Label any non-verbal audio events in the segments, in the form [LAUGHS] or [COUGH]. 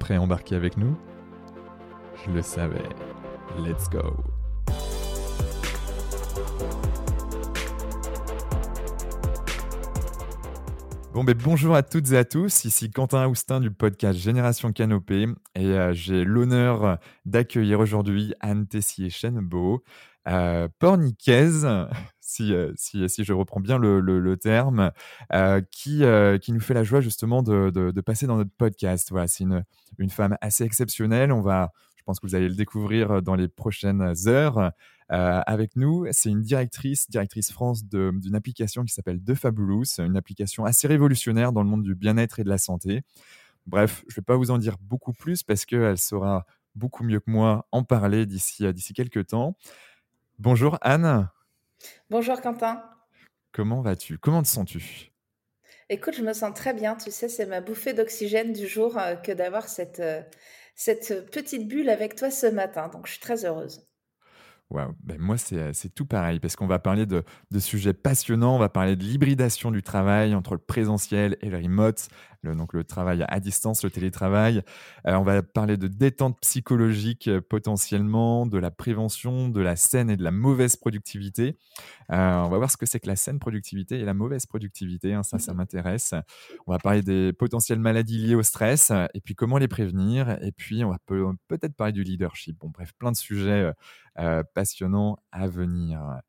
prêt à embarquer avec nous? Je le savais. Let's go. Bon, ben, bonjour à toutes et à tous, ici Quentin Aoustin du podcast Génération Canopée et euh, j'ai l'honneur d'accueillir aujourd'hui Anne Tessier-Chenbeau, euh, pornicaise, si, euh, si, si, je reprends bien le, terme, euh, qui, euh, qui nous fait la joie justement de, passer dans notre podcast. Voilà, c'est une, femme assez exceptionnelle. On va, je pense que vous allez le découvrir dans les prochaines heures avec nous. C'est une directrice, directrice France d'une application qui s'appelle The Fabulous, une application assez révolutionnaire dans le monde du bien-être et de la santé. Bref, je ne vais pas vous en dire beaucoup plus parce qu'elle saura beaucoup mieux que moi en parler d'ici quelques temps. Bonjour Anne. Bonjour Quentin. Comment vas-tu? Comment te sens-tu? Écoute, je me sens très bien. Tu sais, c'est ma bouffée d'oxygène du jour euh, que d'avoir cette, euh, cette petite bulle avec toi ce matin. Donc, je suis très heureuse. Wow. Ben moi, c'est tout pareil, parce qu'on va parler de, de, sujets passionnants, on va parler de l'hybridation du travail entre le présentiel et le remote, le, donc le travail à distance, le télétravail. Euh, on va parler de détente psychologique euh, potentiellement, de la prévention, de la saine et de la mauvaise productivité. Euh, on va voir ce que c'est que la saine productivité et la mauvaise productivité, hein, ça, ça m'intéresse. On va parler des potentielles maladies liées au stress, et puis comment les prévenir, et puis on va peut-être parler du leadership. Bon, bref, plein de sujets euh, passionnant à venir.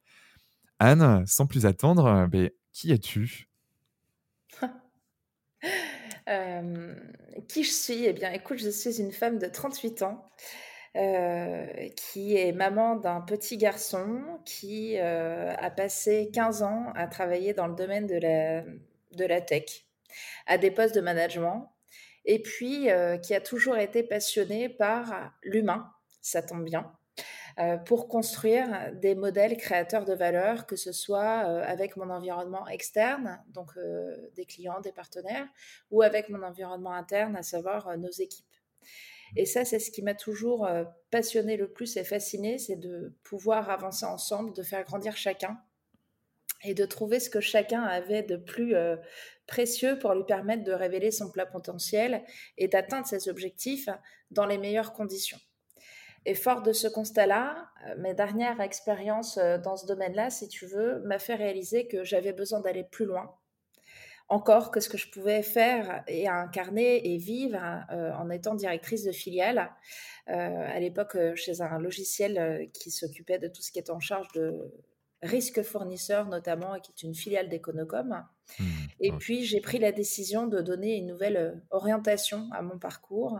Anne, sans plus attendre, ben, qui es-tu? [LAUGHS] euh, Qui je suis? Eh bien, écoute, je suis une femme de 38 ans. Euh, qui est maman d'un petit garçon qui a passé 15 ans à travailler dans le domaine de la, de la tech, à des postes de management, et puis qui a toujours été passionné par l'humain, ça tombe bien, euh, pour construire des modèles créateurs de valeur, que ce soit euh, avec mon environnement externe, donc euh, des clients, des partenaires, ou avec mon environnement interne, à savoir nos équipes. Et ça, c'est ce qui m'a toujours passionné le plus et fasciné, c'est de pouvoir avancer ensemble, de faire grandir chacun et de trouver ce que chacun avait de plus précieux pour lui permettre de révéler son plat potentiel et d'atteindre ses objectifs dans les meilleures conditions. Et fort de ce constat-là, euh, mes dernières expériences euh, dans ce domaine-là, si tu veux, m'a fait réaliser que j'avais besoin d'aller plus loin encore que ce que je pouvais faire et incarner et vivre euh, en étant directrice de filiale. à l'époque, chez un logiciel qui s'occupait de tout ce qui est en charge de risque fournisseur notamment, et qui est une filiale d'Econocom. Mmh, et puis, j'ai pris la décision de donner une nouvelle orientation à mon parcours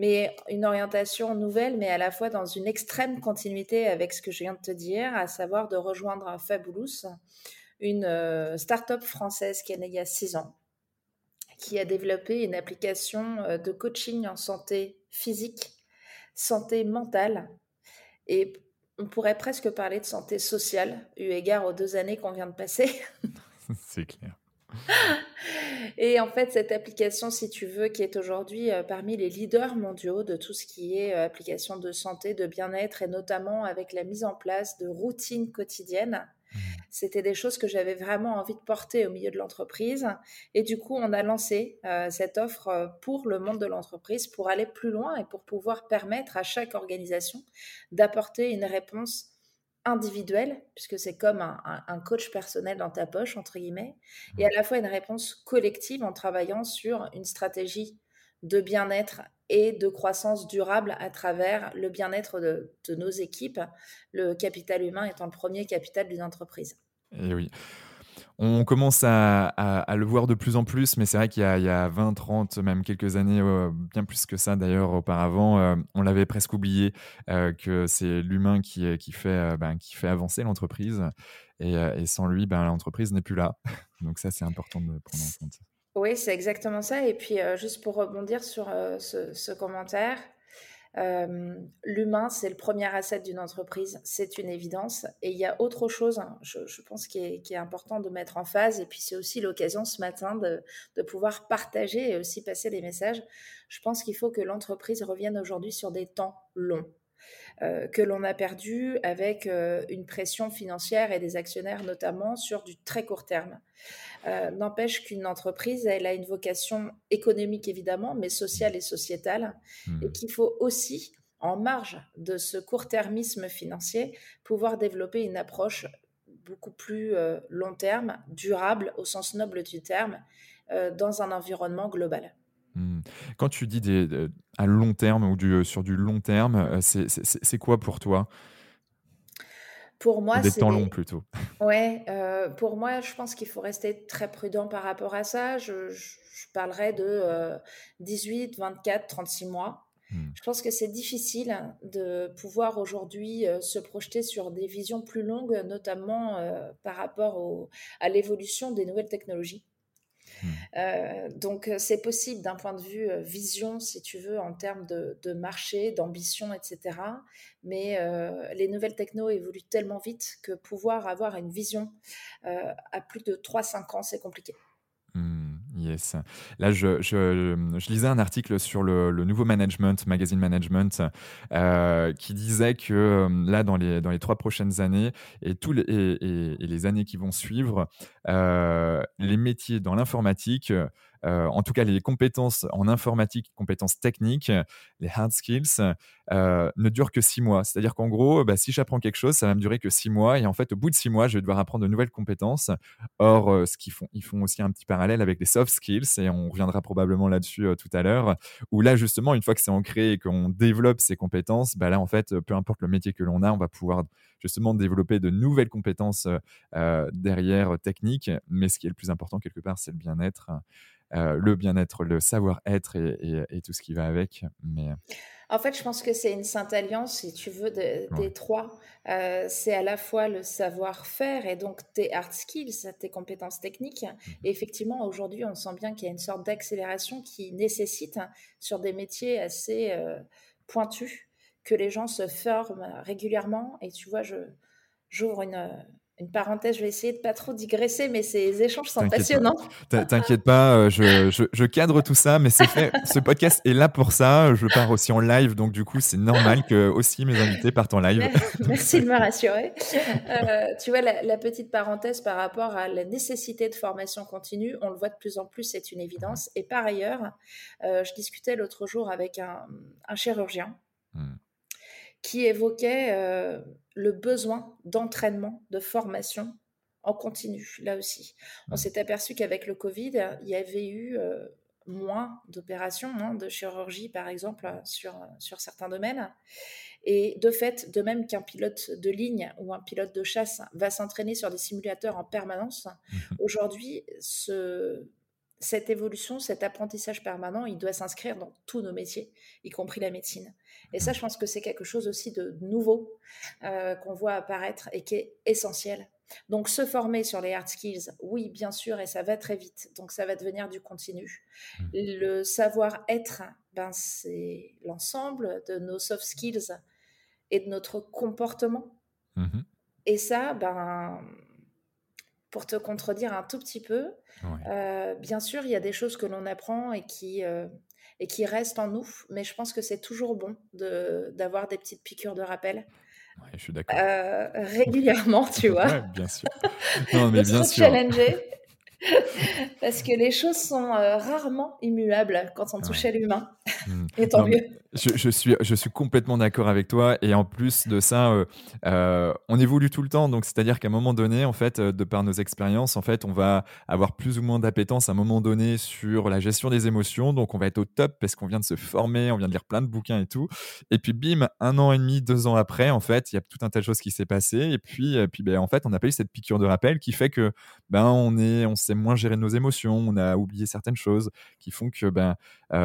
mais une orientation nouvelle, mais à la fois dans une extrême continuité avec ce que je viens de te dire, à savoir de rejoindre Fabulous, une euh, start-up française qui est née il y a six ans, qui a développé une application euh, de coaching en santé physique, santé mentale, et on pourrait presque parler de santé sociale, eu égard aux deux années qu'on vient de passer. [LAUGHS] C'est clair. [LAUGHS] Et en fait, cette application, si tu veux, qui est aujourd'hui euh, parmi les leaders mondiaux de tout ce qui est euh, application de santé, de bien-être, et notamment avec la mise en place de routines quotidiennes, mmh. c'était des choses que j'avais vraiment envie de porter au milieu de l'entreprise. Et du coup, on a lancé euh, cette offre pour le monde de l'entreprise, pour aller plus loin et pour pouvoir permettre à chaque organisation d'apporter une réponse individuelle, puisque c'est comme un, coach personnel dans ta poche, entre guillemets, et à la fois une réponse collective en travaillant sur une stratégie de bien-être et de croissance durable à travers le bien-être de, de, nos équipes, le capital humain étant le premier capital d'une entreprise. Et oui. On commence à, le voir de plus en plus, mais c'est vrai qu'il y, a 20, 30, même quelques années, euh, bien plus que ça d'ailleurs auparavant, euh, on l'avait presque oublié euh, que c'est l'humain qui, qui, fait, ben, qui fait avancer l'entreprise. et, sans lui, ben, l'entreprise n'est plus là. [LAUGHS] Donc ça, c'est important de prendre en compte. Oui, c'est exactement ça. Et puis, juste pour rebondir sur ce, commentaire, l'humain, c'est le premier asset d'une entreprise, c'est une évidence. Et il y a autre chose, hein, je, pense, qui est, important de mettre en phase. Et puis, c'est aussi l'occasion ce matin de, de, pouvoir partager et aussi passer des messages. Je pense qu'il faut que l'entreprise revienne aujourd'hui sur des temps longs. Euh, que l'on a perdu avec euh, une pression financière et des actionnaires notamment sur du très court terme. Euh, n'empêche qu'une entreprise, elle a une vocation économique évidemment, mais sociale et sociétale, et mmh. qu'il faut aussi, en marge de ce court-termisme financier, pouvoir développer une approche beaucoup plus long terme, durable au sens noble du terme, dans un environnement global. Mmh. Quand tu dis des, à long terme ou du, sur du long terme, c'est quoi pour toi? Pour moi, des temps longs plutôt. [LAUGHS] Ouais, pour moi, je pense qu'il faut rester très prudent par rapport à ça. Je, parlerai de 18, 24, 36 mois. Mmh. Je pense que c'est difficile de pouvoir aujourd'hui se projeter sur des visions plus longues, notamment par rapport à l'évolution des nouvelles technologies. Mmh. Euh, donc euh, c'est possible d'un point de vue euh, vision, si tu veux, en termes de, marché, d'ambition, etc. Mais les nouvelles techno évoluent tellement vite que pouvoir avoir une vision à plus de 3-5 ans, c'est compliqué. Yes. Là, je, lisais un article sur le, nouveau management, magazine management, euh, qui disait que euh, là, dans les, dans les trois prochaines années et, tous les, les années qui vont suivre, euh, les métiers dans l'informatique euh, en tout cas les compétences en informatique, compétences techniques, les hard skills, euh, ne durent que six mois. C'est-à-dire qu'en gros, bah, si j'apprends quelque chose, ça va me durer que six mois. Et en fait, au bout de six mois, je vais devoir apprendre de nouvelles compétences. Or, euh, ce qu'ils font, ils font aussi un petit parallèle avec les soft skills, et on reviendra probablement là-dessus tout à l'heure, où là, justement, une fois que c'est ancré et qu'on développe ces compétences, bah là, en fait, peu importe le métier que l'on a, on va pouvoir justement développer de nouvelles compétences derrière techniques. Mais ce qui est le plus important, quelque part, c'est le bien-être. Euh, le bien-être, le savoir-être et, tout ce qui va avec. Mais... En fait, je pense que c'est une sainte alliance, si tu veux, des trois. Euh, c'est à la fois le savoir-faire et donc tes hard skills, tes compétences techniques. Mmh et effectivement, aujourd'hui, on sent bien qu'il y a une sorte d'accélération qui nécessite, sur des métiers assez euh, pointus, que les gens se forment régulièrement. Et tu vois, je, j'ouvre une, une parenthèse, je vais essayer de pas trop digresser, mais ces échanges sont passionnants. T'inquiète pas, euh, je, cadre tout ça, mais c'est fait. Ce podcast est là pour ça. Je pars aussi en live, donc du coup, c'est normal que aussi mes invités partent en live. Merci de me rassurer. Euh, tu vois, la, petite parenthèse par rapport à la nécessité de formation continue, on le voit de plus en plus, c'est une évidence. Et par ailleurs, euh, je discutais l'autre jour avec un, chirurgien. Hmm qui évoquait euh, le besoin d'entraînement, de formation en continu, là aussi. On mmh. s'est aperçu qu'avec le Covid, il y avait eu euh, moins d'opérations, hein, de chirurgie par exemple, sur, sur certains domaines. Et de fait, de même qu'un pilote de ligne ou un pilote de chasse va s'entraîner sur des simulateurs en permanence, mmh aujourd'hui, ce, cette évolution, cet apprentissage permanent, il doit s'inscrire dans tous nos métiers, y compris la médecine. Et ça, je pense que c'est quelque chose aussi de nouveau euh, qu'on voit apparaître et qui est essentiel. Donc, se former sur les hard skills, oui, bien sûr, et ça va très vite. Donc, ça va devenir du continu. Mmh. Le savoir-être, ben, c'est l'ensemble de nos soft skills et de notre comportement. Mmh et ça, ben, pour te contredire un tout petit peu, euh, bien sûr, il y a des choses que l'on apprend et qui, euh, et qui restent en nous, mais je pense que c'est toujours bon d'avoir des petites piqûres de rappel. je suis d'accord. Euh, régulièrement, tu [LAUGHS] vois. bien sûr. Non, mais bien sûr. challenger. [LAUGHS] Parce que les choses sont rarement immuables quand on touche à l'humain. Mmh. Et tant mieux. Je, suis, je suis complètement d'accord avec toi. Et en plus de ça, euh, euh, on évolue tout le temps. Donc, c'est-à-dire qu'à un moment donné, en fait, euh, de par nos expériences, en fait, on va avoir plus ou moins d'appétence à un moment donné sur la gestion des émotions. Donc, on va être au top parce qu'on vient de se former, on vient de lire plein de bouquins et tout. Et puis, bim, un an et demi, deux ans après, en fait, il y a tout un tas de choses qui s'est passé. Et puis, puis ben, en fait, on n'a pas eu cette piqûre de rappel qui fait que ben, on, est, on sait moins gérer nos émotions, on a oublié certaines choses qui font que ben,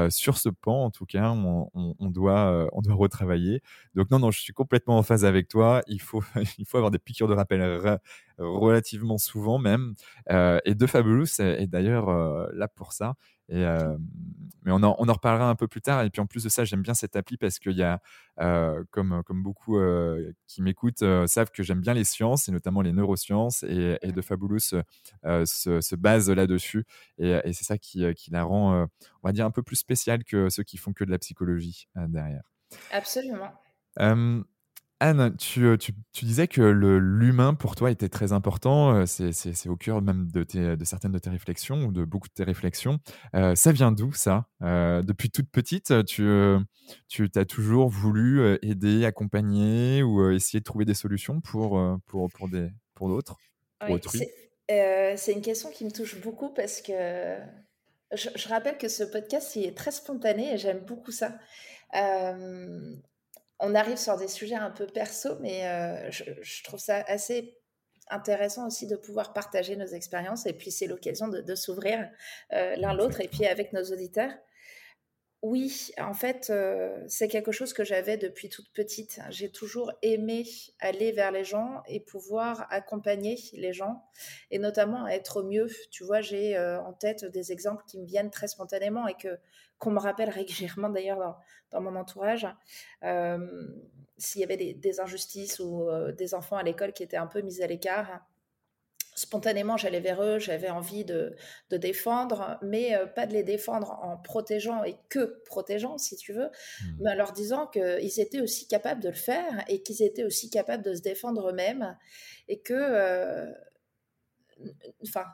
sur ce pan, tout cas, on, doit, on doit retravailler. Donc non, non, je suis complètement en phase avec toi. Il faut, [LAUGHS] il faut avoir des piqûres de rappel relativement souvent même. et De Fabulous est, d'ailleurs là pour ça. Et, mais on en, on en, reparlera un peu plus tard. Et puis en plus de ça, j'aime bien cette appli parce qu'il y a, comme, comme beaucoup qui m'écoutent, savent que j'aime bien les sciences et notamment les neurosciences. Et, et De Fabulous se, se, base là-dessus. Et, et c'est ça qui, qui, la rend, on va dire, un peu plus spéciale que ceux qui font que de la psychologie derrière. Absolument. Anne, tu, disais que l'humain pour toi était très important. C'est au cœur même de, de, certaines de tes réflexions ou de beaucoup de tes réflexions. ça vient d'où ça? Depuis toute petite, tu, tu as toujours voulu aider, accompagner ou essayer de trouver des solutions pour, pour, pour, des, pour d'autres, pour C'est une question qui me touche beaucoup parce que je, je rappelle que ce podcast il est très spontané et j'aime beaucoup ça on arrive sur des sujets un peu perso, mais euh, je, trouve ça assez intéressant aussi de pouvoir partager nos expériences et puis c'est l'occasion de, s'ouvrir euh, l'un l'autre et puis avec nos auditeurs. Oui, en fait, euh, c'est quelque chose que j'avais depuis toute petite. J'ai toujours aimé aller vers les gens et pouvoir accompagner les gens, et notamment être mieux. Tu vois, j'ai euh, en tête des exemples qui me viennent très spontanément et que qu'on me rappelle régulièrement d'ailleurs dans, mon entourage. Euh, s'il y avait des, des injustices ou des enfants à l'école qui étaient un peu mis à l'écart, spontanément, j'allais vers eux, j'avais envie de, défendre, mais euh, pas de les défendre en protégeant et que protégeant, si tu veux, mmh. mais en leur disant qu'ils étaient aussi capables de le faire et qu'ils étaient aussi capables de se défendre eux-mêmes et que, euh, enfin,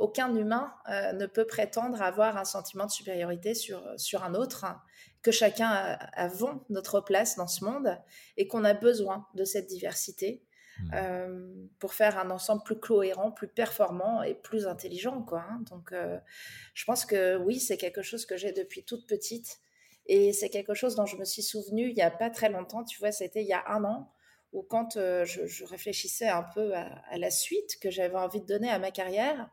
aucun humain euh, ne peut prétendre avoir un sentiment de supériorité sur, sur un autre, que chacun a notre place dans ce monde et qu'on a besoin de cette diversité Mmh. Euh, pour faire un ensemble plus cohérent, plus performant et plus intelligent. Quoi, hein. Donc, euh, je pense que oui, c'est quelque chose que j'ai depuis toute petite. Et c'est quelque chose dont je me suis souvenue il n'y a pas très longtemps. Tu vois, c'était il y a un an, où quand je, réfléchissais un peu à, la suite que j'avais envie de donner à ma carrière,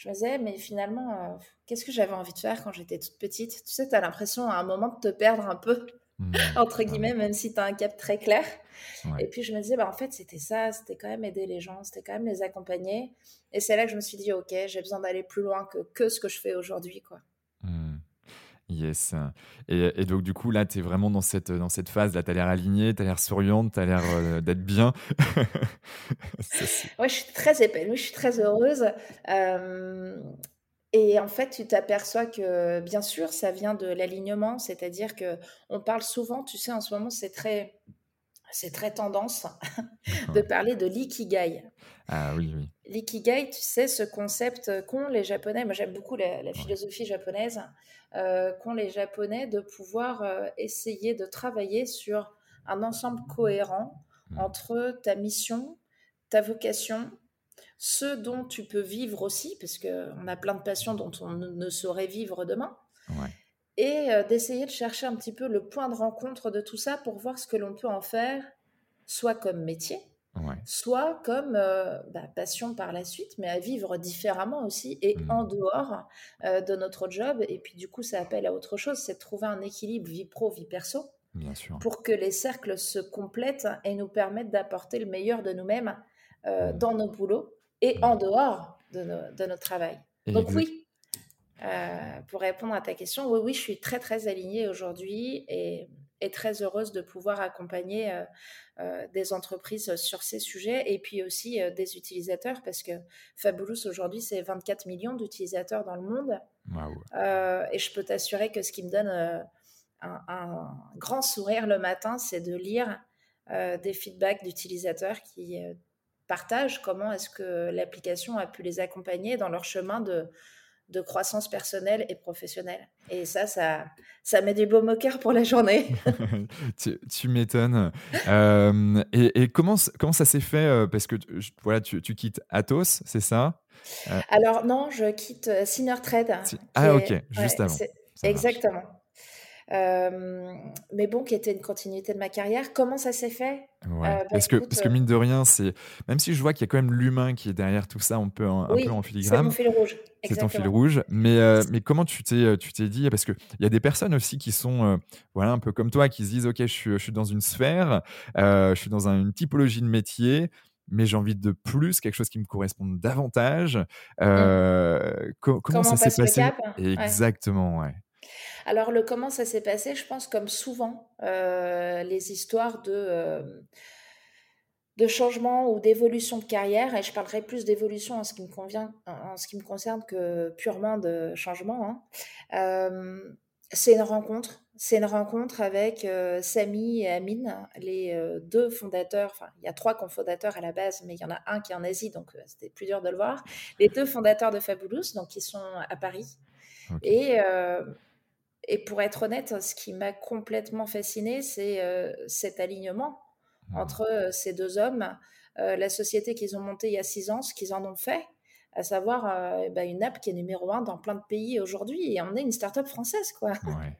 je me disais, mais finalement, qu'est-ce que j'avais envie de faire quand j'étais toute petite? Tu sais, tu as l'impression à un moment de te perdre un peu Mmh. [LAUGHS] entre guillemets, même si tu as un cap très clair. Et puis je me disais, bah, en fait, c'était ça, c'était quand même aider les gens, c'était quand même les accompagner. Et c'est là que je me suis dit, ok, j'ai besoin d'aller plus loin que, que ce que je fais aujourd'hui. quoi. Yes. Et, donc, du coup, là, tu es vraiment dans cette, dans cette phase. Là, tu as l'air alignée, tu as l'air souriante, tu as l'air euh, d'être bien. [LAUGHS] ouais, je suis très épanouie, je suis très heureuse. Euh, et en fait, tu t'aperçois que, bien sûr, ça vient de l'alignement, c'est-à-dire que on parle souvent, tu sais, en ce moment, c'est très, c'est très tendance [LAUGHS] de parler de l'ikigai. Ah oui, oui. L'ikigai, tu sais, ce concept qu'ont les Japonais, moi j'aime beaucoup la, philosophie japonaise, euh, qu'ont les Japonais de pouvoir euh, essayer de travailler sur un ensemble cohérent mmh. entre ta mission, ta vocation ce dont tu peux vivre aussi, parce qu'on a plein de passions dont on ne saurait vivre demain. Et euh, d'essayer de chercher un petit peu le point de rencontre de tout ça pour voir ce que l'on peut en faire, soit comme métier, soit comme euh, bah, passion par la suite, mais à vivre différemment aussi et mmh. en dehors euh, de notre job. Et puis du coup, ça appelle à autre chose, c'est de trouver un équilibre vie pro, vie perso. Bien sûr. Pour que les cercles se complètent et nous permettent d'apporter le meilleur de nous-mêmes mmh. dans nos boulots et en dehors de, notre travail. Donc oui, euh, pour répondre à ta question, oui, oui, je suis très, très alignée aujourd'hui et, très heureuse de pouvoir accompagner euh, euh, des entreprises sur ces sujets et puis aussi des utilisateurs parce que Fabulous aujourd'hui, c'est 24 millions d'utilisateurs dans le monde. et je peux t'assurer que ce qui me donne un, un, grand sourire le matin, c'est de lire des feedbacks d'utilisateurs qui partagent comment est-ce que l'application a pu les accompagner dans leur chemin de, de croissance personnelle et professionnelle. Et ça, ça, ça met du beau au cœur pour la journée. [LAUGHS] tu, m'étonnes. Euh, et, comment, comment ça s'est fait euh, Parce que voilà, tu, tu quittes Atos, c'est ça? Euh, Alors non, je quitte Trade. Ah ok, juste avant. Exactement. Mais bon, qui était une continuité de ma carrière. Comment ça s'est fait? Ouais. Bah, parce, que, parce que mine de rien, c'est même si je vois qu'il y a quand même l'humain qui est derrière tout ça, un peu, un, peu en filigrane. C'est mon fil rouge. C'est ton fil rouge. Mais, mais comment tu t'es, tu t'es dit? Parce qu'il y a des personnes aussi qui sont voilà, un peu comme toi, qui se disent Ok, je suis, je suis dans une sphère, je suis dans une typologie de métier mais j'ai envie de plus, quelque chose qui me corresponde davantage. Mmh. comment, ça s'est passé? Exactement, ouais. Alors, le comment ça s'est passé, je pense, comme souvent, les histoires de, de changement ou d'évolution de carrière, et je parlerai plus d'évolution en, ce qui me convient, en ce qui me concerne que purement de changement, hein. c'est une rencontre c'est une rencontre avec euh, Samy et Amine, les euh, deux fondateurs. Enfin, il y a trois cofondateurs à la base, mais il y en a un qui est en Asie, donc euh, c'était plus dur de le voir. Les deux fondateurs de Fabulous, donc qui sont à Paris. Et, et pour être honnête, ce qui m'a complètement fasciné, c'est cet alignement mmh. entre ces deux hommes, la société qu'ils ont montée il y a six ans, ce qu'ils en ont fait à savoir bah, une app qui est numéro un dans plein de pays aujourd'hui et on est une start-up française quoi. Ouais.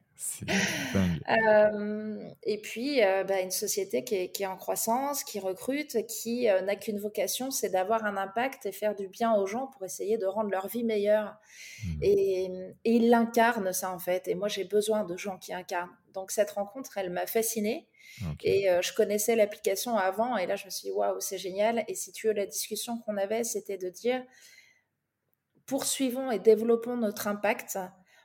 Euh, et puis, euh, bah, une société qui est, en croissance, qui recrute, qui euh, n'a qu'une vocation, c'est d'avoir un impact et faire du bien aux gens pour essayer de rendre leur vie meilleure. Mmh. Et, et il incarne ça, en fait. Et moi, j'ai besoin de gens qui incarnent. Donc, cette rencontre, elle m'a fascinée. Et je connaissais l'application avant. Et là, je me suis dit, waouh, c'est génial. Et si tu veux, la discussion qu'on avait, c'était de dire, poursuivons et développons notre impact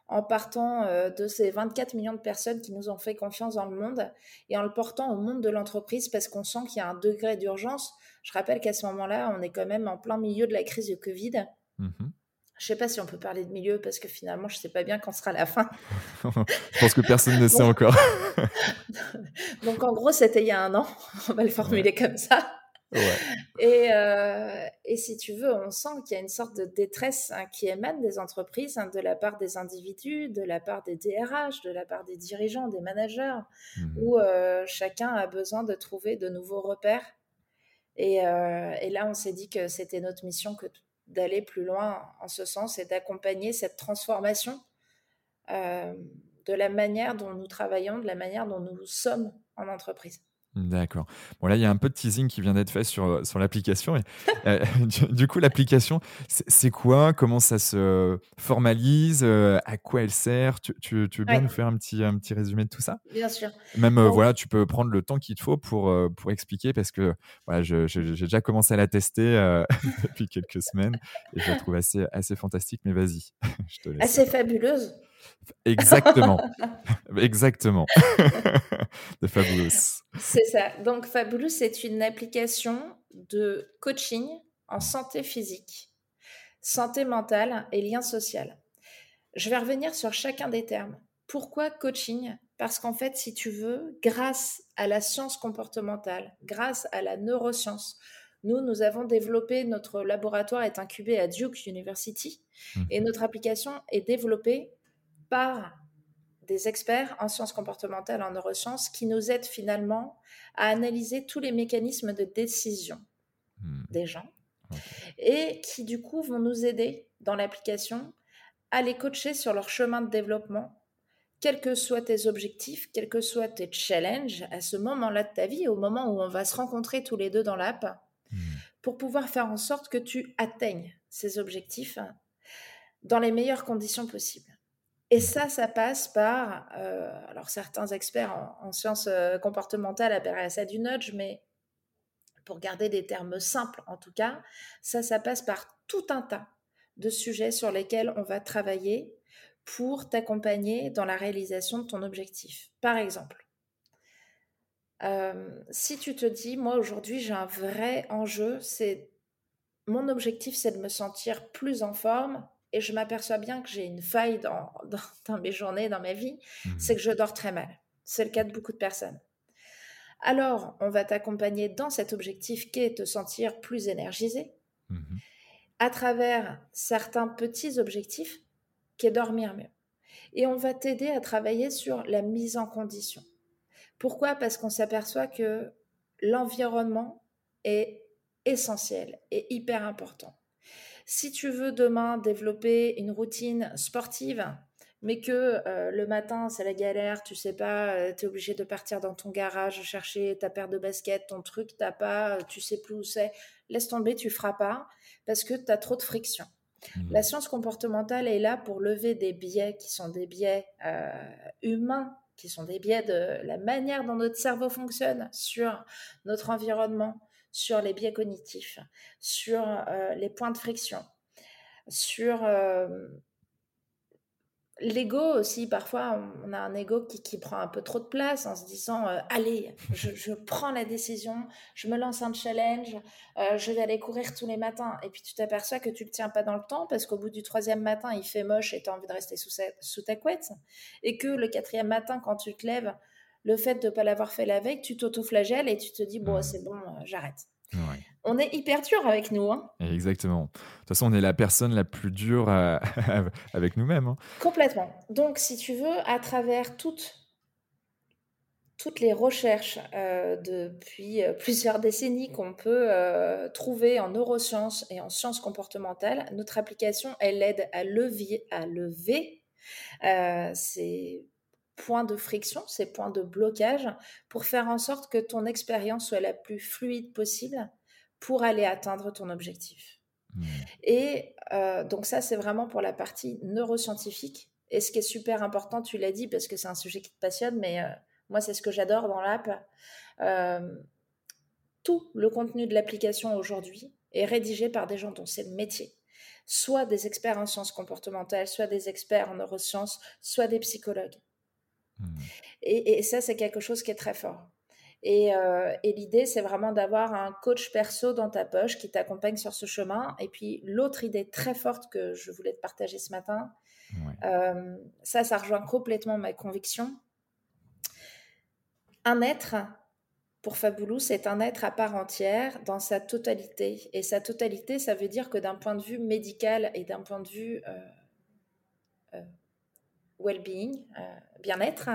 en partant euh, de ces 24 millions de personnes qui nous ont fait confiance dans le monde et en le portant au monde de l'entreprise parce qu'on sent qu'il y a un degré d'urgence. Je rappelle qu'à ce moment-là, on est quand même en plein milieu de la crise du Covid. Mmh je ne sais pas si on peut parler de milieu parce que finalement, je ne sais pas bien quand sera la fin. [LAUGHS] je pense que personne ne sait encore. [LAUGHS] Donc en gros, c'était il y a un an. On va le formuler comme ça. Et, euh, et, si tu veux, on sent qu'il y a une sorte de détresse hein, qui émane des entreprises, hein, de la part des individus, de la part des DRH, de la part des dirigeants, des managers, mmh où euh, chacun a besoin de trouver de nouveaux repères. Et, euh, et là, on s'est dit que c'était notre mission que d'aller plus loin en ce sens et d'accompagner cette transformation de la manière dont nous travaillons, de la manière dont nous sommes en entreprise. D'accord. Bon, là, il y a un peu de teasing qui vient d'être fait sur, euh, sur l'application. Euh, [LAUGHS] du, coup, l'application, c'est quoi? Comment ça se formalise? Euh, À quoi elle sert? Tu, tu, veux bien nous faire un petit, un petit résumé de tout ça? Bien sûr. Même, voilà, tu peux prendre le temps qu'il te faut pour, pour expliquer parce que voilà, j'ai déjà commencé à la tester [LAUGHS] depuis quelques semaines et je la trouve assez, assez fantastique. Mais vas-y. [LAUGHS] Assez fabuleuse. Exactement. [LAUGHS] Exactement. [LAUGHS] de Fabulous. C'est ça. Donc, Fabulous, c'est une application de coaching en santé physique, santé mentale et lien social. Je vais revenir sur chacun des termes. Pourquoi coaching? Parce qu'en fait, si tu veux, grâce à la science comportementale, grâce à la neuroscience, nous, nous avons développé, notre laboratoire est incubé à Duke University mmh. et notre application est développée par des experts en sciences comportementales, en neurosciences, qui nous aident finalement à analyser tous les mécanismes de décision hmm. des gens et qui du coup vont nous aider dans l'application à les coacher sur leur chemin de développement, quels que soient tes objectifs, quels que soient tes challenges à ce moment-là de ta vie, au moment où on va se rencontrer tous les deux dans l'app, hmm. pour pouvoir faire en sorte que tu atteignes ces objectifs dans les meilleures conditions possibles. Et ça, ça passe par, euh, alors certains experts en, sciences euh, comportementales appelleraient ça du nudge, mais pour garder des termes simples en tout cas, ça, ça passe par tout un tas de sujets sur lesquels on va travailler pour t'accompagner dans la réalisation de ton objectif. Par exemple, euh, si tu te dis, moi aujourd'hui j'ai un vrai enjeu, c'est mon objectif c'est de me sentir plus en forme, et je m'aperçois bien que j'ai une faille dans, [LAUGHS] dans, mes journées, dans ma vie, mmh c'est que je dors très mal. C'est le cas de beaucoup de personnes. Alors, on va t'accompagner dans cet objectif qui est te sentir plus énergisé mmh à travers certains petits objectifs qui est dormir mieux. Et on va t'aider à travailler sur la mise en condition. Pourquoi? Parce qu'on s'aperçoit que l'environnement est essentiel et hyper important. Si tu veux demain développer une routine sportive, mais que le matin, c'est la galère, tu sais pas, tu es obligé de partir dans ton garage chercher ta paire de baskets, ton truc, t'as pas, tu sais plus où c'est, laisse tomber, tu feras pas, parce que tu as trop de friction. Mmh. La science comportementale est là pour lever des biais qui sont des biais humains, qui sont des biais de la manière dont notre cerveau fonctionne sur notre environnement, sur les biais cognitifs, sur les points de friction, sur L'ego aussi, parfois, on a un ego qui, prend un peu trop de place en se disant euh, Allez, je, [LAUGHS] prends la décision, je me lance un challenge, euh, je vais aller courir tous les matins. Et puis tu t'aperçois que tu ne le tiens pas dans le temps parce qu'au bout du troisième matin, il fait moche et tu as envie de rester sous, sous ta couette. Et que le quatrième matin, quand tu te lèves, le fait de ne pas l'avoir fait la veille, tu t'auto-flagelles et tu te dis Bon, c'est bon, euh, j'arrête. On est hyper dur avec nous. Hein. Exactement. De toute façon, on est la personne la plus dure [LAUGHS] avec nous-mêmes. Hein. Complètement. Donc, si tu veux, à travers toutes, toutes les recherches euh, depuis euh, plusieurs décennies qu'on peut euh, trouver en neurosciences et en sciences comportementales, notre application, elle aide à, levier, à lever ces points de friction, ces points de blocage, pour faire en sorte que ton expérience soit la plus fluide possible pour aller atteindre ton objectif. Mmh. Et euh, donc ça, c'est vraiment pour la partie neuroscientifique. Et ce qui est super important, tu l'as dit, parce que c'est un sujet qui te passionne, mais euh, moi, c'est ce que j'adore dans l'app. Euh, tout le contenu de l'application aujourd'hui est rédigé par des gens dont c'est le métier. Soit des experts en sciences comportementales, soit des experts en neurosciences, soit des psychologues. Mmh. Et, et, ça, c'est quelque chose qui est très fort. Euh, et, l'idée, c'est vraiment d'avoir un coach perso dans ta poche qui t'accompagne sur ce chemin. Et puis, l'autre idée très forte que je voulais te partager ce matin, euh, ça, ça rejoint complètement ma conviction. Un être, pour Faboulou, c'est un être à part entière dans sa totalité. Et sa totalité, ça veut dire que d'un point de vue médical et d'un point de vue euh, well-being, bien-être,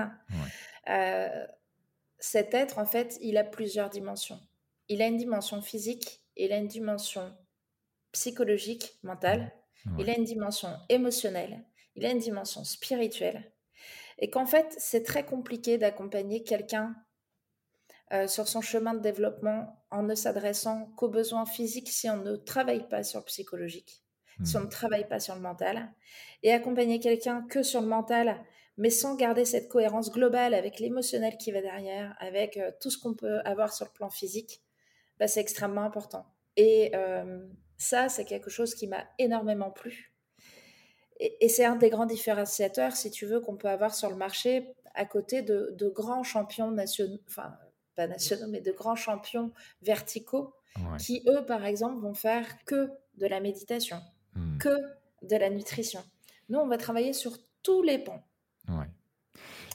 cet être, en fait, il a plusieurs dimensions. Il a une dimension physique, il a une dimension psychologique, mentale, il a une dimension émotionnelle, il a une dimension spirituelle. Et qu'en fait, c'est très compliqué d'accompagner quelqu'un euh, sur son chemin de développement en ne s'adressant qu'aux besoins physiques si on ne travaille pas sur le psychologique, si on ne hmm. travaille pas sur le mental. Et accompagner quelqu'un que sur le mental mais sans garder cette cohérence globale avec l'émotionnel qui va derrière, avec euh, tout ce qu'on peut avoir sur le plan physique, bah, c'est extrêmement important. Et euh, ça, c'est quelque chose qui m'a énormément plu. Et, c'est un des grands différenciateurs, si tu veux, qu'on peut avoir sur le marché à côté de, grands champions nationaux, enfin, pas nationaux, mais de grands champions verticaux qui, eux, par exemple, vont faire que de la méditation, hmm. que de la nutrition. Nous, on va travailler sur tous les pans. Ouais.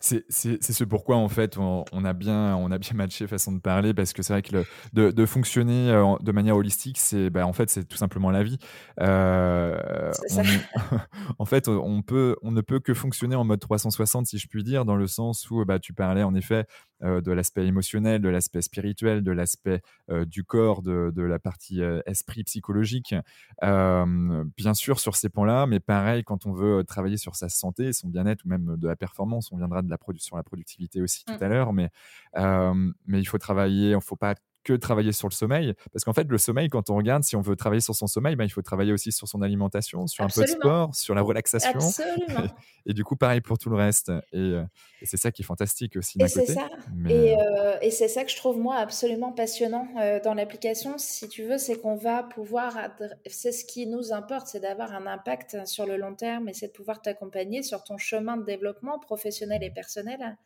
C'est ce pourquoi, en fait, on, a bien, on a bien matché façon de parler, parce que c'est vrai que de, de, fonctionner euh, de manière holistique, c'est bah, en fait, c'est tout simplement la vie. Euh, [LAUGHS] en fait, on, peut, on ne peut que fonctionner en mode 360, si je puis dire, dans le sens où bah, tu parlais, en effet, euh, de l'aspect émotionnel, de l'aspect spirituel, de l'aspect euh, du corps, de, de la partie esprit psychologique. bien sûr, sur ces points-là, mais pareil, quand on veut travailler sur sa santé, son bien-être ou même de la performance, on viendra de la production, la productivité aussi tout mmh. à l'heure, mais, mais il faut travailler, il ne faut pas que travailler sur le sommeil. Parce qu'en fait, le sommeil, quand on regarde, si on veut travailler sur son sommeil, ben, il faut travailler aussi sur son alimentation, sur un peu de sport, sur la relaxation. [LAUGHS] Et, du coup, pareil pour tout le reste. Et, euh, c'est ça qui est fantastique aussi d'un côté. Ça. Euh, et, c'est ça que je trouve, moi, absolument passionnant euh, dans l'application, si tu veux, c'est qu'on va pouvoir... C'est ce qui nous importe, c'est d'avoir un impact sur le long terme et c'est de pouvoir t'accompagner sur ton chemin de développement professionnel et personnel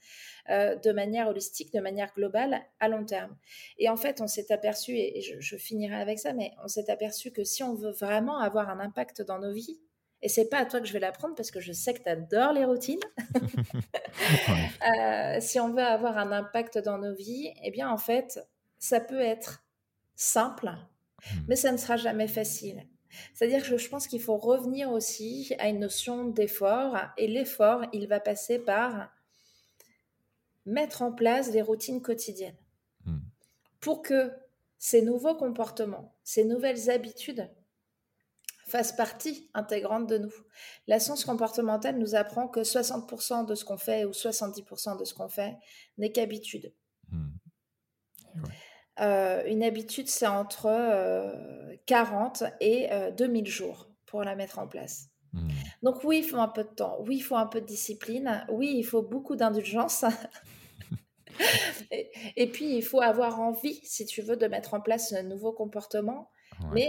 de manière holistique, de manière globale, à long terme. Et en fait, on s'est aperçu, et je, finirai avec ça, mais on s'est aperçu que si on veut vraiment avoir un impact dans nos vies, et c'est pas à toi que je vais l'apprendre parce que je sais que tu adores les routines. [LAUGHS] [LAUGHS] Euh, si on veut avoir un impact dans nos vies, eh bien, en fait, ça peut être simple, hmm. mais ça ne sera jamais facile. C'est-à-dire que je pense qu'il faut revenir aussi à une notion d'effort, et l'effort, il va passer par mettre en place des routines quotidiennes. Hmm pour que ces nouveaux comportements, ces nouvelles habitudes fasse partie intégrante de nous. La science comportementale nous apprend que 60% de ce qu'on fait ou 70% de ce qu'on fait n'est qu'habitude. Mmh. Euh, une habitude, c'est entre 40 et 2000 jours pour la mettre en place. Mmh. Donc oui, il faut un peu de temps, oui, il faut un peu de discipline, oui, il faut beaucoup d'indulgence. [LAUGHS] et, puis, il faut avoir envie, si tu veux, de mettre en place un nouveau comportement. Mais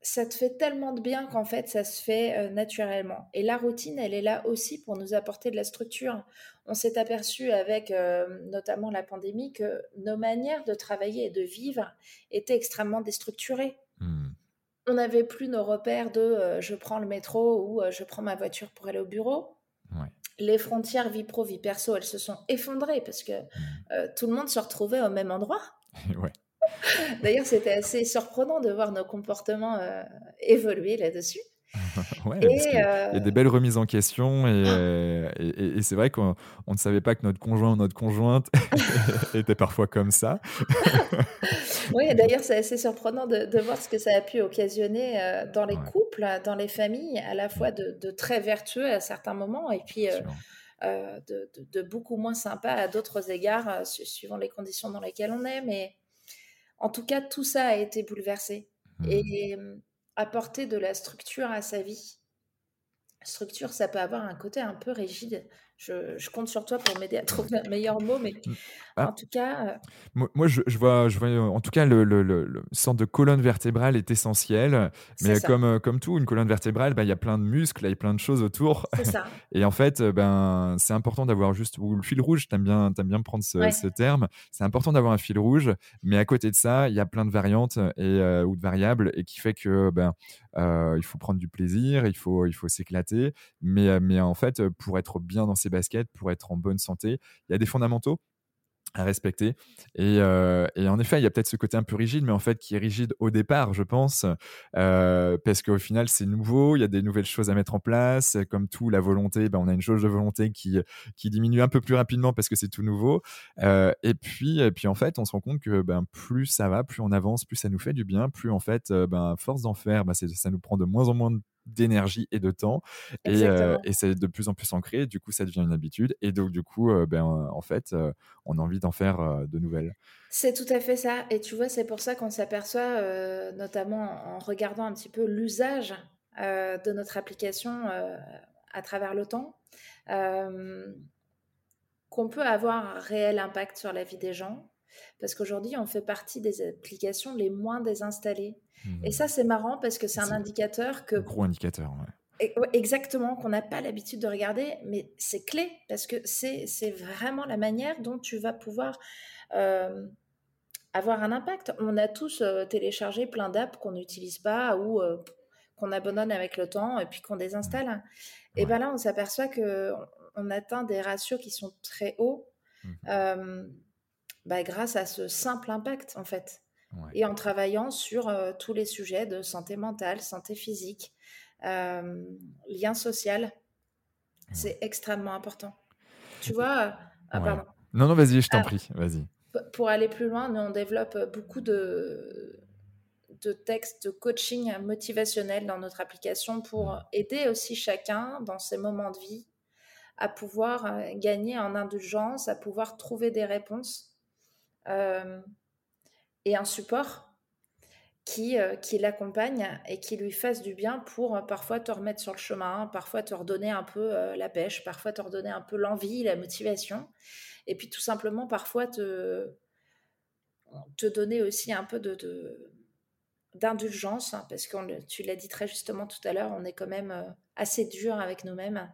ça te fait tellement de bien qu'en fait, ça se fait euh, naturellement. Et la routine, elle est là aussi pour nous apporter de la structure. On s'est aperçu avec euh, notamment la pandémie que nos manières de travailler et de vivre étaient extrêmement déstructurées. On n'avait plus nos repères de euh, je prends le métro ou je prends ma voiture pour aller au bureau. Les frontières vie pro, vie perso, elles se sont effondrées parce que mmh. tout le monde se retrouvait au même endroit. [LAUGHS] ouais. [LAUGHS] D'ailleurs, c'était assez surprenant de voir nos comportements euh, évoluer là-dessus. [LAUGHS] ouais, il y a des euh, belles remises en question et, ah. euh, et, c'est vrai qu'on ne savait pas que notre conjoint ou notre conjointe était parfois comme ça. Oui, d'ailleurs, c'est assez surprenant de, voir ce que ça a pu occasionner dans les couples, dans les familles, à la fois de, de, très vertueux à certains moments et puis de, de, beaucoup moins sympa à d'autres égards, suivant les conditions dans lesquelles on est. Mais en tout cas, tout ça a été bouleversé. Mmh. Et apporter de la structure à sa vie. Structure, ça peut avoir un côté un peu rigide. Je, compte sur toi pour m'aider à [LAUGHS] trouver un meilleur mot, mais bah, en tout cas. Euh moi, je, vois, je vois, en tout cas, le, le, centre de colonne vertébrale est essentiel. Mais comme, euh, comme tout, une colonne vertébrale, bah, il y a plein de muscles, il y a plein de choses autour. Ça. [LAUGHS] Et en fait, euh, ben, c'est important d'avoir juste. Ou le fil rouge, tu aimes bien, aimes bien prendre ce, ce terme. C'est important d'avoir un fil rouge, mais à côté de ça, il y a plein de variantes et, ou de variables, et qui fait que ben, il faut prendre du plaisir, il faut, il faut s'éclater. Mais, mais en fait, pour être bien dans ces baskets pour être en bonne santé. Il y a des fondamentaux à respecter. Euh, et, en effet, il y a peut-être ce côté un peu rigide, mais en fait qui est rigide au départ, je pense, euh, parce qu'au final, c'est nouveau, il y a des nouvelles choses à mettre en place. Comme tout, la volonté, ben, on a une jauge de volonté qui, qui diminue un peu plus rapidement parce que c'est tout nouveau. Euh, et, puis, et puis, en fait, on se rend compte que ben, plus ça va, plus on avance, plus ça nous fait du bien, plus en fait, ben, force d'en faire, ben, ça nous prend de moins en moins de d'énergie et de temps. Et, euh, et c'est de plus en plus ancré. Du coup, ça devient une habitude. Et donc, du coup, euh, ben, en fait, euh, on a envie d'en faire de nouvelles. C'est tout à fait ça. Et tu vois, c'est pour ça qu'on s'aperçoit, notamment en regardant un petit peu l'usage de notre application à travers le temps, qu'on peut avoir un réel impact sur la vie des gens. Parce qu'aujourd'hui, on fait partie des applications les moins désinstallées. Et mmh. ça, c'est marrant parce que c'est un indicateur que... Un gros indicateur, ouais. Exactement, qu'on n'a pas l'habitude de regarder, mais c'est clé parce que c'est vraiment la manière dont tu vas pouvoir euh, avoir un impact. On a tous euh, téléchargé plein d'apps qu'on n'utilise pas ou euh, qu'on abandonne avec le temps et puis qu'on désinstalle. Et bien là, on s'aperçoit qu'on atteint des ratios qui sont très hauts mmh. Bah, grâce à ce simple impact en fait et en travaillant sur euh, tous les sujets de santé mentale, santé physique, euh, lien social. C'est extrêmement important. Tu vois euh, ah. Non, non, vas-y, je t'en prie, vas-y. Pour aller plus loin, nous, on développe beaucoup de, de textes de coaching motivationnel dans notre application pour aider aussi chacun dans ses moments de vie à pouvoir gagner en indulgence, à pouvoir trouver des réponses. Euh, et un support qui, euh, qui l'accompagne et qui lui fasse du bien pour euh, parfois te remettre sur le chemin, parfois te redonner un peu la pêche, parfois te redonner un peu l'envie, la motivation, et puis tout simplement parfois te, te donner aussi un peu de, d'indulgence, hein, parce que tu l'as dit très justement tout à l'heure, on est quand même assez dur avec nous-mêmes.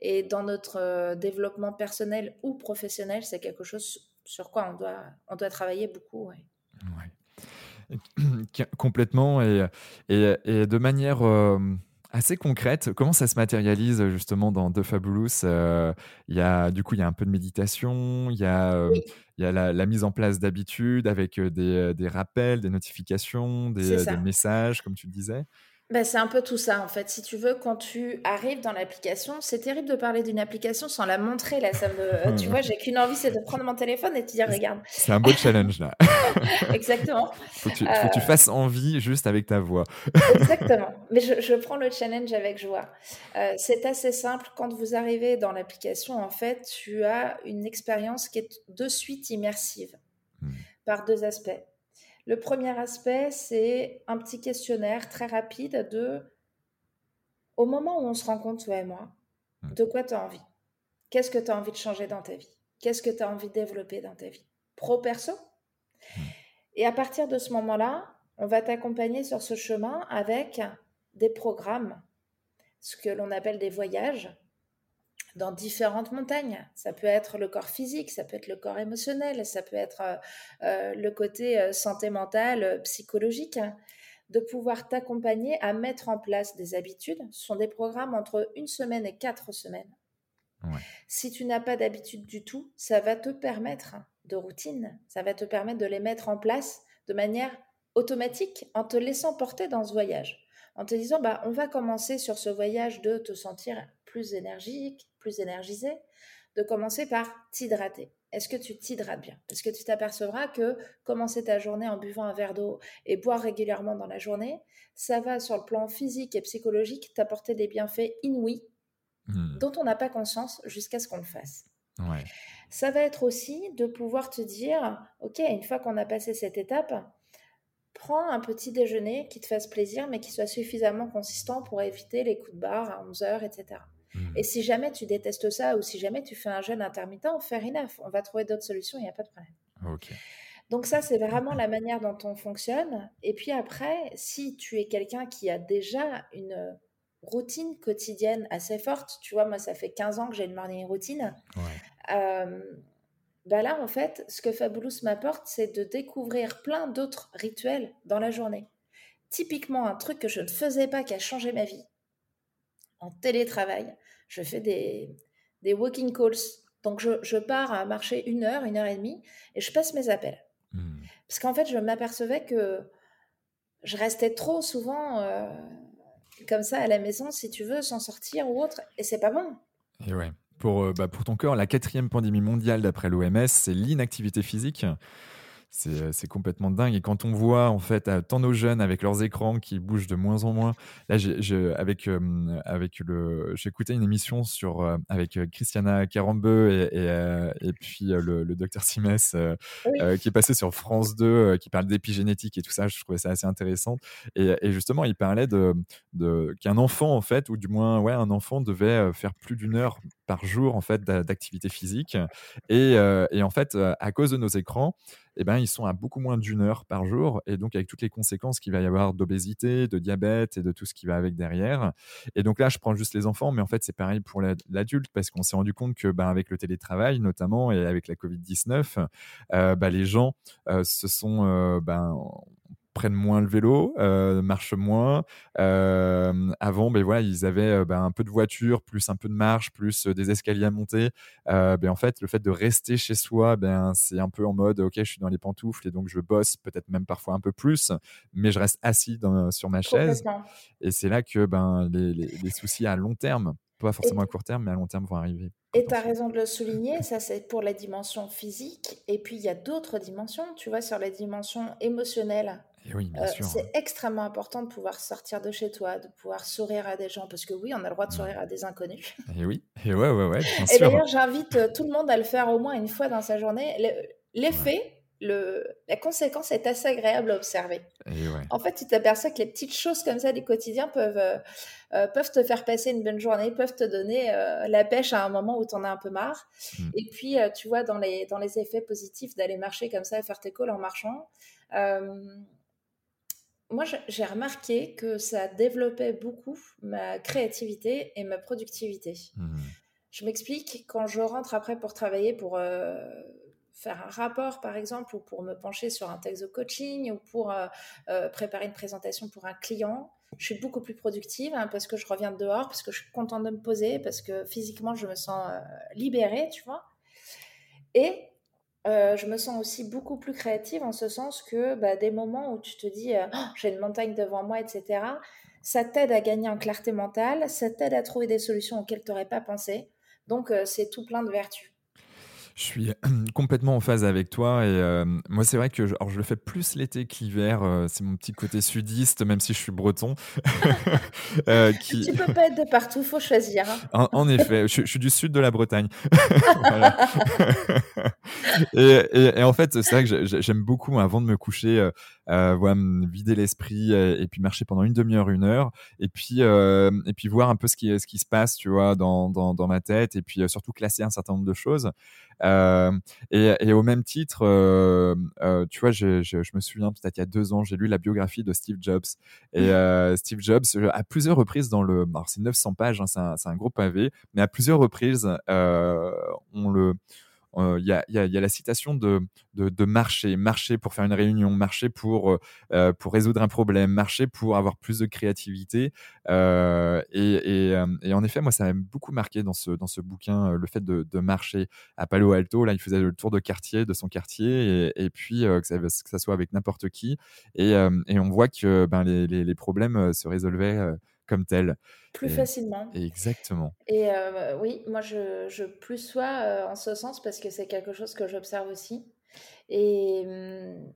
Et dans notre développement personnel ou professionnel, c'est quelque chose sur quoi on doit, on doit travailler beaucoup. Complètement. Et, et, de manière euh, assez concrète, comment ça se matérialise justement dans The Fabulous euh, Il y a du coup il y a un peu de méditation, il y a, euh, il y a la, mise en place d'habitudes avec des, des, rappels, des notifications, des, des, messages, comme tu le disais. Bah, c'est un peu tout ça, en fait. Si tu veux, quand tu arrives dans l'application, c'est terrible de parler d'une application sans la montrer. Là, ça me, [LAUGHS] tu vois, j'ai qu'une envie, c'est de prendre mon téléphone et de te dire, regarde. C'est un beau challenge, là. [LAUGHS] Exactement. Faut que, tu, faut que tu euh, fasses envie juste avec ta voix. [LAUGHS] Exactement. Mais je, je, prends le challenge avec joie. Euh, c'est assez simple. Quand vous arrivez dans l'application, en fait, tu as une expérience qui est de suite immersive hmm. par deux aspects. Le premier aspect, c'est un petit questionnaire très rapide de, au moment où on se rencontre, toi et moi, mmh. de quoi tu as envie? Qu'est-ce que tu as envie de changer dans ta vie? Qu'est-ce que tu as envie de développer dans ta vie? Pro-perso mmh. Et à partir de ce moment-là, on va t'accompagner sur ce chemin avec des programmes, ce que l'on appelle des voyages, dans différentes montagnes. Ça peut être le corps physique, ça peut être le corps émotionnel, ça peut être euh, euh, le côté euh, santé mentale, psychologique, de pouvoir t'accompagner à mettre en place des habitudes. Ce sont des programmes entre une semaine et quatre semaines. Si tu n'as pas d'habitude du tout, ça va te permettre de routine, ça va te permettre de les mettre en place de manière automatique en te laissant porter dans ce voyage. En te disant, bah, on va commencer sur ce voyage de te sentir plus énergique, plus énergisé, de commencer par t'hydrater. Est-ce que tu t'hydrates bien? Parce que tu t'apercevras que commencer ta journée en buvant un verre d'eau et boire régulièrement dans la journée, ça va sur le plan physique et psychologique t'apporter des bienfaits inouïs hmm. dont on n'a pas conscience jusqu'à ce qu'on le fasse. Ça va être aussi de pouvoir te dire, ok, une fois qu'on a passé cette étape, prends un petit déjeuner qui te fasse plaisir, mais qui soit suffisamment consistant pour éviter les coups de barre à 11 heures, etc. Mmh. Et si jamais tu détestes ça ou si jamais tu fais un jeûne intermittent, fair enough. On va trouver d'autres solutions, il n'y a pas de problème. Donc ça, c'est vraiment la manière dont on fonctionne. Et puis après, si tu es quelqu'un qui a déjà une routine quotidienne assez forte, tu vois, moi, ça fait 15 ans que j'ai une morning routine. Euh, bah là, en fait, ce que Fabulous m'apporte, c'est de découvrir plein d'autres rituels dans la journée. Typiquement, un truc que je ne faisais pas qui a changé ma vie en télétravail, je fais des, des walking calls. Donc, je, pars à marcher une heure, une heure et demie, et je passe mes appels. Hmm. Parce qu'en fait, je m'apercevais que je restais trop souvent euh, comme ça à la maison, si tu veux, sans sortir ou autre, et c'est pas bon. Et ouais. Pour, euh, bah, pour ton corps, la quatrième pandémie mondiale d'après l'OMS, c'est l'inactivité physique. Euh, c'est complètement dingue. Et quand on voit, en fait, tant nos jeunes avec leurs écrans qui bougent de moins en moins. Là, avec, euh, avec le, j'écoutais une émission sur, euh, avec Christiana Carambeu et, et, puis le, docteur Simès qui est passé sur France 2, qui parle d'épigénétique et tout ça. Je trouvais ça assez intéressant. Et, justement, il parlait de, de qu'un enfant, en fait, ou du moins, ouais, un enfant devait faire plus d'une heure par jour, en fait, d'activité physique. Et, et en fait, à cause de nos écrans, eh ben, ils sont à beaucoup moins d'une heure par jour. Et donc, avec toutes les conséquences qu'il va y avoir d'obésité, de diabète et de tout ce qui va avec derrière. Et donc là, je prends juste les enfants, mais en fait, c'est pareil pour l'adulte parce qu'on s'est rendu compte que, ben, avec le télétravail notamment et avec la Covid-19, euh, ben, les gens euh, se sont, euh, ben, prennent moins le vélo, euh, marchent moins. Euh, avant, ben voilà, ils avaient euh, ben, un peu de voiture, plus un peu de marche, plus des escaliers à monter. ben en fait, le fait de rester chez soi, ben c'est un peu en mode, ok, je suis dans les pantoufles et donc je bosse peut-être même parfois un peu plus, mais je reste assis sur ma chaise. Et c'est là que ben les, les soucis à long terme pas forcément à court terme, mais à long terme vont arriver. Et tu as raison de le souligner, ça c'est pour la dimension physique. Et puis il y a d'autres dimensions, tu vois, sur la dimension émotionnelle. Oui, euh, c'est extrêmement important de pouvoir sortir de chez toi, de pouvoir sourire à des gens, parce que oui, on a le droit de sourire à des inconnus. [LAUGHS] Et oui, et ouais, ouais, ouais. et d'ailleurs, j'invite euh, tout le monde à le faire au moins une fois dans sa journée. L'effet, la conséquence est assez agréable à observer. En fait, tu t'aperçois que les petites choses comme ça du quotidien peuvent, euh, euh, peuvent te faire passer une bonne journée, peuvent te donner euh, la pêche à un moment où tu en as un peu marre. Mm. Et puis, tu vois, dans les, dans les effets positifs d'aller marcher comme ça et faire tes calls en marchant, moi, j'ai remarqué que ça développait beaucoup ma créativité et ma productivité. Mm. Je m'explique, quand je rentre après pour travailler, pour faire un rapport, par exemple, ou pour me pencher sur un texte de coaching, ou pour euh, euh, préparer une présentation pour un client, je suis beaucoup plus productive hein, parce que je reviens de dehors, parce que je suis contente de me poser, parce que physiquement, je me sens euh, libérée, tu vois. Et je me sens aussi beaucoup plus créative en ce sens que bah, des moments où tu te dis, oh, j'ai une montagne devant moi, etc., ça t'aide à gagner en clarté mentale, ça t'aide à trouver des solutions auxquelles tu n'aurais pas pensé. Donc, c'est tout plein de vertus. Je suis [CLEARS THROAT] complètement en phase avec toi et euh, moi c'est vrai que je, alors je le fais plus l'été qu'hiver, euh, c'est mon petit côté sudiste même si je suis breton. [LAUGHS] euh, [LAUGHS] qui... Tu peux pas être de partout, faut choisir. Hein. En, effet, je, suis du sud de la Bretagne. [LAUGHS] et, et, en fait c'est vrai que j'aime beaucoup avant de me coucher, euh, euh voilà, me vider l'esprit et, puis marcher pendant une demi-heure, une heure et puis et puis voir un peu ce qui, ce qui se passe tu vois dans, dans, dans ma tête et puis surtout classer un certain nombre de choses. Euh, et, au même titre, euh, euh, tu vois, je, je, me souviens peut-être il y a deux ans, j'ai lu la biographie de Steve Jobs. Et mmh. Steve Jobs, à plusieurs reprises dans le, alors c'est 900 pages, hein, c'est un, un, gros pavé, mais à plusieurs reprises, on le euh, il y, a, la citation de, marcher, marcher pour faire une réunion, marcher pour, euh, pour résoudre un problème, marcher pour avoir plus de créativité. Euh, et, euh, en effet, moi, ça m'a beaucoup marqué dans ce, bouquin, le fait de, marcher à Palo Alto. Là, il faisait le tour de quartier, de son quartier, et, puis que ça, soit avec n'importe qui. Et, on voit que ben, les problèmes se résolvaient comme tel. Plus facilement. Exactement. Et euh, oui, moi je, je plus sois euh, en ce sens parce que c'est quelque chose que j'observe aussi. Et, hum,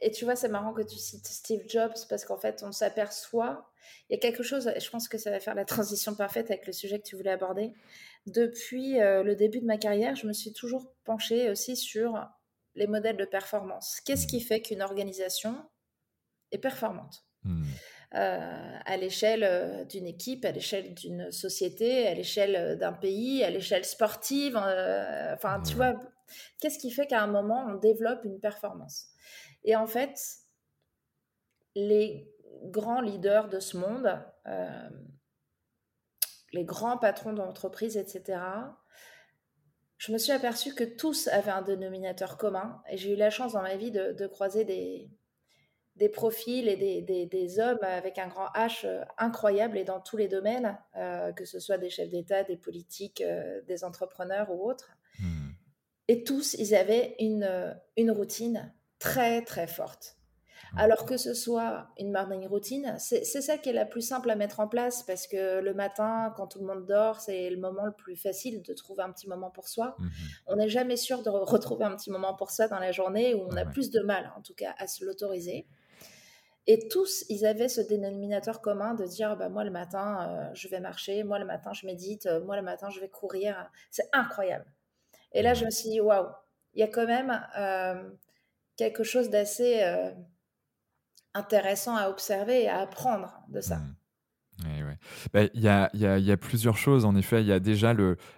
et tu vois, c'est marrant que tu cites Steve Jobs parce qu'en fait, on s'aperçoit, il y a quelque chose, je pense que ça va faire la transition parfaite avec le sujet que tu voulais aborder. Depuis euh, le début de ma carrière, je me suis toujours penchée aussi sur les modèles de performance. Qu'est-ce qui mmh. fait qu'une organisation est performante? Mmh. Euh, à l'échelle euh, d'une équipe, à l'échelle d'une société, à l'échelle euh, d'un pays, à l'échelle sportive. enfin, tu vois, qu'est-ce qui fait qu'à un moment, on développe une performance? Et en fait, les grands leaders de ce monde, les grands patrons d'entreprise, etc., je me suis aperçue que tous avaient un dénominateur commun. Et j'ai eu la chance dans ma vie de croiser des, des profils et des, des, hommes avec un grand H euh, incroyable et dans tous les domaines, euh, que ce soit des chefs d'État, des politiques, euh, des entrepreneurs ou autres. Hmm. Et tous, ils avaient une, une routine très, très forte. Alors que ce soit une morning routine, c'est ça qui est la plus simple à mettre en place parce que le matin, quand tout le monde dort, c'est le moment le plus facile de trouver un petit moment pour soi. Hmm. On n'est jamais sûr de retrouver un petit moment pour soi dans la journée où on a plus de mal, en tout cas, à se l'autoriser. Et tous, ils avaient ce dénominateur commun de dire bah, moi le matin, euh, je vais marcher, moi le matin, je médite, euh, moi le matin, je vais courir. C'est incroyable. Et là, je me suis dit waouh, il y a quand même euh, quelque chose d'assez intéressant à observer et à apprendre de ça. Mmh. Bah, il y, a, plusieurs choses, en effet. Il y a déjà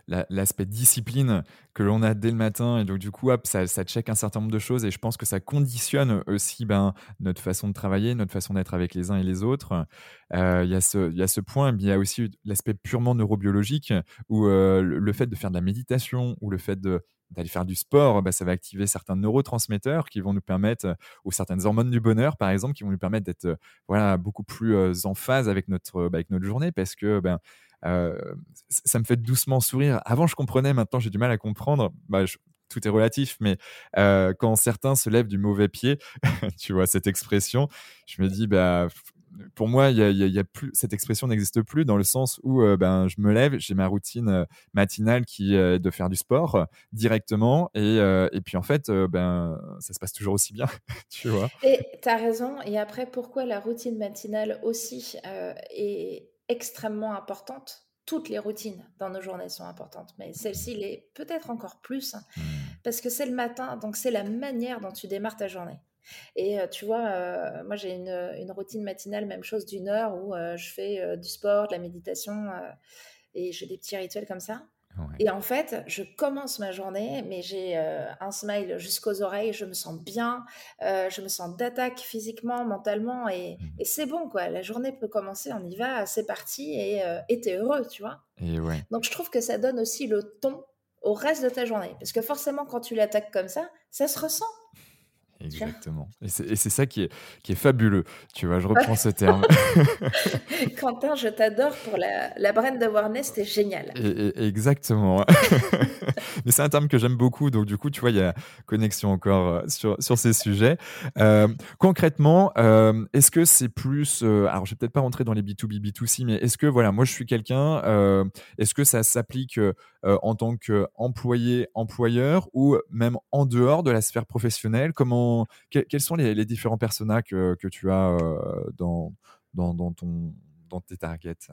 l'aspect discipline que l'on a dès le matin. Et donc, du coup, ça, check un certain nombre de choses. Et je pense que ça conditionne aussi ben, notre façon de travailler, notre façon d'être avec les uns et les autres. Euh, il y, a ce, y a ce point. Il y a aussi l'aspect purement neurobiologique où euh, le fait de faire de la méditation ou le fait de d'aller faire du sport, bah, ça va activer certains neurotransmetteurs qui vont nous permettre, ou certaines hormones du bonheur, par exemple, qui vont nous permettre d'être voilà, beaucoup plus en phase avec notre, bah, avec notre journée parce que ben, ça me fait doucement sourire. Avant, je comprenais, maintenant, j'ai du mal à comprendre. Bah, tout est relatif, mais quand certains se lèvent du mauvais pied, [LAUGHS] tu vois cette expression, je me dis, bah, pour moi, y a, y a plus, cette expression n'existe plus dans le sens où euh, ben, je me lève, j'ai ma routine euh, matinale qui est de faire du sport euh, directement. Et, et, puis en fait, ben, ça se passe toujours aussi bien, [LAUGHS] tu vois. Et tu as raison. Et après, pourquoi la routine matinale aussi est extrêmement importante? Toutes les routines dans nos journées sont importantes, mais celle-ci l'est peut-être encore plus, mmh. parce que c'est le matin, donc c'est la manière dont tu démarres ta journée. Et tu vois, moi j'ai une, routine matinale, même chose d'une heure où je fais du sport, de la méditation et j'ai des petits rituels comme ça. Et en fait, je commence ma journée, mais j'ai un smile jusqu'aux oreilles, je me sens bien, je me sens d'attaque physiquement, mentalement, et, mmh. et c'est bon, quoi. La journée peut commencer, on y va, c'est parti, et t'es heureux, tu vois. Et ouais. Donc je trouve que ça donne aussi le ton au reste de ta journée, parce que forcément, quand tu l'attaques comme ça, ça se ressent. Exactement. Et c'est ça qui est, qui est fabuleux. Tu vois, je [LAUGHS] reprends ce terme. [LAUGHS] Quentin, je t'adore pour la, la brand d'awareness, c'était génial. exactement. [LAUGHS] Mais c'est un terme que j'aime beaucoup. Donc, du coup, tu vois, il y a connexion encore euh, sur, sur ces sujets. Euh, concrètement, euh, est-ce que c'est plus. alors, je vais peut-être pas rentrer dans les B2B, B2C, mais est-ce que, voilà, moi, je suis quelqu'un. est-ce que ça s'applique en tant qu'employé, employeur ou même en dehors de la sphère professionnelle? Comment quels sont les, différents personnages que, tu as euh, dans, dans, ton, dans tes targets?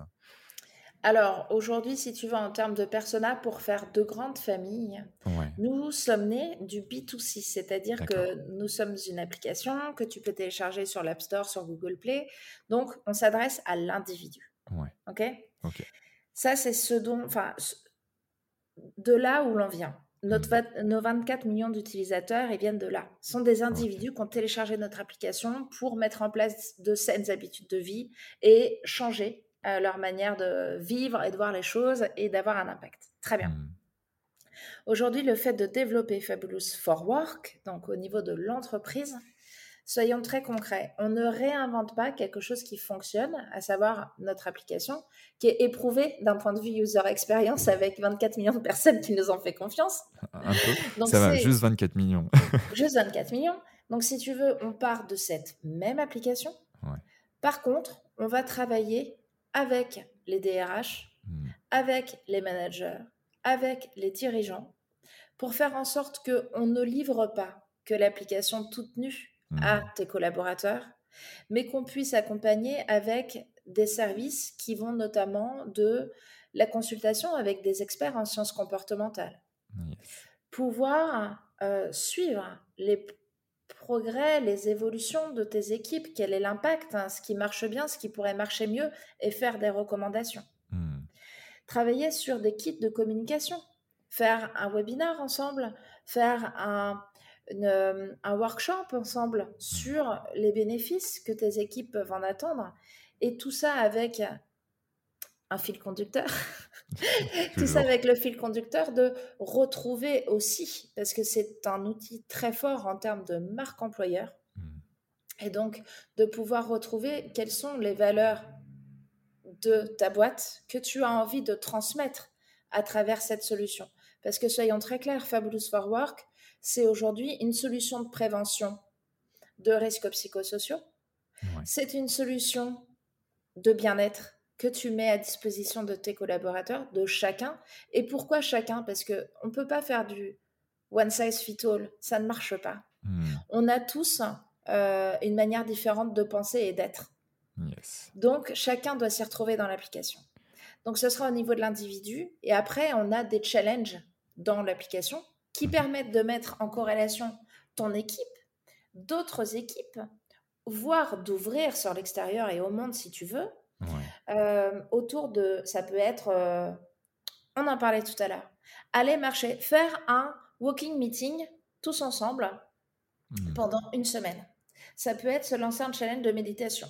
Alors aujourd'hui, si tu veux, en termes de persona, pour faire de grandes familles, nous sommes nés du B2C, c'est-à-dire que nous sommes une application que tu peux télécharger sur l'App Store, sur Google Play. Donc, on s'adresse à l'individu. OK? Ça, c'est ce dont, enfin, de là où l'on vient. Notre nos 24 millions d'utilisateurs, ils viennent de là. Ce sont des individus qui ont téléchargé notre application pour mettre en place de saines habitudes de vie et changer euh, leur manière de vivre et de voir les choses et d'avoir un impact. Très bien. Mmh. Aujourd'hui, le fait de développer Fabulous for Work, donc au niveau de l'entreprise, Soyons très concrets. On ne réinvente pas quelque chose qui fonctionne, à savoir notre application, qui est éprouvée d'un point de vue user experience avec 24 millions de personnes qui nous ont fait confiance. Un peu. Ça va, juste 24 millions. [LAUGHS] juste 24 millions. Donc, si tu veux, on part de cette même application. Par contre, on va travailler avec les DRH, hmm. avec les managers, avec les dirigeants, pour faire en sorte qu'on ne livre pas que l'application toute nue à mmh. tes collaborateurs, mais qu'on puisse accompagner avec des services qui vont notamment de la consultation avec des experts en sciences comportementales. Pouvoir euh, suivre les progrès, les évolutions de tes équipes, quel est l'impact, hein, ce qui marche bien, ce qui pourrait marcher mieux, et faire des recommandations. Mmh. Travailler sur des kits de communication, faire un webinaire ensemble, faire un, euh, un workshop ensemble sur les bénéfices que tes équipes peuvent en attendre. Et tout ça avec un fil conducteur. [LAUGHS] tout ça avec le fil conducteur de retrouver aussi, parce que c'est un outil très fort en termes de marque employeur. Mmh. Et donc, de pouvoir retrouver quelles sont les valeurs de ta boîte que tu as envie de transmettre à travers cette solution. Parce que soyons très clairs, Fabulous for Work, c'est aujourd'hui une solution de prévention de risques psychosociaux. C'est une solution de bien-être que tu mets à disposition de tes collaborateurs, de chacun. Et pourquoi chacun? Parce qu'on ne peut pas faire du one size fit all, ça ne marche pas. Hmm. On a tous euh, une manière différente de penser et d'être. Donc chacun doit s'y retrouver dans l'application. Donc ce sera au niveau de l'individu. Et après, on a des challenges dans l'application qui permettent de mettre en corrélation ton équipe, d'autres équipes, voire d'ouvrir sur l'extérieur et au monde si tu veux, euh, autour de, ça peut être, euh, on en parlait tout à l'heure, aller marcher, faire un walking meeting tous ensemble mmh. pendant une semaine. Ça peut être se lancer un challenge de méditation.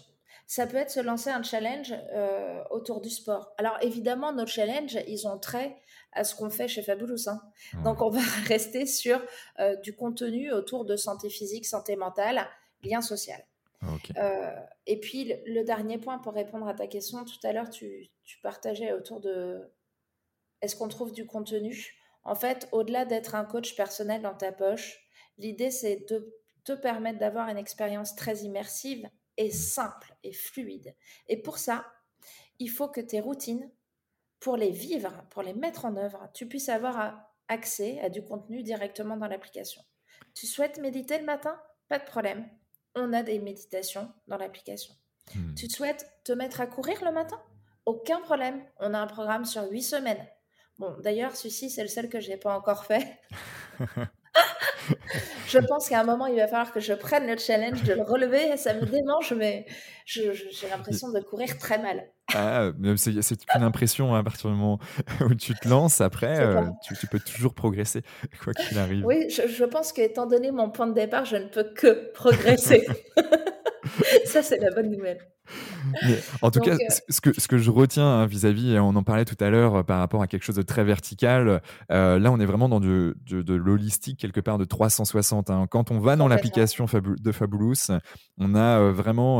Ça peut être se lancer un challenge euh, autour du sport. Alors évidemment, nos challenges, ils ont trait à ce qu'on fait chez Fabulous. Hein. Donc, on va [LAUGHS] rester sur euh, du contenu autour de santé physique, santé mentale, lien social. Euh, et puis, le, dernier point pour répondre à ta question, tout à l'heure, tu, tu, partageais autour de est-ce qu'on trouve du contenu? En fait, au-delà d'être un coach personnel dans ta poche, l'idée, c'est de te permettre d'avoir une expérience très immersive et simple et fluide. Et pour ça, il faut que tes routines pour les vivre, pour les mettre en œuvre, tu puisses avoir accès à du contenu directement dans l'application. Tu souhaites méditer le matin? Pas de problème. On a des méditations dans l'application. Hmm. Tu souhaites te mettre à courir le matin? Aucun problème. On a un programme sur huit semaines. Bon, d'ailleurs, celui-ci, c'est le seul que je n'ai pas encore fait. [LAUGHS] [LAUGHS] je pense qu'à un moment, il va falloir que je prenne le challenge de le relever. Ça me démange, mais j'ai l'impression de courir très mal. Ah, c'est qu'une impression hein, à partir du moment où tu te lances. Après, euh, tu, peux toujours progresser, [LAUGHS] quoi qu'il arrive. Oui, je, je pense qu'étant donné mon point de départ, je ne peux que progresser. [LAUGHS] Ça, c'est la bonne nouvelle. en tout cas, euh ce que, ce que je retiens hein, vis-à-vis, et on en parlait tout à l'heure euh, par rapport à quelque chose de très vertical, euh, là on est vraiment dans de, de, l'holistique quelque part de 360. Hein. Quand on va dans l'application de Fabulous, on a vraiment,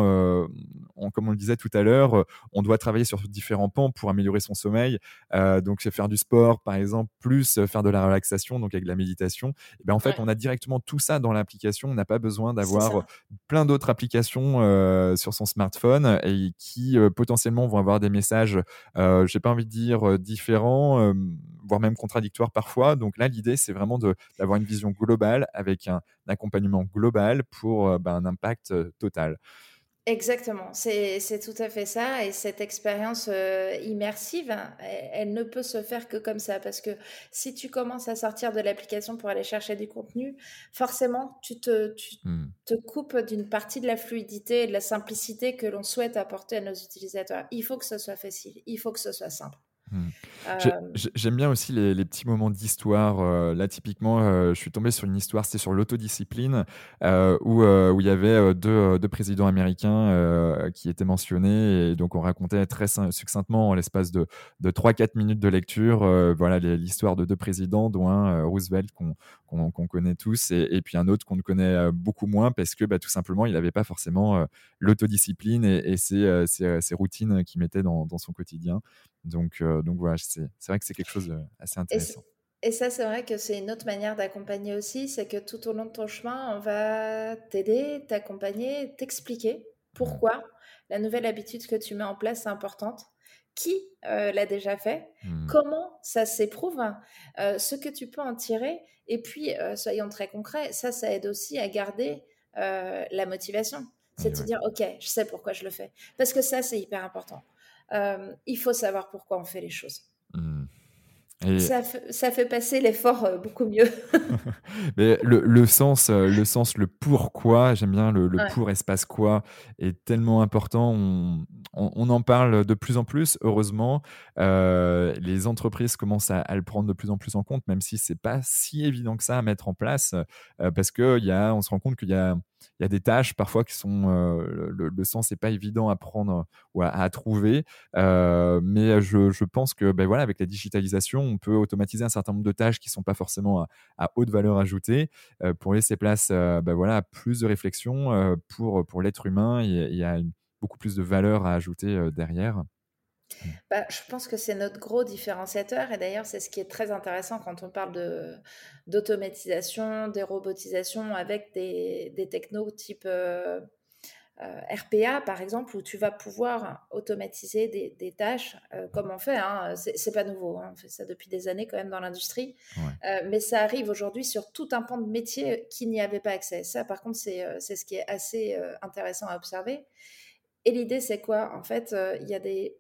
comme on le disait tout à l'heure, on doit travailler sur différents pans pour améliorer son sommeil. donc c'est faire du sport par exemple, plus faire de la relaxation, donc avec la méditation. Et ben, en fait, on a directement tout ça dans l'application. On n'a pas besoin d'avoir plein d'autres applications sur son smartphone et qui euh, potentiellement vont avoir des messages, euh, j'ai pas envie de dire euh, différents, voire même contradictoires parfois. Donc là, l'idée, c'est vraiment d'avoir une vision globale avec un, accompagnement global pour ben, un impact total. Exactement, c'est tout à fait ça. Et cette expérience euh, immersive, hein, elle, ne peut se faire que comme ça. Parce que si tu commences à sortir de l'application pour aller chercher du contenu, forcément, tu te, tu mmh. te coupes d'une partie de la fluidité et de la simplicité que l'on souhaite apporter à nos utilisateurs. Il faut que ce soit facile, il faut que ce soit simple. Mmh. J'aime bien aussi les, petits moments d'histoire. Euh, là, typiquement, euh, je suis tombé sur une histoire, c'était sur l'autodiscipline, euh, où, où il y avait deux, deux présidents américains qui étaient mentionnés. Et donc, on racontait très succinctement, en l'espace de, de 3-4 minutes de lecture, voilà l'histoire de deux présidents, dont un Roosevelt qu'on connaît tous, et, puis un autre qu'on connaît beaucoup moins, parce que bah, tout simplement, il n'avait pas forcément l'autodiscipline et, et ses, ses, routines qu'il mettait dans, dans son quotidien. Donc, donc voilà, c'est vrai que c'est quelque chose d'assez intéressant. Et, ça, c'est vrai que c'est une autre manière d'accompagner aussi, c'est que tout au long de ton chemin, on va t'aider, t'accompagner, t'expliquer pourquoi la nouvelle habitude que tu mets en place est importante, qui l'a déjà fait, mmh. comment ça s'éprouve, ce que tu peux en tirer, et puis, soyons très concrets, ça, ça aide aussi à garder la motivation. C'est de se dire, OK, je sais pourquoi je le fais. Parce que ça, c'est hyper important. Il faut savoir pourquoi on fait les choses. Mmh. Ça, fait passer l'effort euh, beaucoup mieux. [LAUGHS] [LAUGHS] Mais le, sens, euh, le sens, le pourquoi, j'aime bien le, pour espace quoi, est tellement important. On, en parle de plus en plus, heureusement. Euh, les entreprises commencent à, le prendre de plus en plus en compte, même si c'est pas si évident que ça à mettre en place, parce que y a, on se rend compte qu'il y a il y a des tâches parfois qui sont euh, le, sens n'est pas évident à prendre ou à, trouver euh, mais je, pense que ben voilà avec la digitalisation on peut automatiser un certain nombre de tâches qui sont pas forcément à, haute valeur ajoutée euh, pour laisser place ben voilà à plus de réflexion pour pour l'être humain il y a beaucoup plus de valeur à ajouter derrière. Bah, je pense que c'est notre gros différenciateur et d'ailleurs c'est ce qui est très intéressant quand on parle de, d'automatisation, des robotisations avec des, des technos type euh, euh, RPA par exemple où tu vas pouvoir automatiser des, des tâches euh, comme on fait, hein, c'est, pas nouveau, hein, on fait ça depuis des années quand même dans l'industrie, mais ça arrive aujourd'hui sur tout un pan de métier qui n'y avait pas accès. Ça par contre c'est, c'est ce qui est assez intéressant à observer. Et l'idée, c'est quoi? En fait, il y a des,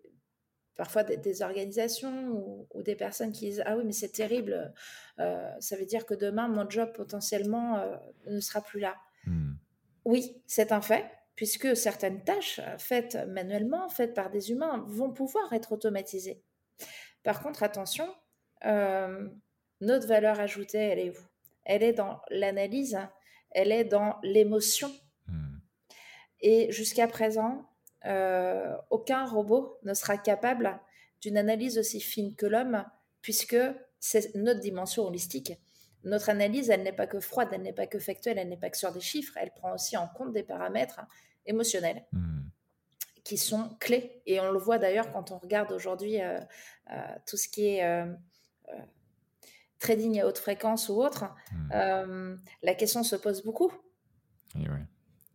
parfois des, organisations ou, des personnes qui disent ah oui mais c'est terrible euh, ça veut dire que demain mon job potentiellement euh, ne sera plus là. Hmm. oui c'est un fait puisque certaines tâches euh, faites manuellement faites par des humains vont pouvoir être automatisées. Par contre attention notre valeur ajoutée elle est où? Elle est dans l'analyse elle est dans l'émotion. Hmm. et jusqu'à présent euh, aucun robot ne sera capable d'une analyse aussi fine que l'homme, puisque c'est notre dimension holistique. Notre analyse, elle n'est pas que froide, elle n'est pas que factuelle, elle n'est pas que sur des chiffres, elle prend aussi en compte des paramètres émotionnels hmm. qui sont clés. Et on le voit d'ailleurs quand on regarde aujourd'hui euh, euh, tout ce qui est trading à haute fréquence ou autre. Hmm. la question se pose beaucoup.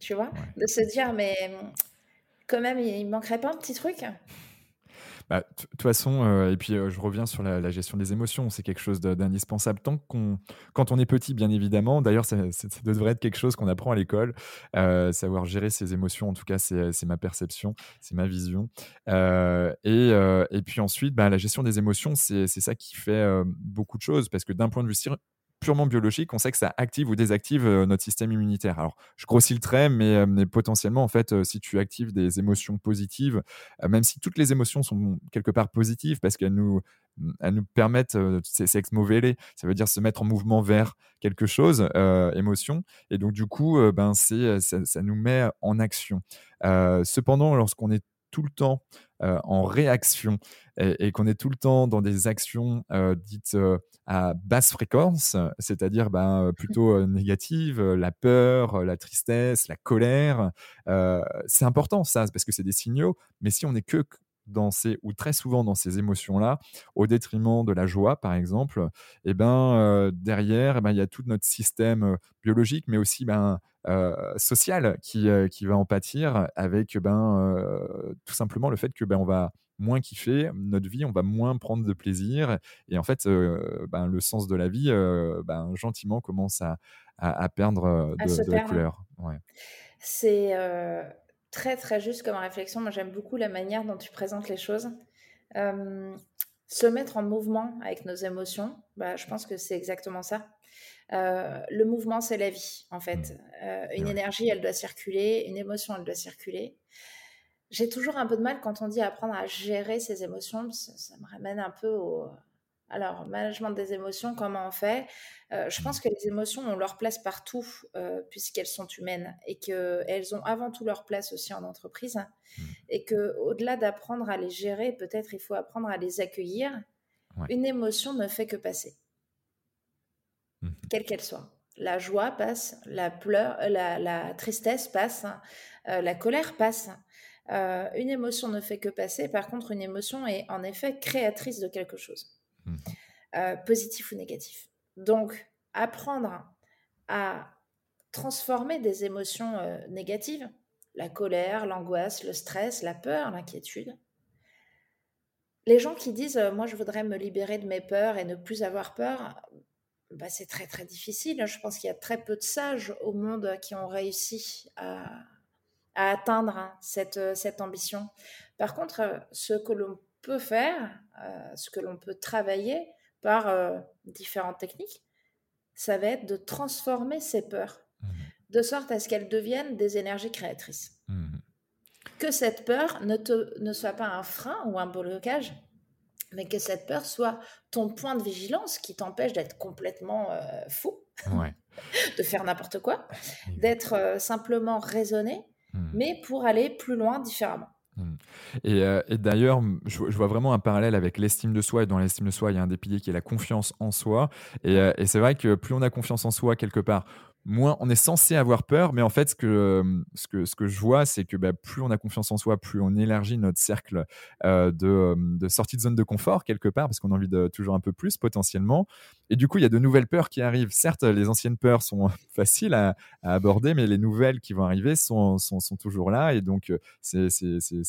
Tu vois, de se dire, mais quand même, il manquerait pas un petit truc bah, de toute façon, euh, et puis euh, je reviens sur la, gestion des émotions, c'est quelque chose d'indispensable. Tant qu'on, quand on est petit, bien évidemment, d'ailleurs, ça, devrait être quelque chose qu'on apprend à l'école, euh, savoir gérer ses émotions, en tout cas, c'est, ma perception, c'est ma vision. Et, et, puis ensuite, bah, la gestion des émotions, c'est, ça qui fait beaucoup de choses, parce que d'un point de vue purement biologique, on sait que ça active ou désactive notre système immunitaire. Alors, je grossis le trait, mais, mais potentiellement, en fait, si tu actives des émotions positives, même si toutes les émotions sont quelque part positives parce qu'elles nous, elles nous permettent, c'est ex ça veut dire se mettre en mouvement vers quelque chose, émotion, et donc du coup, ben, ça, ça, nous met en action. cependant, lorsqu'on est tout le temps en réaction et, qu'on est tout le temps dans des actions dites à basse fréquence, c'est-à-dire ben, plutôt négatives, la peur, la tristesse, la colère, c'est important ça, parce que c'est des signaux, mais si on n'est que dans ces, ou très souvent dans ces émotions-là, au détriment de la joie, par exemple, et eh ben, derrière, eh ben, il y a tout notre système biologique, mais aussi ben, social qui, qui va en pâtir avec ben, tout simplement le fait que ben, on va moins kiffer notre vie, on va moins prendre de plaisir. Et en fait, ben, le sens de la vie, ben, gentiment, commence à, à, perdre de, la couleur. Ouais. C'est très très juste comme réflexion. Moi, j'aime beaucoup la manière dont tu présentes les choses. se mettre en mouvement avec nos émotions, bah, je pense que c'est exactement ça. Euh, le mouvement, c'est la vie, en fait. Mmh. Euh, une énergie, elle doit circuler, une émotion, elle doit circuler. J'ai toujours un peu de mal quand on dit apprendre à gérer ses émotions. Ça, me ramène un peu au. Alors, management des émotions, comment on fait? Euh, Je pense que les émotions ont leur place partout, puisqu'elles sont humaines, et qu'elles ont avant tout leur place aussi en entreprise. Mmh. Et qu'au-delà d'apprendre à les gérer, peut-être il faut apprendre à les accueillir. Une émotion ne fait que passer. Mmh. quelle qu'elle soit. La joie passe, la, pleur, euh, la, tristesse passe, euh, la colère passe. Euh, une émotion ne fait que passer. Par contre, une émotion est en effet créatrice de quelque chose, mmh. positif ou négatif. Donc, apprendre à transformer des émotions négatives, la colère, l'angoisse, le stress, la peur, l'inquiétude. Les gens qui disent moi je voudrais me libérer de mes peurs et ne plus avoir peur, bah, c'est très très difficile. Je pense qu'il y a très peu de sages au monde qui ont réussi à, atteindre hein, cette, euh, ambition. Par contre, euh, ce que l'on peut faire, euh, ce que l'on peut travailler par différentes techniques, ça va être de transformer ces peurs, mmh de sorte à ce qu'elles deviennent des énergies créatrices. Mmh que cette peur ne, te, ne soit pas un frein ou un blocage, mais que cette peur soit ton point de vigilance qui t'empêche d'être complètement euh, fou, [LAUGHS] de faire n'importe quoi, d'être euh, simplement raisonné, mmh. mais pour aller plus loin différemment. Mmh. Euh, et, d'ailleurs, je, vois vraiment un parallèle avec l'estime de soi. Et dans l'estime de soi, il y a un des piliers qui est la confiance en soi. Et, et c'est vrai que plus on a confiance en soi quelque part, moins on est censé avoir peur, mais en fait, ce que, ce que, ce que je vois, c'est que bah, plus on a confiance en soi, plus on élargit notre cercle euh, de, de, sortie de zone de confort quelque part, parce qu'on a envie de toujours un peu plus potentiellement. Et du coup, il y a de nouvelles peurs qui arrivent. Certes, les anciennes peurs sont [LAUGHS] faciles à, aborder, mais les nouvelles qui vont arriver sont, sont, sont toujours là. Et donc, c'est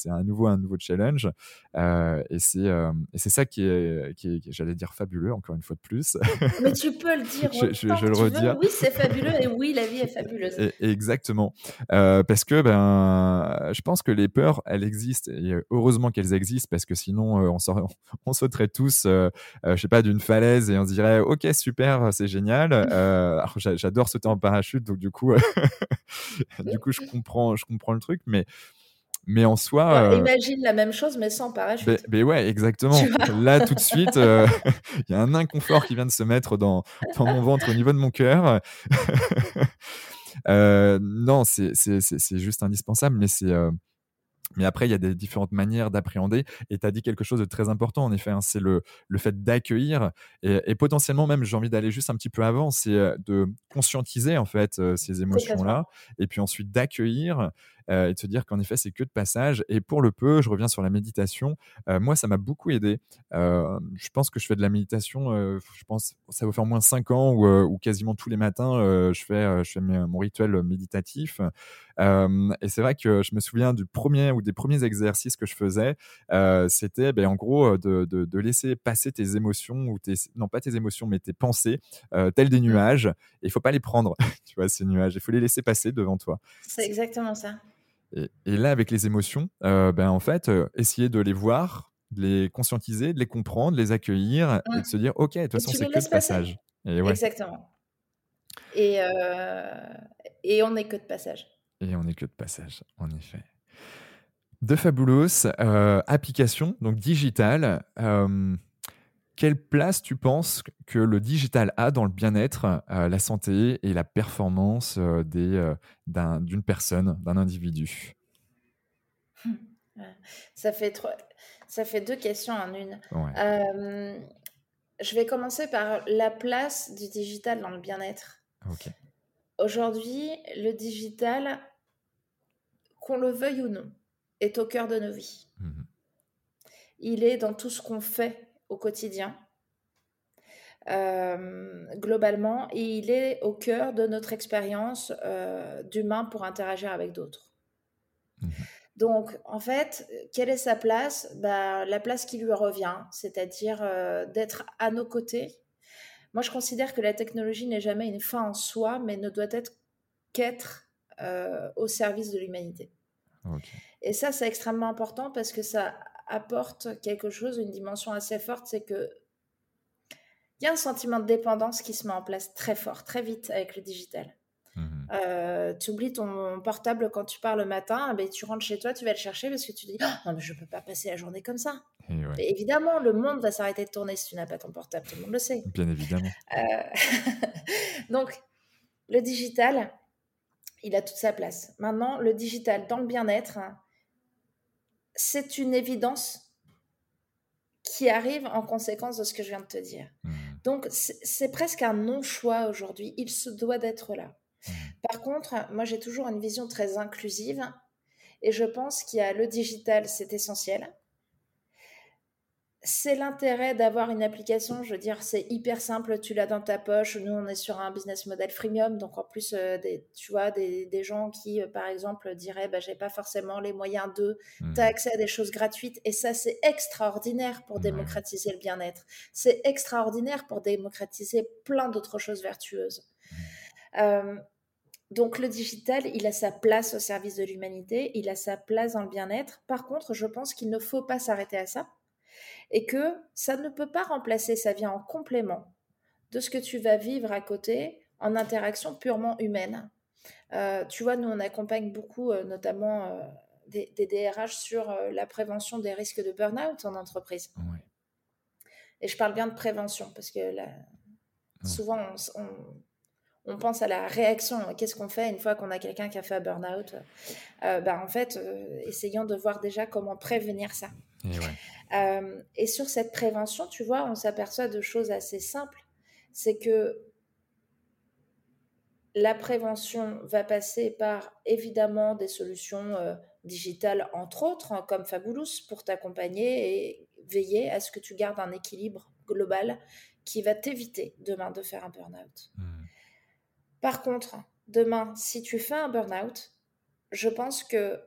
à nouveau un nouveau challenge. Euh, et c'est ça qui est, qui est, j'allais dire, fabuleux, encore une fois de plus. Mais tu peux le dire. [LAUGHS] je, je, je le redire. Oui, c'est fabuleux oui, la vie est fabuleuse. exactement. Euh, parce que ben, je pense que les peurs, elles existent. Et heureusement qu'elles existent parce que sinon, euh, on, [LAUGHS] on, sauterait tous, euh, je sais pas, d'une falaise et on se dirait, ok, super, c'est génial. [LAUGHS] J'adore sauter en parachute, donc du coup, [LAUGHS] du coup, je comprends, je comprends le truc, mais mais en soi. Euh, imagine la même chose, mais sans parachute. Mais, mais ouais, exactement. Là, tout de suite, euh, [LAUGHS] il y a un inconfort qui vient de se mettre dans, dans mon ventre au niveau de mon cœur. [LAUGHS] euh, non, c'est juste indispensable, mais c'est. Mais après, il y a des différentes manières d'appréhender. Et tu as dit quelque chose de très important, en effet, hein, c'est le, le, fait d'accueillir. Et, et, potentiellement, même, j'ai envie d'aller juste un petit peu avant, c'est de conscientiser, en fait, ces émotions-là. Et puis ensuite d'accueillir et de se dire qu'en effet, c'est que de passage. Et pour le peu, je reviens sur la méditation. Euh, moi, ça m'a beaucoup aidé. Euh, je pense que je fais de la méditation, je pense, ça va faire au moins 5 ans où, quasiment tous les matins, je fais, je fais mon rituel méditatif. et c'est vrai que je me souviens du premier ou des premiers exercices que je faisais, c'était ben, en gros de, de, de, laisser passer tes émotions ou tes non pas tes émotions mais tes pensées telles des mmh. nuages. Et il faut pas les prendre, [LAUGHS] tu vois ces nuages. Il faut les laisser passer devant toi. C'est exactement ça. Et, là, avec les émotions, euh, ben, en fait, euh, essayer de les voir, de les conscientiser, de les comprendre, de les accueillir et de se dire, OK, de toute façon, c'est que de passage. Et ouais. Exactement. Et, et on n'est que de passage. Et on n'est que de passage, en effet. De Fabulous, application, donc digitale. Quelle place tu penses que le digital a dans le bien-être, la santé et la performance d'une personne, d'un individu? Ça fait, ça fait deux questions en une. je vais commencer par la place du digital dans le bien-être. Aujourd'hui, le digital, qu'on le veuille ou non, est au cœur de nos vies. Mmh Il est dans tout ce qu'on fait au quotidien, globalement, et il est au cœur de notre expérience d'humain pour interagir avec d'autres. Mmh donc, en fait, quelle est sa place? Bah, La place qui lui revient, c'est-à-dire euh, d'être à nos côtés. Moi, je considère que la technologie n'est jamais une fin en soi, mais ne doit être qu'être euh, au service de l'humanité. Et ça, c'est extrêmement important parce que ça apporte quelque chose, une dimension assez forte, c'est que il y a un sentiment de dépendance qui se met en place très fort, très vite avec le digital. Mmh euh, tu oublies ton portable quand tu pars le matin, ben, tu rentres chez toi, tu vas le chercher parce que tu dis «Ah, non mais je peux pas passer la journée comme ça. évidemment, le monde va s'arrêter de tourner si tu n'as pas ton portable, tout le monde le sait. Bien évidemment. Euh, [LAUGHS] donc le digital, il a toute sa place. Maintenant, le digital dans le bien-être, c'est une évidence qui arrive en conséquence de ce que je viens de te dire. Mmh. Donc c'est presque un non-choix aujourd'hui. Il se doit d'être là. Mmh. Par contre, moi j'ai toujours une vision très inclusive et je pense qu'il y a le digital, c'est essentiel. C'est l'intérêt d'avoir une application, je veux dire, c'est hyper simple, tu l'as dans ta poche. Nous, on est sur un business model freemium, donc en plus, euh, des, tu vois, des, gens qui, euh, par exemple, diraient, bah, j'ai pas forcément les moyens de, mmh. tu as accès à des choses gratuites, et ça, c'est extraordinaire pour démocratiser le bien-être. C'est extraordinaire pour démocratiser plein d'autres choses vertueuses. Mmh. Euh, donc le digital, il a sa place au service de l'humanité, il a sa place dans le bien-être. Par contre, je pense qu'il ne faut pas s'arrêter à ça et que ça ne peut pas remplacer, ça vient en complément de ce que tu vas vivre à côté en interaction purement humaine. Euh, tu vois, nous, on accompagne beaucoup, euh, notamment euh, des, DRH sur la prévention des risques de burn-out en entreprise. Et je parle bien de prévention parce que souvent, on on pense à la réaction. Qu'est-ce qu'on fait une fois qu'on a quelqu'un qui a fait un burn-out? Bah, En fait, essayons de voir déjà comment prévenir ça. Euh, et, sur cette prévention, tu vois, on s'aperçoit de choses assez simples. C'est que la prévention va passer par évidemment des solutions digitales, entre autres, hein, comme Fabulous, pour t'accompagner et veiller à ce que tu gardes un équilibre global qui va t'éviter demain de faire un burn-out. Mmh. Par contre, demain, si tu fais un burn-out, je pense que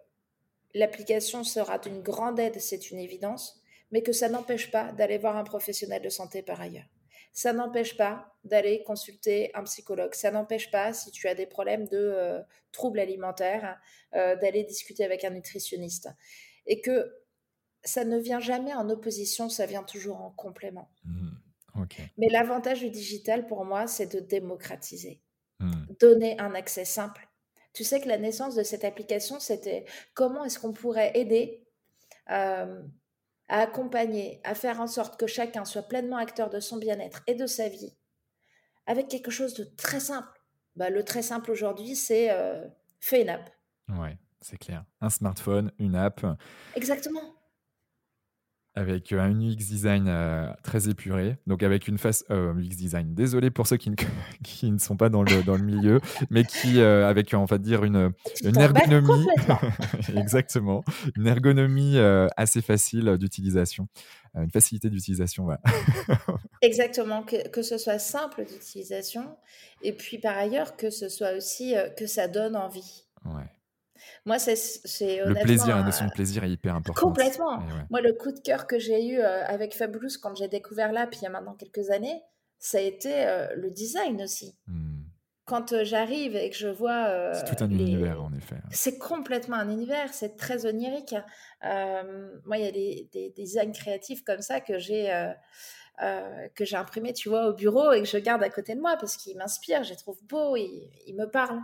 l'application sera d'une grande aide, c'est une évidence, mais que ça n'empêche pas d'aller voir un professionnel de santé par ailleurs. Ça n'empêche pas d'aller consulter un psychologue. Ça n'empêche pas, si tu as des problèmes de euh, troubles alimentaires, euh, d'aller discuter avec un nutritionniste. Et que ça ne vient jamais en opposition, ça vient toujours en complément. Mmh, mais l'avantage du digital, pour moi, c'est de démocratiser. Mmh. donner un accès simple. Tu sais que la naissance de cette application, c'était comment est-ce qu'on pourrait aider euh, à accompagner, à faire en sorte que chacun soit pleinement acteur de son bien-être et de sa vie, avec quelque chose de très simple. Bah, le très simple aujourd'hui, c'est euh, fait une app. Ouais, c'est clair. Un smartphone, une app. Exactement avec un UX design euh, très épuré, donc avec une face euh, UX design. Désolé pour ceux qui ne, [LAUGHS] qui ne sont pas dans le, dans le milieu, mais qui euh, avec on va dire une, une ergonomie, [LAUGHS] exactement, une ergonomie assez facile d'utilisation, une facilité d'utilisation. Voilà. [LAUGHS] exactement, que, que, ce soit simple d'utilisation, et puis par ailleurs que ce soit aussi que ça donne envie. Ouais. Moi, c'est Le plaisir, la notion de plaisir est hyper importante. Complètement. Moi, le coup de cœur que j'ai eu euh, avec Fabulous quand j'ai découvert l'app il y a maintenant quelques années, ça a été euh, le design aussi. Mmh. Quand euh, j'arrive et que je vois. c'est tout un univers, en effet. C'est complètement un univers, c'est très onirique. moi, il y a des, des, designs créatifs comme ça que j'ai que j'ai imprimés, tu vois, au bureau et que je garde à côté de moi parce qu'ils m'inspirent, je les trouve beaux, ils, ils me parlent.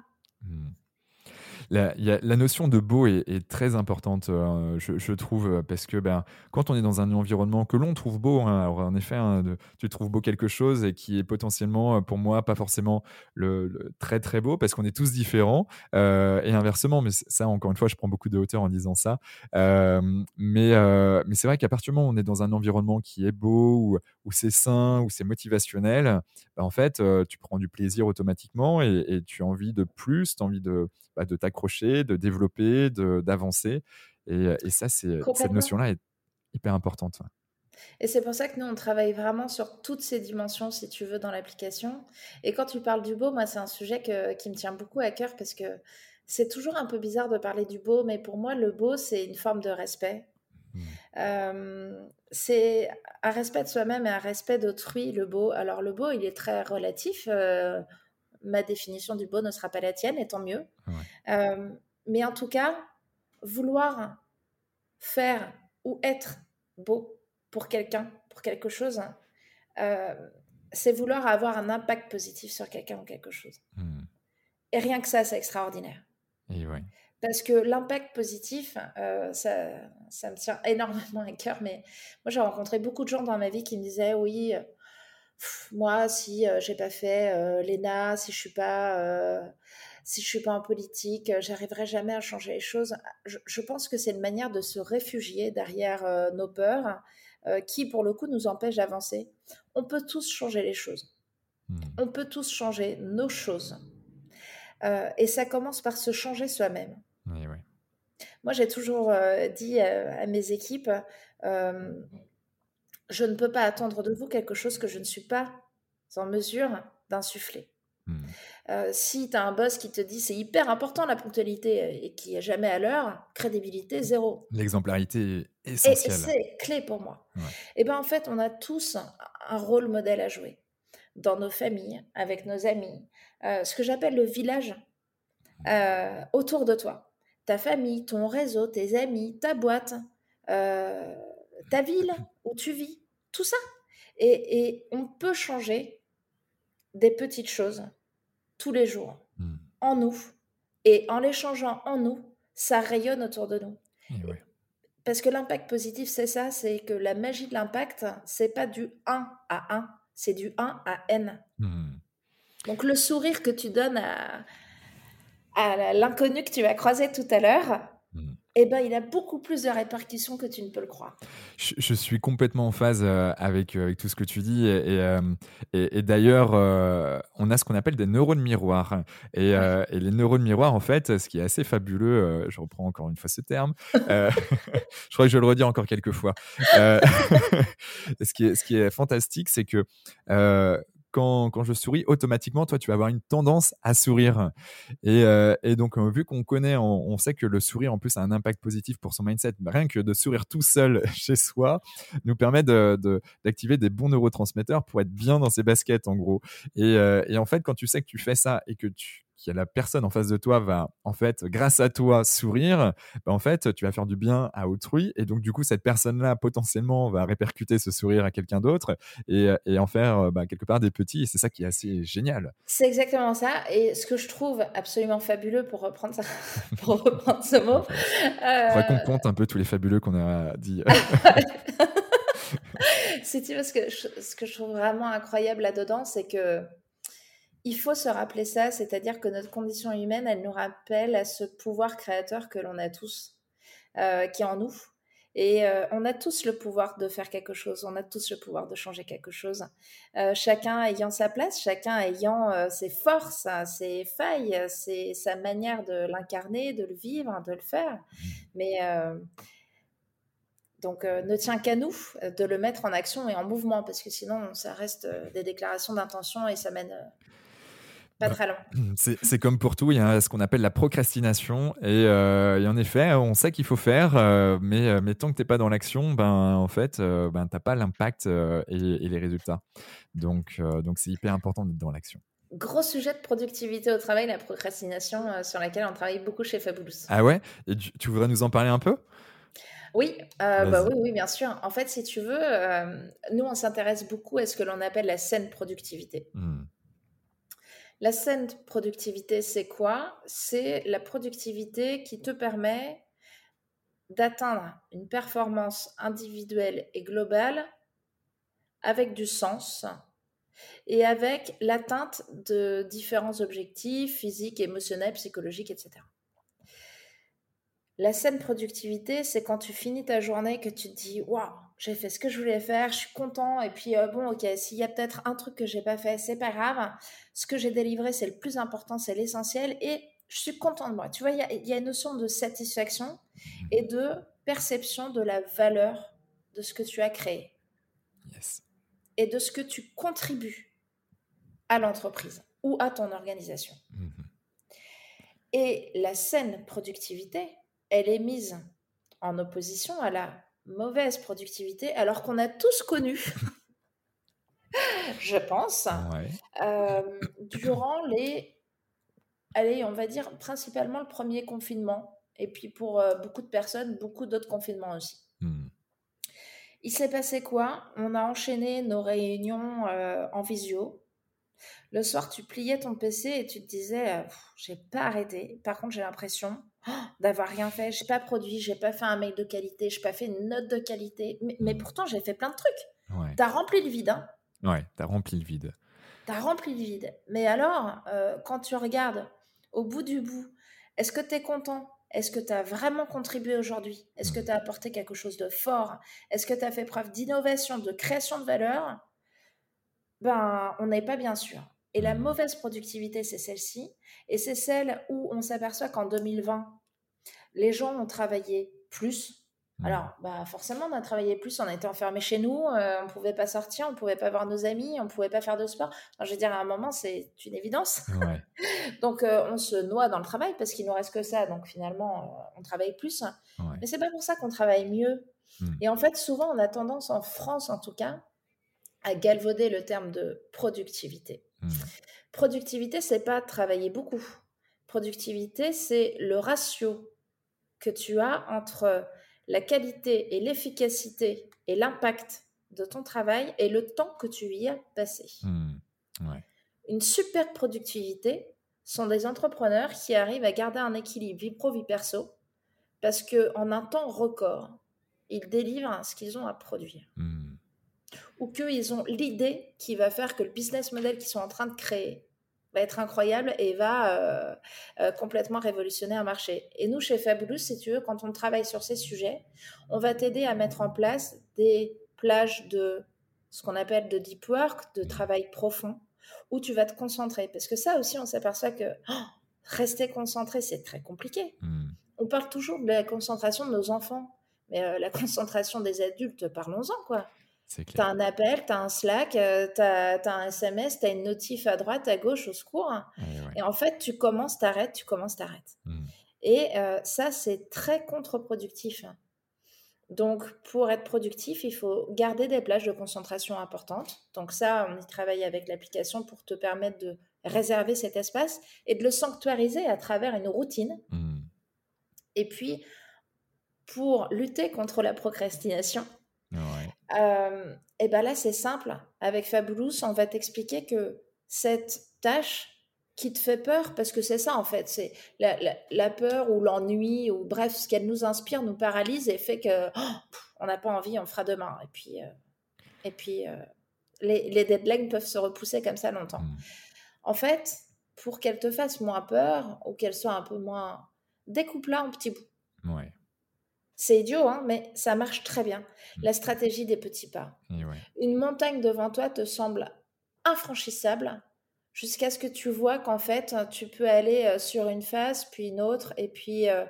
La, notion de beau est, très importante, euh, je, trouve, parce que ben, quand on est dans un environnement que l'on trouve beau, hein, alors en effet, hein, tu trouves beau quelque chose et qui est potentiellement, pour moi, pas forcément très très beau, parce qu'on est tous différents, euh, et inversement, mais ça, encore une fois, je prends beaucoup de hauteur en disant ça. Euh, mais mais c'est vrai qu'à partir du moment où on est dans un environnement qui est beau, où, c'est sain, où c'est motivationnel, ben, en fait, tu prends du plaisir automatiquement et, et tu as envie de plus, tu as envie de bah, de t'accrocher, de développer, d'avancer. Et, et, ça, c'est cette notion-là est hyper importante. Et c'est pour ça que nous, on travaille vraiment sur toutes ces dimensions, si tu veux, dans l'application. Et quand tu parles du beau, moi, c'est un sujet qui me tient beaucoup à cœur parce que c'est toujours un peu bizarre de parler du beau, mais pour moi, le beau, c'est une forme de respect. Mmh. C'est un respect de soi-même et un respect d'autrui, le beau. Alors, le beau, il est très relatif ma définition du beau ne sera pas la tienne, et tant mieux. Euh, mais en tout cas, vouloir faire ou être beau pour quelqu'un, pour quelque chose, euh, c'est vouloir avoir un impact positif sur quelqu'un ou quelque chose. Hmm. Et rien que ça, c'est extraordinaire. Parce que l'impact positif, euh, ça, ça, me tient énormément à cœur. Mais moi, j'ai rencontré beaucoup de gens dans ma vie qui me disaient, oui, moi, si je j'ai pas fait l'ENA, si je suis pas, si je suis pas en politique, j'arriverai jamais à changer les choses. Je, pense que c'est une manière de se réfugier derrière nos peurs, qui pour le coup nous empêchent d'avancer. On peut tous changer les choses. Mmh. On peut tous changer nos choses. et ça commence par se changer soi-même. Moi, j'ai toujours dit à mes équipes, je ne peux pas attendre de vous quelque chose que je ne suis pas en mesure d'insuffler. Hmm. Euh, si tu as un boss qui te dit c'est hyper important la ponctualité et qui est jamais à l'heure, crédibilité zéro. L'exemplarité est essentielle. Et, c'est clé pour moi. Et eh ben en fait, on a tous un, rôle modèle à jouer dans nos familles, avec nos amis, euh, ce que j'appelle le village euh, autour de toi. Ta famille, ton réseau, tes amis, ta boîte, ta ville où tu vis, tout ça. Et, on peut changer des petites choses tous les jours hmm. en nous. Et en les changeant en nous, ça rayonne autour de nous. Eh Parce que l'impact positif, c'est ça, c'est que la magie de l'impact, c'est pas du 1 à 1, c'est du 1 à N. Hmm. Donc le sourire que tu donnes à, à l'inconnu que tu vas croiser tout à l'heure, hmm eh ben, il a beaucoup plus de répercussions que tu ne peux le croire. Je, suis complètement en phase euh, avec, euh, avec, tout ce que tu dis. Et, et, euh, d'ailleurs, on a ce qu'on appelle des neurones miroirs. Et, et, les neurones miroirs, en fait, ce qui est assez fabuleux, je reprends encore une fois ce terme, [LAUGHS] je crois que je le redis encore quelques fois. [LAUGHS] ce, qui est, ce qui est fantastique, c'est que quand, je souris, automatiquement, toi, tu vas avoir une tendance à sourire. Et, euh, donc, euh, vu qu'on connaît, on, sait que le sourire, en plus, a un impact positif pour son mindset. Rien que de sourire tout seul [LAUGHS] chez soi nous permet d'activer des bons neurotransmetteurs pour être bien dans ses baskets, en gros. Euh, et en fait, quand tu sais que tu fais ça et que tu la personne en face de toi va, en fait, grâce à toi, sourire, bah, en fait, tu vas faire du bien à autrui. Et donc, du coup, cette personne-là, potentiellement, va répercuter ce sourire à quelqu'un d'autre et, et, en faire euh, bah, quelque part des petits. Et c'est ça qui est assez génial. C'est exactement ça. Et ce que je trouve absolument fabuleux, pour reprendre, ça, [LAUGHS] pour reprendre ce mot. [LAUGHS] Euh... qu'on compte un peu tous les fabuleux qu'on a dit. [LAUGHS] c'est ce que, ce que je trouve vraiment incroyable là-dedans, c'est que il faut se rappeler ça, c'est-à-dire que notre condition humaine, elle nous rappelle à ce pouvoir créateur que l'on a tous, euh, qui est en nous. Et euh, on a tous le pouvoir de faire quelque chose, on a tous le pouvoir de changer quelque chose. Euh, chacun ayant sa place, chacun ayant ses forces, ses failles, ses, sa manière de l'incarner, de le vivre, de le faire. Mais donc, ne tient qu'à nous de le mettre en action et en mouvement, parce que sinon, ça reste des déclarations d'intention et ça mène pas très long. [LAUGHS] C'est comme pour tout, il y a ce qu'on appelle la procrastination. Et, euh, en effet, on sait qu'il faut faire, euh, mais, euh, mais, tant que tu n'es pas dans l'action, ben, en fait, ben, tu n'as pas l'impact et, les résultats. Donc, donc c'est hyper important d'être dans l'action. Gros sujet de productivité au travail, la procrastination, sur laquelle on travaille beaucoup chez Fabulous. Ah ouais? Et tu, voudrais nous en parler un peu? Oui, euh, bah oui, oui, bien sûr. En fait, si tu veux, euh, nous, on s'intéresse beaucoup à ce que l'on appelle la saine productivité. Mmh. La saine productivité, c'est quoi? C'est la productivité qui te permet d'atteindre une performance individuelle et globale avec du sens et avec l'atteinte de différents objectifs physiques, émotionnels, psychologiques, etc. La saine productivité, c'est quand tu finis ta journée que tu te dis waouh, j'ai fait ce que je voulais faire, je suis content et puis euh, bon ok, s'il y a peut-être un truc que j'ai pas fait, c'est pas grave. Ce que j'ai délivré, c'est le plus important, c'est l'essentiel et je suis content de moi. Tu vois, il y, a une notion de satisfaction et de perception de la valeur de ce que tu as créé et de ce que tu contribues à l'entreprise ou à ton organisation. Mmh et la saine productivité, elle est mise en opposition à la mauvaise productivité, alors qu'on a tous connu, [LAUGHS] je pense, euh, durant les, allez, on va dire principalement le premier confinement, et puis pour euh, beaucoup de personnes, beaucoup d'autres confinements aussi. Mmh. Il s'est passé quoi? On a enchaîné nos réunions euh, en visio. Le soir, tu pliais ton PC et tu te disais, j'ai pas arrêté. Par contre, j'ai l'impression d'avoir rien fait. J'ai pas produit, j'ai pas fait un mail de qualité, j'ai pas fait une note de qualité. Mais, pourtant, j'ai fait plein de trucs. Ouais. T'as rempli le vide. Hein ouais, t'as rempli le vide. T'as rempli le vide. Mais alors, euh, quand tu regardes au bout du bout, est-ce que tu es content? Est-ce que tu as vraiment contribué aujourd'hui? Est-ce que mmh. tu as apporté quelque chose de fort? Est-ce que tu as fait preuve d'innovation, de création de valeur? Ben, on n'est pas bien sûr. Et la mmh. mauvaise productivité, c'est celle-ci. Et c'est celle où on s'aperçoit qu'en 2020, les gens ont travaillé plus. Mmh. Alors, bah forcément, on a travaillé plus, on a été enfermés chez nous, euh, on ne pouvait pas sortir, on ne pouvait pas voir nos amis, on ne pouvait pas faire de sport. je veux dire, à un moment, c'est une évidence. [LAUGHS] donc, euh, on se noie dans le travail parce qu'il nous reste que ça. Donc, finalement, euh, on travaille plus. Mais Mais c'est pas pour ça qu'on travaille mieux. Mmh. Et en fait, souvent, on a tendance, en France en tout cas, à galvauder le terme de productivité. Mmh. Productivité, c'est pas travailler beaucoup. Productivité, c'est le ratio que tu as entre la qualité et l'efficacité et l'impact de ton travail et le temps que tu y as passé. Mmh. Une super productivité sont des entrepreneurs qui arrivent à garder un équilibre vie pro vie perso parce que en un temps record, ils délivrent ce qu'ils ont à produire. Mmh ou qu'ils ont l'idée qui va faire que le business model qu'ils sont en train de créer va être incroyable et va euh, euh, complètement révolutionner un marché. Et nous, chez Fabulous, si tu veux, quand on travaille sur ces sujets, on va t'aider à mettre en place des plages de ce qu'on appelle de deep work, de travail profond, où tu vas te concentrer. Parce que ça aussi, on s'aperçoit que oh, rester concentré, c'est très compliqué. Hmm. On parle toujours de la concentration de nos enfants, mais euh, la concentration des adultes, parlons-en, quoi. Tu as un appel, tu as un Slack, euh, tu as, un SMS, tu as une notif à droite, à gauche, au secours. Et en fait, tu commences, t'arrêtes, tu commences, t'arrêtes. Mmh. Et euh, ça, c'est très contre-productif. Donc, pour être productif, il faut garder des plages de concentration importantes. Donc ça, on y travaille avec l'application pour te permettre de réserver cet espace et de le sanctuariser à travers une routine. Mmh. Et puis, pour lutter contre la procrastination, euh, et ben là, c'est simple. Avec Fabulous, on va t'expliquer que cette tâche qui te fait peur, parce que c'est ça en fait, c'est la, peur ou l'ennui ou bref, ce qu'elle nous inspire nous paralyse et fait que oh, on n'a pas envie, on fera demain. Et puis, euh, et puis euh, les, les, deadlines peuvent se repousser comme ça longtemps. Mmh. En fait, pour qu'elle te fasse moins peur ou qu'elle soit un peu moins découpe-la en petits bouts. Ouais. C'est idiot, hein, mais ça marche très bien. Mmh. La stratégie des petits pas. Une montagne devant toi te semble infranchissable jusqu'à ce que tu vois qu'en fait, tu peux aller euh, sur une face, puis une autre, et puis euh,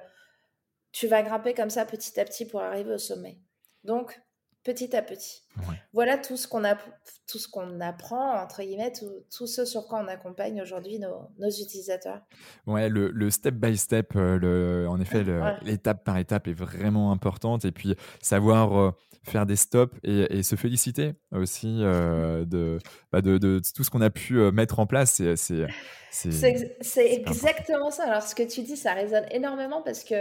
tu vas grimper comme ça petit à petit pour arriver au sommet. Donc, petit à petit. Voilà tout ce qu'on a, tout ce qu'on apprend entre guillemets, tout, ce sur quoi on accompagne aujourd'hui nos, utilisateurs. Ouais, le, step by step, euh, le, en effet, l'étape par étape est vraiment importante et puis savoir euh, faire des stops et, se féliciter aussi euh, [LAUGHS] bah, de, de, tout ce qu'on a pu mettre en place. C'est c'est exactement ça. Alors, ce que tu dis, ça résonne énormément parce que,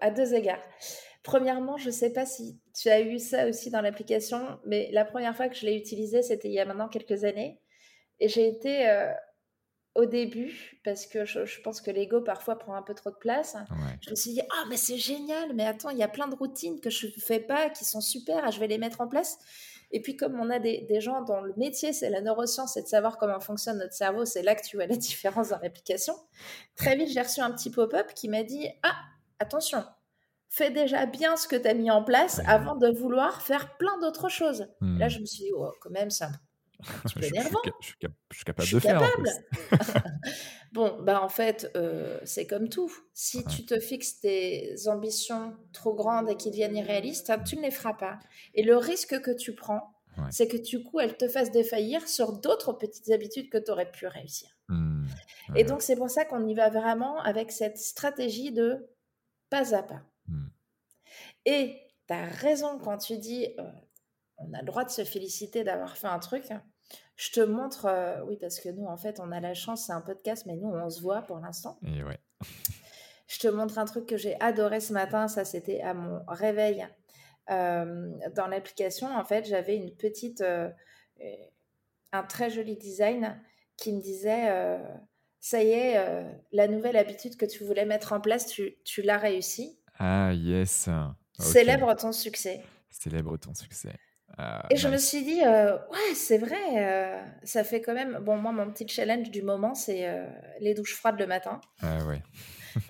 à deux égards, Premièrement, je ne sais pas si tu as eu ça aussi dans l'application, mais la première fois que je l'ai utilisée, c'était il y a maintenant quelques années. Et j'ai été euh, au début, parce que je, pense que l'ego parfois prend un peu trop de place, je me suis dit, ah, mais c'est génial, mais attends, il y a plein de routines que je ne fais pas, qui sont super, je vais les mettre en place. Et puis, comme on a des, des gens dont le métier, c'est la neuroscience et de savoir comment fonctionne notre cerveau, c'est là que tu vois la différence dans l'application. Très vite, j'ai reçu un petit pop-up qui m'a dit Ah, attention, fais déjà bien ce que tu as mis en place avant de vouloir faire plein d'autres choses. Là, hmm. je me suis dit Oh, quand même, ça [LAUGHS] je, suis, je, suis, capable de faire. [LAUGHS] bon, bah en fait, euh, c'est comme tout. Si tu te fixes des ambitions trop grandes et qui deviennent irréalistes, tu ne les feras pas. Et le risque que tu prends, c'est que du coup, elles te fassent défaillir sur d'autres petites habitudes que tu aurais pu réussir. Mmh. Et donc, c'est pour ça qu'on y va vraiment avec cette stratégie de pas à pas. Mmh. Et tu as raison quand tu dis, euh, on a le droit de se féliciter d'avoir fait un truc. Je te montre, euh, oui, parce que nous, en fait, on a la chance, c'est un podcast, mais nous, on se voit pour l'instant. Et ouais. [LAUGHS] je te montre un truc que j'ai adoré ce matin. Ça, c'était à mon réveil. Euh, dans l'application, en fait, j'avais une petite, un très joli design qui me disait Ça y est, la nouvelle habitude que tu voulais mettre en place, tu, l'as réussi. Ah, yes. Célèbre ton succès. Célèbre ton succès. Euh, et je me suis dit, euh, ouais, c'est vrai, euh, ça fait quand même. Bon, moi, mon petit challenge du moment, c'est les douches froides le matin. Ah ouais.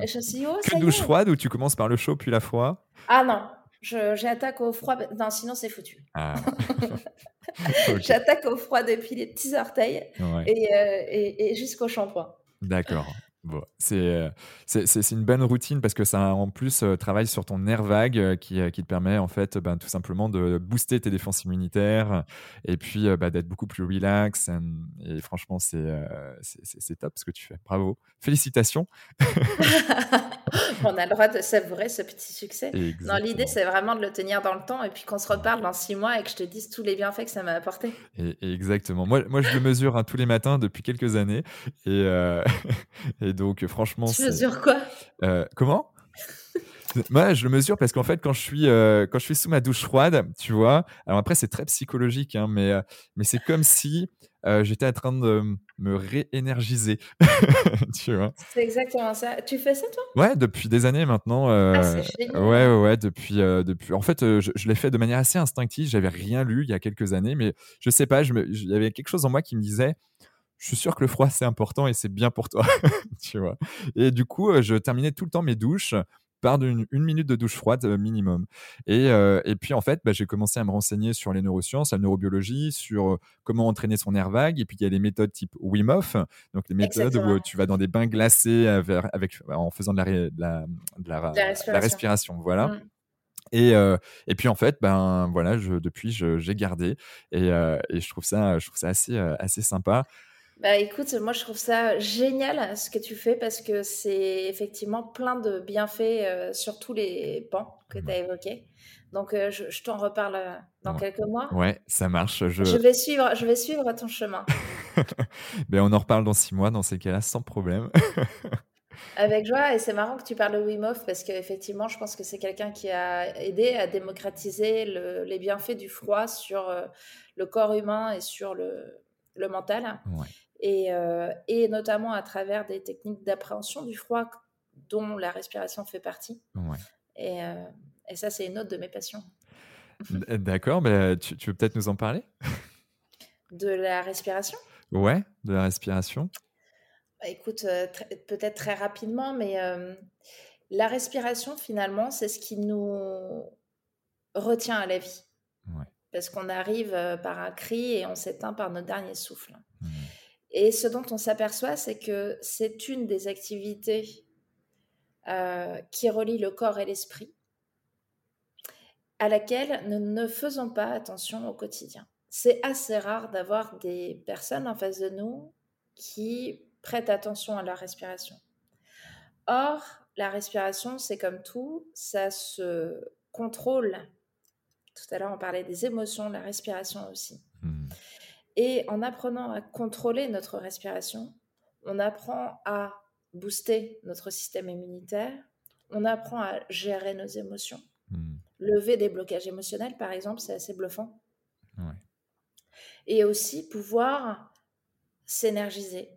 Et je me suis dit, oh, [LAUGHS] ça douche froide ou tu commences par le chaud puis la froid? Ah non, j'attaque au froid. Non, sinon, c'est foutu. Ah. [LAUGHS] J'attaque au froid depuis les petits orteils et, et, et jusqu'au shampoing. D'accord. Bon, euh, c'est, une bonne routine parce que ça en plus euh, travaille sur ton nerf vague euh, qui, qui, te permet en fait ben, tout simplement de booster tes défenses immunitaires et puis bah, d'être beaucoup plus relax. Et, franchement, c'est, top ce que tu fais. Bravo. Félicitations. [LAUGHS] On a le droit de savourer ce petit succès. Non, l'idée, c'est vraiment de le tenir dans le temps et puis qu'on se reparle dans six mois et que je te dise tous les bienfaits que ça m'a apporté. Et, exactement. Moi, moi, je le mesure hein, tous les matins depuis quelques années. Et, [LAUGHS] et donc, franchement. Tu mesures quoi? Euh, Comment? [LAUGHS] Moi, je le mesure parce qu'en fait, quand je suis euh, quand je suis sous ma douche froide, tu vois. Alors après, c'est très psychologique, hein, mais euh, mais c'est comme si j'étais en train de me réénergiser, [LAUGHS] tu vois. C'est exactement ça. Tu fais ça toi? Ouais, depuis des années maintenant. ah, ouais, ouais, ouais, depuis depuis. En fait, je, l'ai fait de manière assez instinctive. J'avais rien lu il y a quelques années, mais je sais pas. Il y avait quelque chose en moi qui me disait je suis sûr que le froid c'est important et c'est bien pour toi, [LAUGHS] tu vois. Et du coup, euh, je terminais tout le temps mes douches par une, minute de douche froide euh, minimum. Et, euh, et puis en fait, bah, j'ai commencé à me renseigner sur les neurosciences, la neurobiologie, sur comment entraîner son air vague. Et puis il y a les méthodes type Wim Hof, donc les méthodes où tu vas dans des bains glacés avec, en faisant de la, de la, respiration. Voilà. Mmh. Et, et, puis en fait, ben voilà, je, depuis j'ai gardé et, et, je trouve ça, je trouve ça assez, assez sympa. Bah écoute, moi je trouve ça génial ce que tu fais parce que c'est effectivement plein de bienfaits euh, sur tous les pans que tu as évoqués. Donc euh, je, t'en reparle euh, dans quelques mois. Ouais, ça marche. Je... vais suivre, je vais suivre ton chemin. Mais [LAUGHS] on en reparle dans six mois dans ces cas-là sans problème. [LAUGHS] Avec joie, et c'est marrant que tu parles de Wim Hof parce qu'effectivement, je pense que c'est quelqu'un qui a aidé à démocratiser les bienfaits du froid sur le corps humain et sur le, le mental. Ouais et, euh, et, notamment à travers des techniques d'appréhension du froid dont la respiration fait partie. Et, euh, et, ça, c'est une autre de mes passions. D'accord, bah, tu, tu, veux peut-être nous en parler? De la respiration? Ouais, de la respiration. Bah, écoute, euh, peut-être très rapidement, mais la respiration, finalement, c'est ce qui nous retient à la vie. Parce qu'on arrive par un cri et on s'éteint par notre dernier souffle. Mmh. Et ce dont on s'aperçoit, c'est que c'est une des activités euh, qui relie le corps et l'esprit, à laquelle nous ne faisons pas attention au quotidien. C'est assez rare d'avoir des personnes en face de nous qui prêtent attention à leur respiration. Or, la respiration, c'est comme tout, ça se contrôle. Tout à l'heure, on parlait des émotions, la respiration aussi. Mmh. Et en apprenant à contrôler notre respiration, on apprend à booster notre système immunitaire, on apprend à gérer nos émotions. Hmm. lever des blocages émotionnels, par exemple, c'est assez bluffant. Et aussi pouvoir s'énergiser,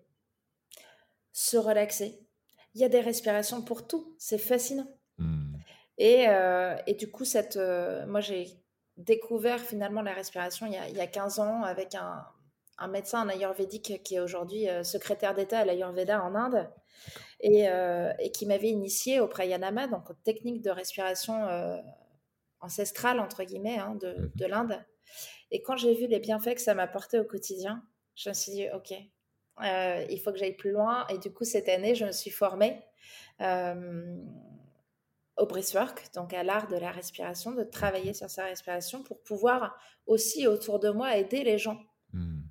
se relaxer. Il y a des respirations pour tout, c'est fascinant. Mmh. Et, euh, et, du coup, cette, euh, moi j'ai découvert finalement la respiration il y a, il y a 15 ans avec un, un médecin, un ayurvédique qui est aujourd'hui euh, secrétaire d'État à l'Ayurveda en Inde et, et qui m'avait initié au pranayama, donc aux techniques de respiration ancestrale, entre guillemets, hein, de, mmh de l'Inde. Et quand j'ai vu les bienfaits que ça m'apportait au quotidien, je me suis dit, OK, euh, il faut que j'aille plus loin. Et du coup, cette année, je me suis formée euh, au breathwork, donc à l'art de la respiration, de travailler sur sa respiration pour pouvoir aussi autour de moi aider les gens mmh.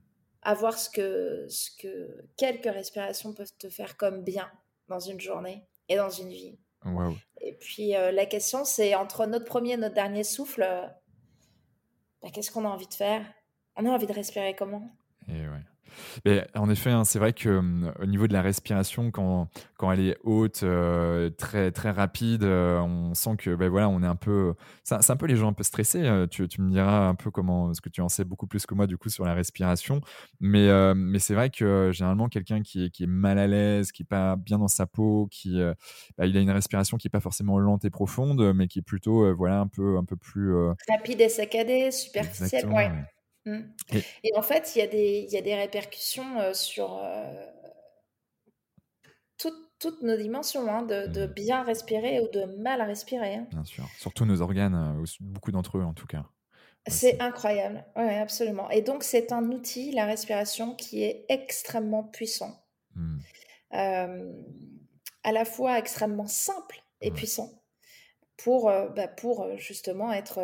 à voir ce que, ce que quelques respirations peuvent te faire comme bien dans une journée et dans une vie. Et puis euh, la question, c'est entre notre premier et notre dernier souffle, bah, qu'est-ce qu'on a envie de faire? On a envie de respirer comment? Mais en effet, hein, c'est vrai que hum, au niveau de la respiration, quand, quand elle est haute, euh, très, très rapide, euh, on sent que ben voilà, on est un peu. C'est un peu les gens un peu stressés. Euh, tu, tu, me diras un peu comment, parce que tu en sais beaucoup plus que moi du coup sur la respiration. Mais, mais c'est vrai que généralement, quelqu'un qui est, qui est mal à l'aise, qui n'est pas bien dans sa peau, qui bah, il a une respiration qui n'est pas forcément lente et profonde, mais qui est plutôt voilà, un, peu, un peu plus. Rapide et saccadée, superficielle. Ouais. Mmh. Et, en fait, il y, a des, y a des répercussions euh, sur euh, toutes nos dimensions, hein, de, de, mmh. bien respirer ou de mal respirer. Hein. Bien sûr, surtout nos organes, euh, beaucoup d'entre eux en tout cas. C'est incroyable, oui, absolument. Et donc, c'est un outil, la respiration, qui est extrêmement puissant. Mmh. à la fois extrêmement simple et puissant pour, bah, pour justement être,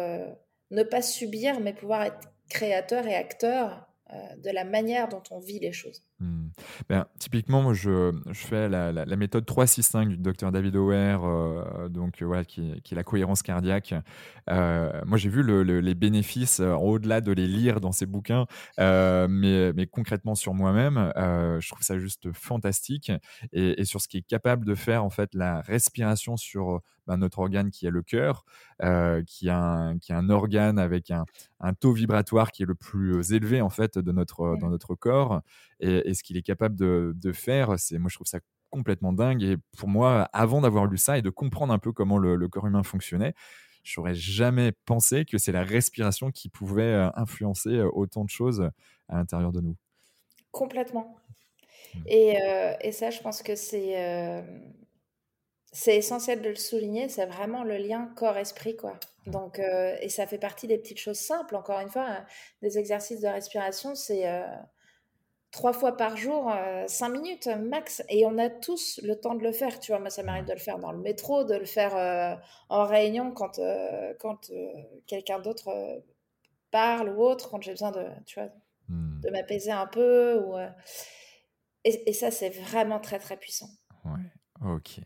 ne pas subir, mais pouvoir être créateur et acteur euh, de la manière dont on vit les choses. Hmm. Ben, typiquement, moi, je, je fais la, la, méthode 3-6-5 du docteur David O'Hare, euh, donc, voilà, qui, qui, est la cohérence cardiaque. Euh, moi, j'ai vu le, les bénéfices, au-delà de les lire dans ces bouquins, mais, mais, concrètement sur moi-même, je trouve ça juste fantastique. Et, et, sur ce qui est capable de faire, en fait, la respiration sur ben, notre organe qui est le cœur, euh, qui, a un, qui a un organe avec un, un, taux vibratoire qui est le plus élevé en fait de notre, dans notre corps. Et, ce qu'il est capable de, de faire, c'est moi je trouve ça complètement dingue. Et pour moi, avant d'avoir lu ça et de comprendre un peu comment le, corps humain fonctionnait, j'aurais jamais pensé que c'est la respiration qui pouvait euh, influencer euh, autant de choses à l'intérieur de nous. Complètement. Mmh. Et, et, ça, je pense que c'est c'est essentiel de le souligner, c'est vraiment le lien corps-esprit, quoi. Donc, euh, et ça fait partie des petites choses simples. Encore une fois, des exercices de respiration, c'est euh, trois fois par jour, euh, cinq minutes max, et on a tous le temps de le faire. Tu vois, moi, ça m'arrive de le faire dans le métro, de le faire en réunion quand quand quelqu'un d'autre parle ou autre, quand j'ai besoin de, tu vois, mmh. de m'apaiser un peu. Ou, et, et, ça, c'est vraiment très très puissant. Ouais. Ok.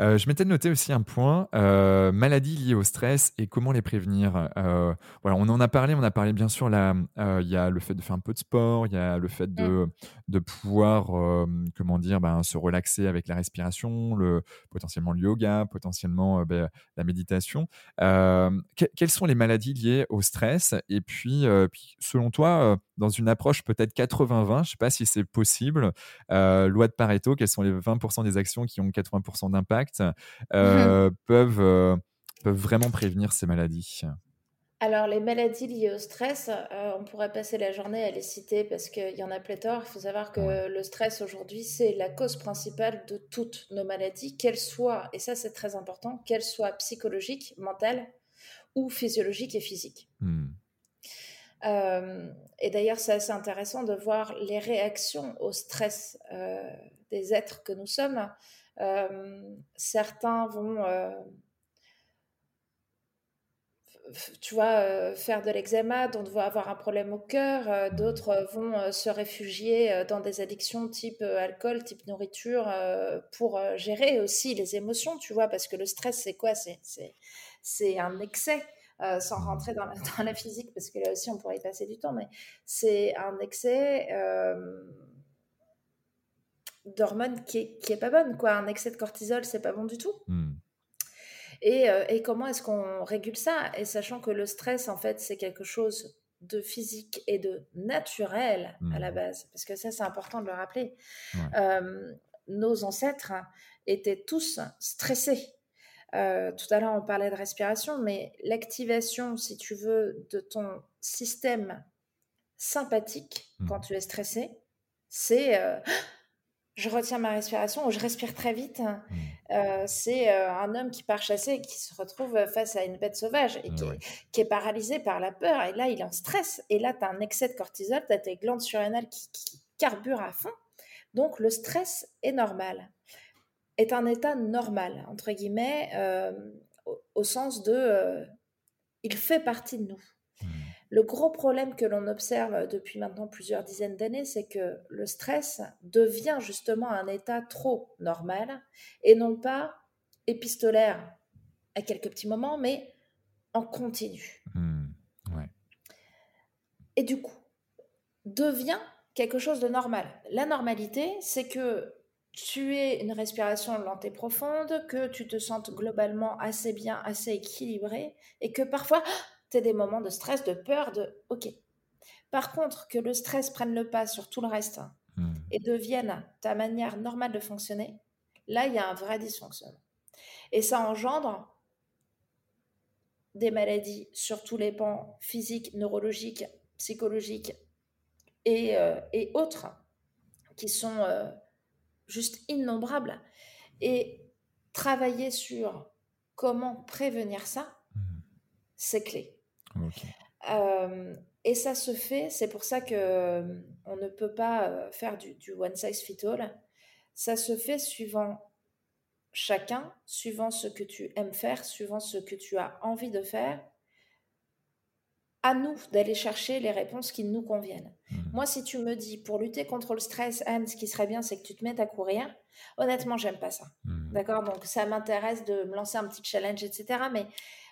Euh, je m'étais noté aussi un point, euh, maladies liées au stress et comment les prévenir. Euh, voilà, on en a parlé, on a parlé bien sûr, là, il y a le fait de faire un peu de sport, il y a le fait de, mmh. de pouvoir, comment dire, ben, se relaxer avec la respiration, le, potentiellement le yoga, potentiellement ben, la méditation. quelles sont les maladies liées au stress? Et puis, puis selon toi, dans une approche peut-être 80-20, je ne sais pas si c'est possible, loi de Pareto, quelles sont les 20% des actions qui ont 80% d'impact? Euh, peuvent, euh, peuvent vraiment prévenir ces maladies alors, les maladies liées au stress, euh, on pourrait passer la journée à les citer parce qu'il y en a pléthore. Il faut savoir que le stress aujourd'hui, c'est la cause principale de toutes nos maladies, qu'elles soient, et ça c'est très important, qu'elles soient psychologiques, mentales ou physiologiques et physiques. Hmm. et d'ailleurs, c'est assez intéressant de voir les réactions au stress des êtres que nous sommes. Euh, certains vont, euh, tu vois, euh, faire de l'eczéma, donc vont avoir un problème au cœur. D'autres vont se réfugier dans des addictions type alcool, type nourriture, pour gérer aussi les émotions, tu vois, parce que le stress, c'est quoi? C'est un excès. sans rentrer [LAUGHS] dans la, physique, parce que là aussi on pourrait y passer du temps, mais c'est un excès d'hormones qui est, qui est pas bonne. Quoi. Un excès de cortisol, c'est pas bon du tout. Hmm. Et, euh, et comment est-ce qu'on régule ça? Et sachant que le stress, en fait, c'est quelque chose de physique et de naturel à la mmh. base, parce que ça, c'est important de le rappeler. nos ancêtres étaient tous stressés. Euh, tout à l'heure, on parlait de respiration, mais l'activation, si tu veux, de ton système sympathique mmh. quand tu es stressé, c'est euh, je retiens ma respiration ou je respire très vite. Mmh. Euh, c'est un homme qui part chasser et qui se retrouve face à une bête sauvage et qui, est, paralysé par la peur. Et là, il est en stress. Et là, tu as un excès de cortisol, tu as tes glandes surrénales qui, qui carburent à fond. Donc, le stress est normal est un état normal, entre guillemets, euh, au, sens de euh, il fait partie de nous. Le gros problème que l'on observe depuis maintenant plusieurs dizaines d'années, c'est que le stress devient justement un état trop normal et non pas épistolaire à quelques petits moments, mais en continu. Mmh. Et du coup, devient quelque chose de normal. La normalité, c'est que tu es une respiration lente et profonde, que tu te sentes globalement assez bien, assez équilibré, et que parfois, tu des moments de stress, de peur, de OK. Par contre, que le stress prenne le pas sur tout le reste hmm. et devienne ta manière normale de fonctionner, là, il y a un vrai dysfonctionnement. Et ça engendre des maladies sur tous les pans physiques, neurologiques, psychologiques et, euh, autres qui sont... Euh, juste innombrables. Et travailler sur comment prévenir ça, mmh. c'est clé. Euh, et ça se fait, c'est pour ça que on ne peut pas faire du, du, one size fit all. Ça se fait suivant chacun, suivant ce que tu aimes faire, suivant ce que tu as envie de faire, à nous d'aller chercher les réponses qui nous conviennent. Mmh. Moi, si tu me dis pour lutter contre le stress, Anne, ce qui serait bien, c'est que tu te mettes à courir. Honnêtement, j'aime pas ça. Mmh. D'accord? Donc, ça m'intéresse de me lancer un petit challenge, etc. Mais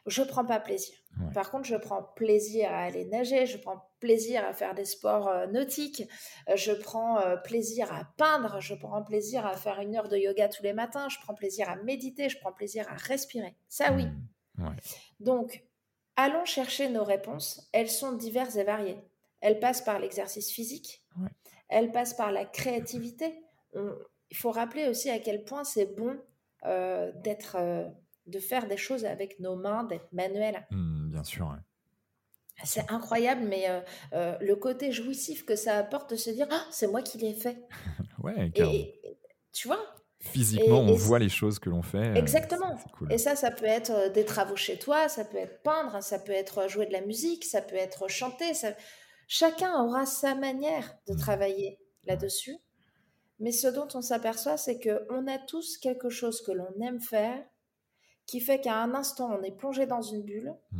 je prends pas plaisir. Par contre, je prends plaisir à aller nager, je prends plaisir à faire des sports euh, nautiques, euh, je prends euh, plaisir à peindre, je prends plaisir à faire une heure de yoga tous les matins, je prends plaisir à méditer, je prends plaisir à respirer. Ça, oui. Mmh. Donc, Allons chercher nos réponses. Elles sont diverses et variées. Elles passent par l'exercice physique. Elles passent par la créativité. il faut rappeler aussi à quel point c'est bon euh, d'être, de faire des choses avec nos mains, d'être manuel. Mmh, bien sûr. C'est incroyable, mais euh, le côté jouissif que ça apporte de se dire ah, c'est moi qui l'ai fait. [LAUGHS] ouais, tu vois? Physiquement, on voit les choses que l'on fait. Euh, Exactement. Et ça, ça peut être euh, des travaux chez toi, ça peut être peindre, ça peut être jouer de la musique, ça peut être chanter. Ça... Chacun aura sa manière de mmh. travailler là-dessus. Mais ce dont on s'aperçoit, c'est qu'on a tous quelque chose que l'on aime faire, qui fait qu'à un instant, on est plongé dans une bulle, mmh.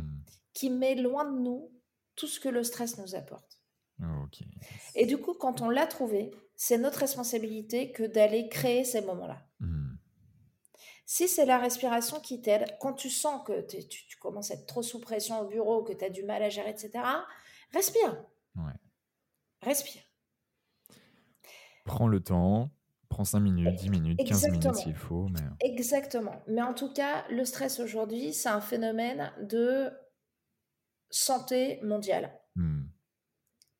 qui met loin de nous tout ce que le stress nous apporte. Et du coup, quand on l'a trouvé, c'est notre responsabilité que d'aller créer ces moments-là. Hmm. Si c'est la respiration qui t'aide, quand tu sens que tu, commences à être trop sous pression au bureau, que tu as du mal à gérer, etc., respire. Respire. Prends le temps, prends 5 minutes, 10 minutes, 15 minutes s'il faut. Mais... Exactement. Mais en tout cas, le stress aujourd'hui, c'est un phénomène de santé mondiale. Hmm.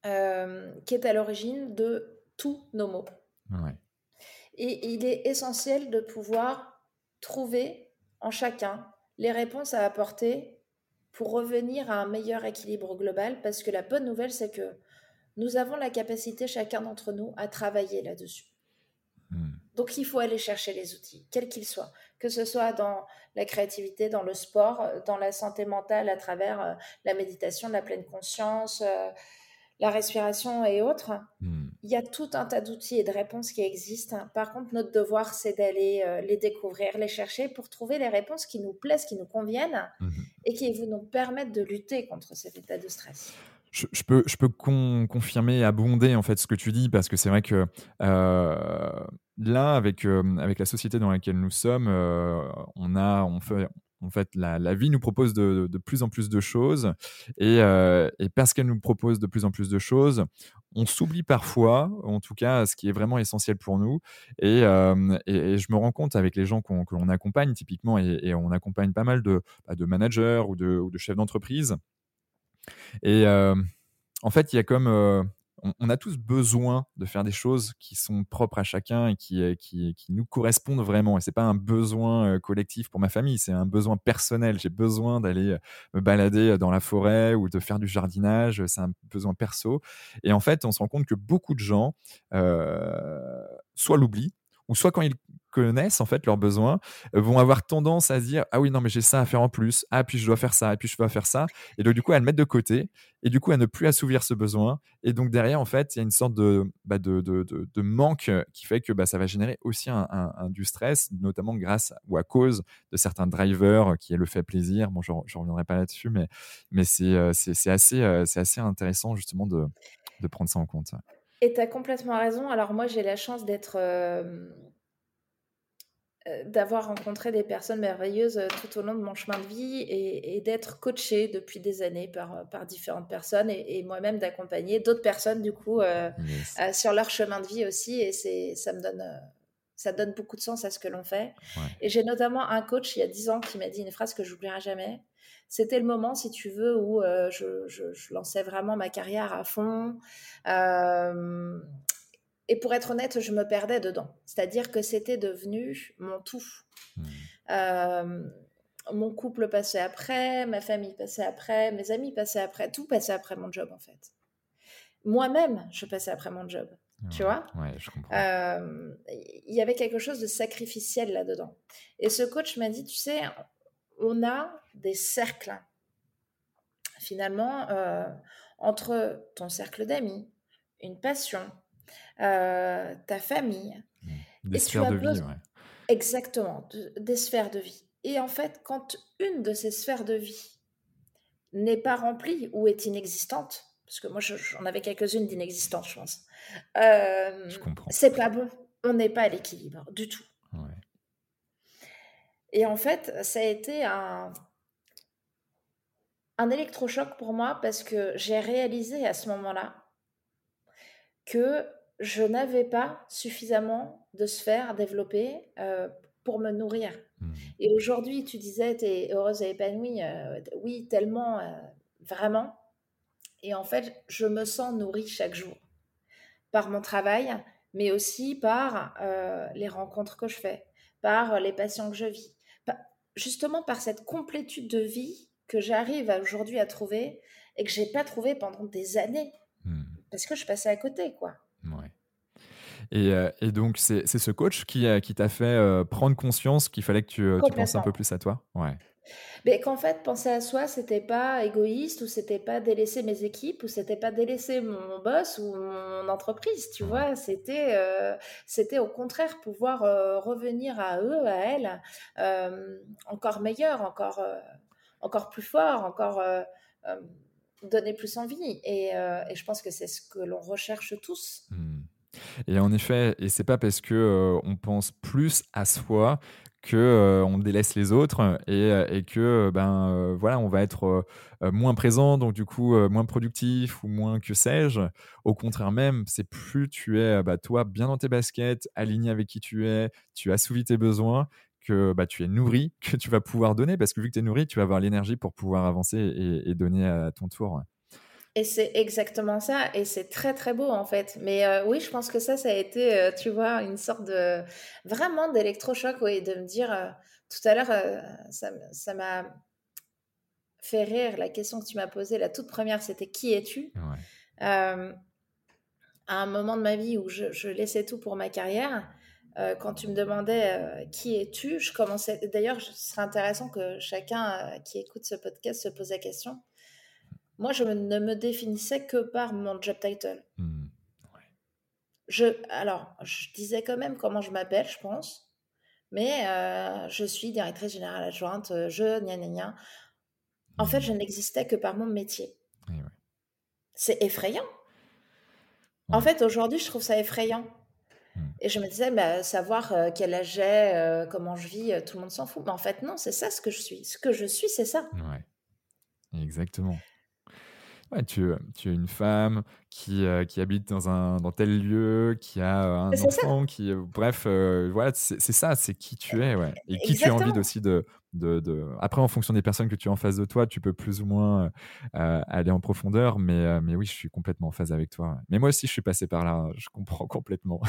Euh, qui est à l'origine de tous nos maux. Et il est essentiel de pouvoir trouver en chacun les réponses à apporter pour revenir à un meilleur équilibre global, parce que la bonne nouvelle, c'est que nous avons la capacité, chacun d'entre nous, à travailler là-dessus. Donc il faut aller chercher les outils, quels qu'ils soient, que ce soit dans la créativité, dans le sport, dans la santé mentale à travers euh, la méditation, la pleine conscience, euh, la respiration et autres, hmm. il y a tout un tas d'outils et de réponses qui existent. Par contre, notre devoir, c'est d'aller euh, les découvrir, les chercher pour trouver les réponses qui nous plaisent, qui nous conviennent hmm. et qui vous nous permettent de lutter contre cet état de stress. Je, peux, je peux confirmer et abonder en fait ce que tu dis parce que c'est vrai que euh, là, avec, euh, avec la société dans laquelle nous sommes, on, a, on, fait, En fait, la, vie nous propose de, plus en plus de choses. Et, euh, et parce qu'elle nous propose de plus en plus de choses, on s'oublie parfois, en tout cas, ce qui est vraiment essentiel pour nous. Et, euh, je me rends compte avec les gens que l'on accompagne, typiquement, et, on accompagne pas mal de, bah, de managers de, ou de chefs d'entreprise. Et euh, en fait, il y a comme on, a tous besoin de faire des choses qui sont propres à chacun et qui, euh, qui, nous correspondent vraiment. Et c'est pas un besoin euh, collectif pour ma famille, c'est un besoin personnel. J'ai besoin d'aller euh, me balader dans la forêt ou de faire du jardinage. C'est un besoin perso. Et en fait, on se rend compte que beaucoup de gens soit l'oublient, ou soit quand ils connaissent en fait leurs besoins, euh, vont avoir tendance à dire ah oui non mais j'ai ça à faire en plus, ah puis je dois faire ça, et puis je dois faire ça, et donc du coup à le mettre de côté, et du coup à ne plus assouvir ce besoin, et donc derrière en fait il y a une sorte de, bah, de, de, manque qui fait que bah, ça va générer aussi un, du stress, notamment grâce ou à cause de certains drivers qui est le fait plaisir. Bon je reviendrai pas là-dessus, mais, mais c'est euh, assez, euh, assez intéressant justement de, de prendre ça en compte. Et tu as complètement raison. Alors moi, j'ai la chance d'être... Euh, euh, d'avoir rencontré des personnes merveilleuses euh, tout au long de mon chemin de vie et, d'être coachée depuis des années par, par différentes personnes et, moi-même d'accompagner d'autres personnes du coup sur leur chemin de vie aussi. Et c'est ça me donne ça donne beaucoup de sens à ce que l'on fait. Et j'ai notamment un coach il y a dix ans qui m'a dit une phrase que j'oublierai jamais. C'était le moment, si tu veux, où euh, je, lançais vraiment ma carrière à fond. Euh, et pour être honnête, je me perdais dedans. C'est-à-dire que c'était devenu mon tout. Mmh. Euh, mon couple passait après, ma famille passait après, mes amis passaient après, tout passait après mon job en fait. Moi-même, je passais après mon job. tu vois? Ouais, je comprends. Il y avait quelque chose de sacrificiel là-dedans. Et ce coach m'a dit, tu sais, on a des cercles, finalement, euh, entre ton cercle d'amis, une passion, euh, ta famille. Mmh. Des sphères de vie, Exactement, des sphères de vie. Et en fait, quand une de ces sphères de vie n'est pas remplie ou est inexistante, parce que moi j'en avais quelques-unes d'inexistantes, je pense, euh, c'est pas bon. On n'est pas à l'équilibre du tout. Et en fait, ça a été un, un électrochoc pour moi parce que j'ai réalisé à ce moment-là que je n'avais pas suffisamment de sphères développées euh, pour me nourrir. Mmh. Et aujourd'hui, tu disais, tu es heureuse et épanouie. Euh, oui, tellement, euh, vraiment. Et en fait, je me sens nourrie chaque jour par mon travail, mais aussi par les rencontres que je fais, par les passions que je vis, justement par cette complétude de vie que j'arrive aujourd'hui à trouver et que j'ai pas trouvé pendant des années hmm. parce que je passais à côté quoi. Et, euh, et, donc, c'est ce coach qui, qui t'a fait euh, prendre conscience qu'il fallait que tu, tu, penses un peu plus à toi ouais. Mais qu'en fait, penser à soi, c'était pas égoïste ou c'était pas délaisser mes équipes ou c'était pas délaisser mon boss ou mon entreprise, tu vois? C'était, euh, c'était au contraire pouvoir euh, revenir à eux, à elles, euh, encore meilleur, encore, encore plus fort, encore donner plus envie. Et, et, je pense que c'est ce que l'on recherche tous. Mmh. Et en effet, et c'est pas parce que on pense plus à soi que euh, on délaisse les autres et, euh, et que euh, ben voilà on va être moins présent donc du coup moins productif ou moins que sais-je. Au contraire même c'est plus tu es bah, toi bien dans tes baskets aligné avec qui tu es tu assouvis tes besoins que bah, tu es nourri [LAUGHS] que tu vas pouvoir donner parce que vu que tu es nourri tu vas avoir l'énergie pour pouvoir avancer et donner à ton tour et c'est exactement ça, et c'est très très beau en fait. Mais euh, oui, je pense que ça, ça a été, euh, tu vois, une sorte de vraiment d'électrochoc, oui, de me dire, euh, tout à l'heure, ça m'a fait rire la question que tu m'as posée. La toute première, c'était qui es-tu? À un moment de ma vie où je, je laissais tout pour ma carrière, quand tu me demandais qui es-tu, je commençais. D'ailleurs, ce serait intéressant que chacun qui écoute ce podcast se pose la question moi, je ne me définissais que par mon job title. Mmh, je, alors, je disais quand même comment je m'appelle, je pense, mais euh, je suis directrice générale adjointe, euh, je, gna gna gna. En fait, mmh. je n'existais que par mon métier. C'est effrayant. En fait, aujourd'hui, je trouve ça effrayant. Mmh. Et je me disais, bah, savoir euh, quel âge j'ai, euh, comment je vis, euh, tout le monde s'en fout. Mais en fait, non, c'est ça ce que je suis. Ce que je suis, c'est ça. Ouais, exactement. Ouais, tu, tu es une femme qui, qui habite dans, un, dans tel lieu, qui a un enfant, qui. bref, voilà, c'est ça, c'est qui tu es, ouais. Et qui tu as envie aussi de, de, Après, en fonction des personnes que tu as en face de toi, tu peux plus ou moins aller en profondeur, mais, mais oui, je suis complètement en phase avec toi. Mais moi aussi, je suis passé par là, je comprends complètement.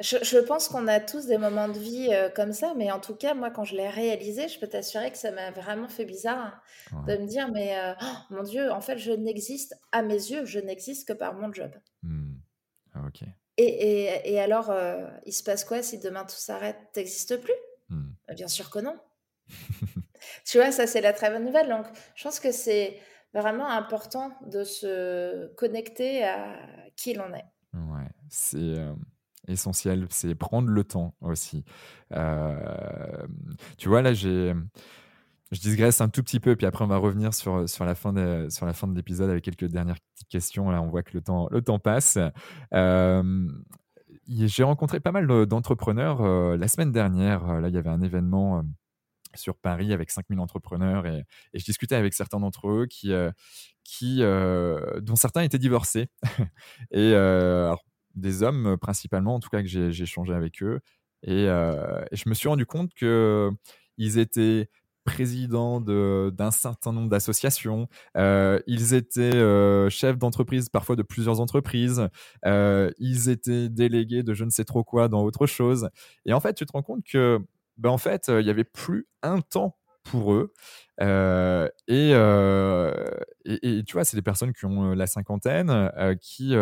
Je, pense qu'on a tous des moments de vie comme ça, mais en tout cas, moi, quand je l'ai réalisé, je peux t'assurer que ça m'a vraiment fait bizarre de me dire, mais oh, mon Dieu, en fait, je n'existe, à mes yeux, je n'existe que par mon job. Mmh. Ah, ok. Et, et, et alors, il se passe quoi si demain tout s'arrête? T'existes plus? Mmh. bah, Bien sûr que non. [LAUGHS] tu vois, ça c'est la très bonne nouvelle. Donc, je pense que c'est vraiment important de se connecter à qui l'on est. Ouais, c'est euh, essentiel, c'est prendre le temps aussi. Euh, tu vois, là, j'ai. Je digresse un tout petit peu, puis après on va revenir sur, sur la fin de, sur la fin de l'épisode avec quelques dernières questions. Là, on voit que le temps, le temps passe. Euh, j'ai rencontré pas mal d'entrepreneurs la semaine dernière. Là, il y avait un événement sur Paris avec 5000 entrepreneurs et, je discutais avec certains d'entre eux qui, euh, qui, euh, dont certains étaient divorcés [LAUGHS] et euh, des hommes principalement en tout cas que j'ai échangé avec eux et, je me suis rendu compte que ils étaient présidents d'un certain nombre d'associations, ils étaient chefs d'entreprise parfois de plusieurs entreprises, ils étaient délégués de je ne sais trop quoi dans autre chose et en fait tu te rends compte que ben, en fait, il n'y avait plus un temps pour eux. et, et, tu vois, c'est des personnes qui ont la cinquantaine, qui,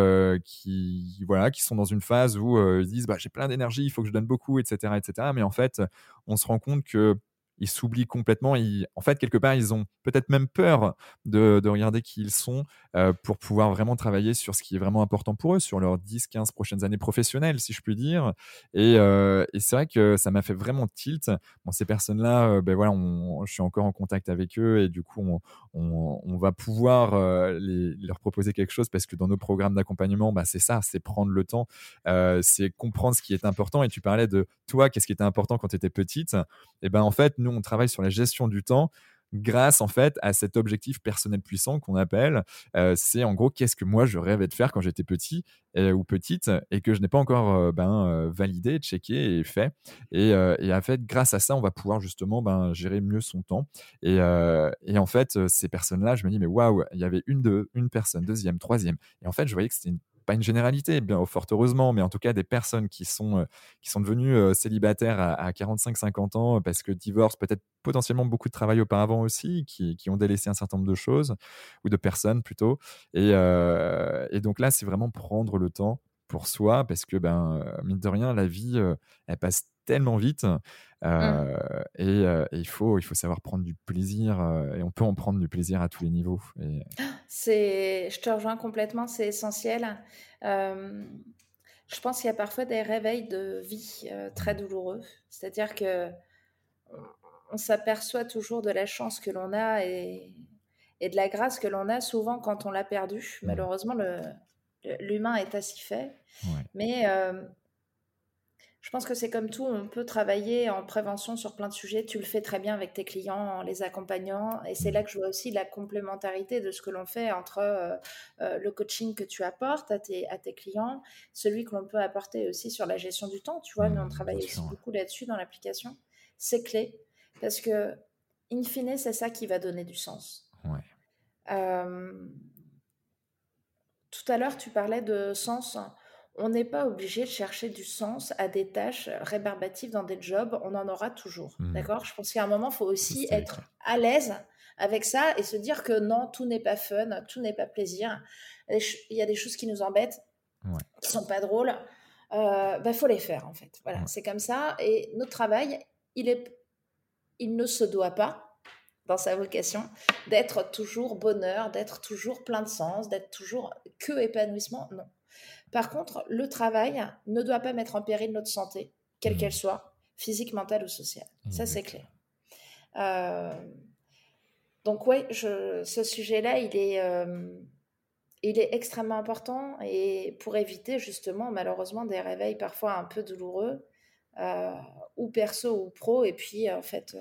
qui, voilà, qui sont dans une phase où ils disent bah, j'ai plein d'énergie, il faut que je donne beaucoup, etc., etc. Mais en fait, on se rend compte que ils s'oublient complètement. en fait, quelque part, ils ont peut-être même peur de, regarder qui ils sont euh, pour pouvoir vraiment travailler sur ce qui est vraiment important pour eux, sur leurs 10, 15 prochaines années professionnelles, si je puis dire. Euh, et, c'est vrai que ça m'a fait vraiment tilt. Ces personnes-là, euh, ben voilà, je suis encore en contact avec eux et du coup, on, va pouvoir leur proposer quelque chose parce que dans nos programmes d'accompagnement, bah, c'est ça, c'est prendre le temps, c'est comprendre ce qui est important. Et tu parlais de toi, qu'est-ce qui était important quand tu étais petite. Et ben en fait, nous, on travaille sur la gestion du temps grâce en fait à cet objectif personnel puissant qu'on appelle. Euh, c'est en gros qu'est-ce que moi je rêvais de faire quand j'étais petit euh, ou petite et que je n'ai pas encore euh, ben, validé, checké et fait. Et, en fait, grâce à ça, on va pouvoir justement ben, gérer mieux son temps. Et, et en fait, ces personnes-là, je me dis mais waouh, il y avait une, deux, une personne, deuxième, troisième. Et en fait, je voyais que c'était une pas une généralité, bien fort heureusement, mais en tout cas des personnes qui sont, euh, qui sont devenues euh, célibataires à, 45-50 ans parce que divorce, peut-être potentiellement beaucoup de travail auparavant aussi, qui, qui, ont délaissé un certain nombre de choses, ou de personnes plutôt. Et, euh, et donc là, c'est vraiment prendre le temps pour soi, parce que, ben, mine de rien, la vie, elle passe tellement vite. Mmh. Et, il, faut, il faut savoir prendre du plaisir, et on peut en prendre du plaisir à tous les niveaux. Et... C'est, je te rejoins complètement, c'est essentiel. je pense qu'il y a parfois des réveils de vie très douloureux. C'est-à-dire que on, s'aperçoit toujours de la chance que l'on a et, et, de la grâce que l'on a souvent quand on l'a perdu. Mmh. Malheureusement, le, l'humain est ainsi fait. Mais je pense que c'est comme tout, on peut travailler en prévention sur plein de sujets. Tu le fais très bien avec tes clients en les accompagnant. Et c'est là que je vois aussi la complémentarité de ce que l'on fait entre euh, euh, le coaching que tu apportes à tes, à tes clients, celui que l'on peut apporter aussi sur la gestion du temps. Tu vois, on mmh, travaille aussi beaucoup là-dessus dans l'application. C'est clé parce que, in fine, c'est ça qui va donner du sens. tout à l'heure, tu parlais de sens on n'est pas obligé de chercher du sens à des tâches rébarbatives dans des jobs, on en aura toujours. Mmh. D'accord? Je pense qu'à un moment, il faut aussi être à l'aise avec ça et se dire que non, tout n'est pas fun, tout n'est pas plaisir. Il y a des choses qui nous embêtent, qui sont pas drôles. Il euh, bah, faut les faire en fait. Voilà, c'est comme ça. Et notre travail, il, est, il ne se doit pas dans sa vocation d'être toujours bonheur, d'être toujours plein de sens, d'être toujours que épanouissement. Non par contre, le travail ne doit pas mettre en péril notre santé, quelle mmh. qu'elle soit, physique, mentale ou sociale. Ça, c'est clair. Euh, donc, oui, ce sujet-là, il est, euh, il est extrêmement important et pour éviter justement malheureusement des réveils parfois un peu douloureux, euh, ou perso ou pro, et puis en fait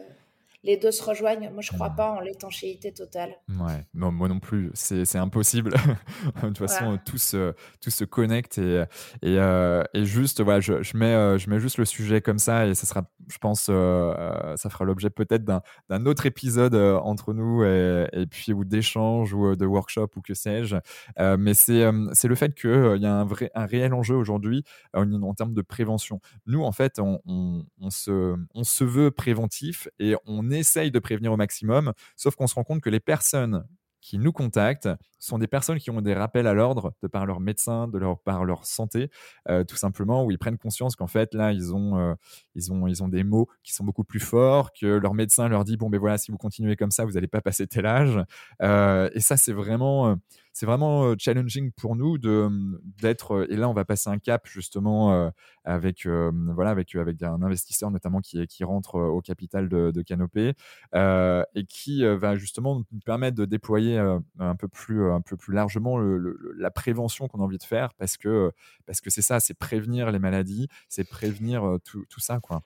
les deux se rejoignent. Moi, je crois mmh. pas en l'étanchéité totale. Ouais, non, moi non plus. C'est impossible. [LAUGHS] de toute façon, tout, se, tout se connecte et, et, euh, et juste, voilà, je, je, mets, euh, je mets juste le sujet comme ça et ça sera, je pense, euh, ça fera l'objet peut-être d'un autre épisode entre nous et, et puis ou d'échanges ou de workshop ou que sais-je. mais c'est le fait qu'il y a un, vrai, un réel enjeu aujourd'hui en, termes de prévention. Nous, en fait, on, on, on, se, on se veut préventif et on essaye de prévenir au maximum, sauf qu'on se rend compte que les personnes qui nous contactent sont des personnes qui ont des rappels à l'ordre de par leur médecin, de leur, par leur santé, euh, tout simplement, où ils prennent conscience qu'en fait, là, ils ont, euh, ils, ont, ils ont des mots qui sont beaucoup plus forts, que leur médecin leur dit, bon, ben voilà, si vous continuez comme ça, vous n'allez pas passer tel âge. Euh, et ça, c'est vraiment, c'est vraiment challenging pour nous de, d'être, et là, on va passer un cap, justement, avec, voilà, avec, avec un investisseur, notamment, qui, qui rentre au capital de, de Canopé, et qui va justement nous permettre de déployer un peu plus un peu plus largement la prévention qu'on a envie de faire parce que parce que c'est ça, c'est prévenir les maladies, c'est prévenir tout, tout, ça quoi.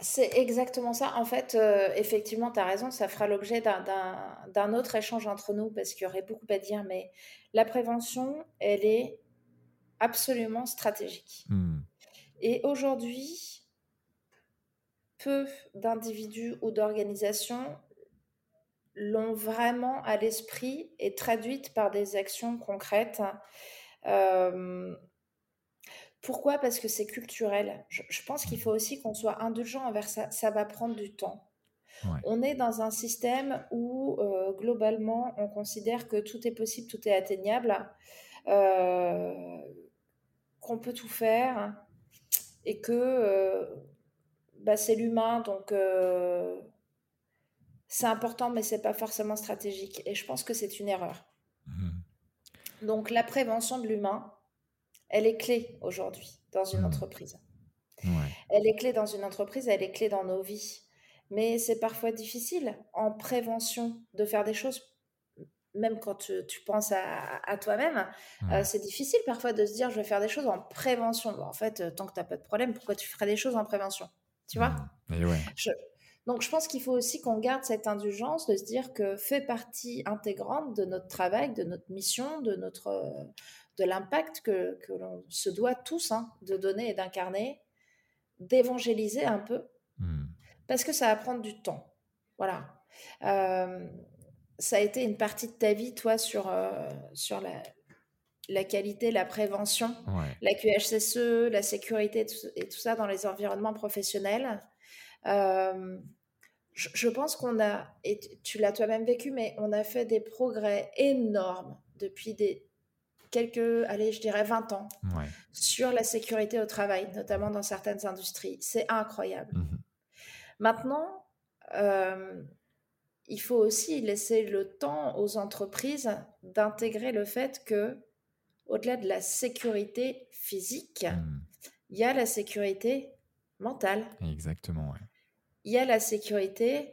C'est exactement ça. En fait, effectivement, tu as raison, ça fera l'objet d'un autre échange entre nous parce qu'il y aurait beaucoup à dire, mais la prévention, elle est absolument stratégique. Mmh. Et aujourd'hui, peu d'individus ou d'organisations l'ont vraiment à l'esprit et traduite par des actions concrètes. Euh, pourquoi? Parce que c'est culturel. Je, pense qu'il faut aussi qu'on soit indulgent envers ça. Ça va prendre du temps. On est dans un système où, euh, globalement, on considère que tout est possible, tout est atteignable, euh, qu'on peut tout faire et que bah, c'est l'humain, donc c'est important, mais c'est pas forcément stratégique. Et je pense que c'est une erreur. Mhm. Donc la prévention de l'humain, elle est clé aujourd'hui dans une mhm. entreprise. Elle est clé dans une entreprise, elle est clé dans nos vies. Mais c'est parfois difficile en prévention de faire des choses, même quand tu, penses à, toi-même. Euh, c'est difficile parfois de se dire je vais faire des choses en prévention. en fait, tant que tu n'as pas de problème, pourquoi tu ferais des choses en prévention? Tu vois? Mhm. ouais. Donc, je pense qu'il faut aussi qu'on garde cette indulgence de se dire que fait partie intégrante de notre travail, de notre mission, de notre de l'impact que, que l'on se doit tous hein, de donner et d'incarner, d'évangéliser un peu, mmh. parce que ça va prendre du temps. Voilà. Euh, ça a été une partie de ta vie, toi, sur, euh, sur la, la qualité, la prévention, la QHSE, la sécurité et tout ça dans les environnements professionnels? Euh, je, pense qu'on a, et tu l'as toi-même vécu, mais on a fait des progrès énormes depuis des quelques, allez, je dirais 20 ans sur la sécurité au travail, notamment dans certaines industries. C'est incroyable. Mmh Maintenant, euh, il faut aussi laisser le temps aux entreprises d'intégrer le fait que, au-delà de la sécurité physique, mmh. il y a la sécurité mentale. Exactement, ouais il y a la sécurité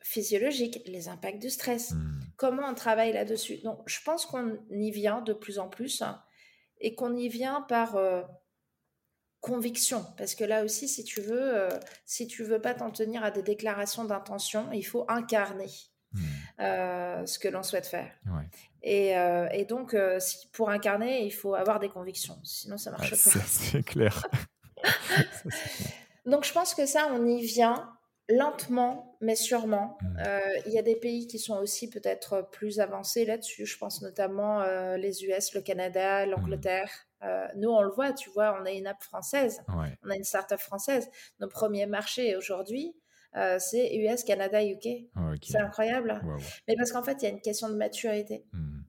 physiologique, les impacts du stress. Hmm. Comment on travaille là-dessus? Donc, je pense qu'on y vient de plus en plus hein, et qu'on y vient par euh, conviction. Parce que là aussi, si tu veux, euh, si tu veux pas t'en tenir à des déclarations d'intention, il faut incarner hmm. euh, ce que l'on souhaite faire. Et, donc, si, pour incarner, il faut avoir des convictions. Sinon, ça marche pas. [LAUGHS] C'est clair. donc, je pense que ça, on y vient lentement, mais sûrement. Mmh. Euh, il y a des pays qui sont aussi peut-être plus avancés là-dessus. Je pense notamment euh, les US, le Canada, l'Angleterre. Mmh. Euh, nous, on le voit, tu vois, on a une app française, on a une start-up française. Nos premiers marchés aujourd'hui, c'est US, Canada, UK. Ah, c'est incroyable. Mais parce qu'en fait, il y a une question de maturité. Mmh.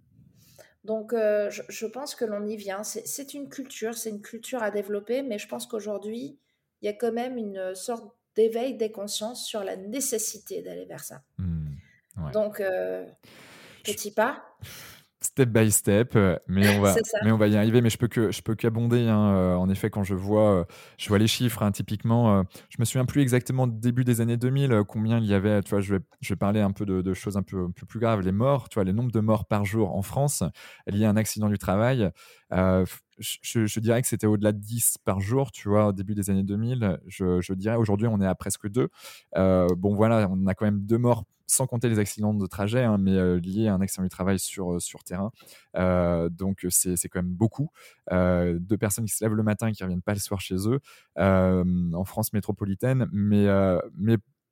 Donc, je, je, pense que l'on y vient. C'est une culture, c'est une culture à développer, mais je pense qu'aujourd'hui, il y a quand même une sorte d'éveil des consciences sur la nécessité d'aller vers ça. Mmh, Donc, euh, petit pas. step by step, euh, mais on va, [LAUGHS] mais on va y arriver. Mais je peux que je peux qu'abonder. Hein, euh, en effet, quand je vois, euh, je vois les chiffres, hein, typiquement, je me souviens plus exactement début des années 2000 combien il y avait. Tu vois, je vais, je vais parler un peu de, choses un peu, un peu, plus graves. Les morts, tu vois, les nombres de morts par jour en France liés à un accident du travail. Je, dirais que c'était au-delà de 10 par jour, tu vois, au début des années 2000. Je, dirais aujourd'hui, on est à presque 2. bon, voilà, on a quand même deux morts sans compter les accidents de trajet, hein, mais euh, liés à un accident du travail sur, euh, sur terrain. Euh, donc, c'est quand même beaucoup. deux personnes qui se lèvent le matin et qui ne reviennent pas le soir chez eux en France métropolitaine. Mais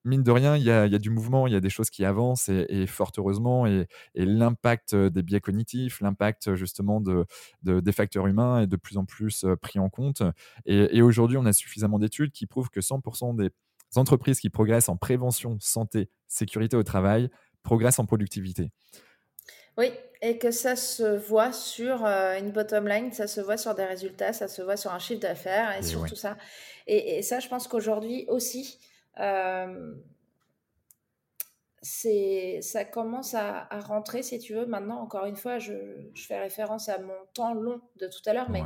mine de rien, il y, a, y, a, du mouvement, il y a des choses qui avancent et, fort heureusement. Et, et l'impact des biais cognitifs, l'impact justement de, des facteurs humains est de plus en plus pris en compte. Et, et aujourd'hui, on a suffisamment d'études qui prouvent que 100% des entreprises qui progressent en prévention, santé, sécurité au travail progressent en productivité. Oui, et que ça se voit sur euh, une bottom line, ça se voit sur des résultats, ça se voit sur un chiffre d'affaires et, sur tout ça. Et, ça, je pense qu'aujourd'hui aussi, euh, ça commence à, rentrer, si tu veux. Maintenant, encore une fois, je, fais référence à mon temps long de tout à l'heure, mais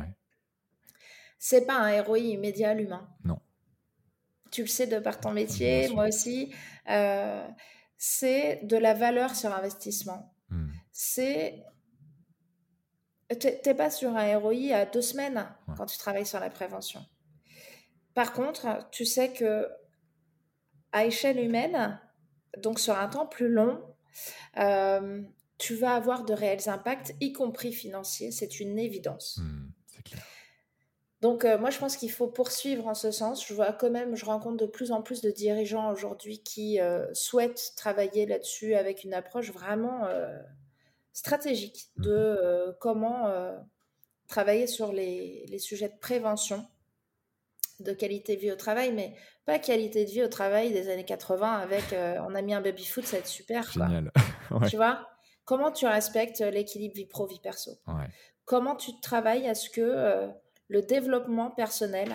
c'est pas un ROI immédiat l'humain. Non tu le sais de par ton métier, moi aussi, euh, c'est de la valeur sur investissement. Hmm. C'est. Tu n'es pas sur un ROI à deux semaines quand tu travailles sur la prévention. Par contre, tu sais que à échelle humaine, donc sur un temps plus long, euh, tu vas avoir de réels impacts, y compris financiers. C'est une évidence. Hmm, c'est clair. Donc euh, moi je pense qu'il faut poursuivre en ce sens. Je vois quand même, je rencontre de plus en plus de dirigeants aujourd'hui qui euh, souhaitent travailler là-dessus avec une approche vraiment euh, stratégique mmh de comment travailler sur les, sujets de prévention de qualité de vie au travail, mais pas qualité de vie au travail des années 80 avec on a mis un baby-foot, ça va être super. Génial. [LAUGHS] Tu vois? Comment tu respectes l'équilibre vie pro-vie perso? Comment tu travailles à ce que le développement personnel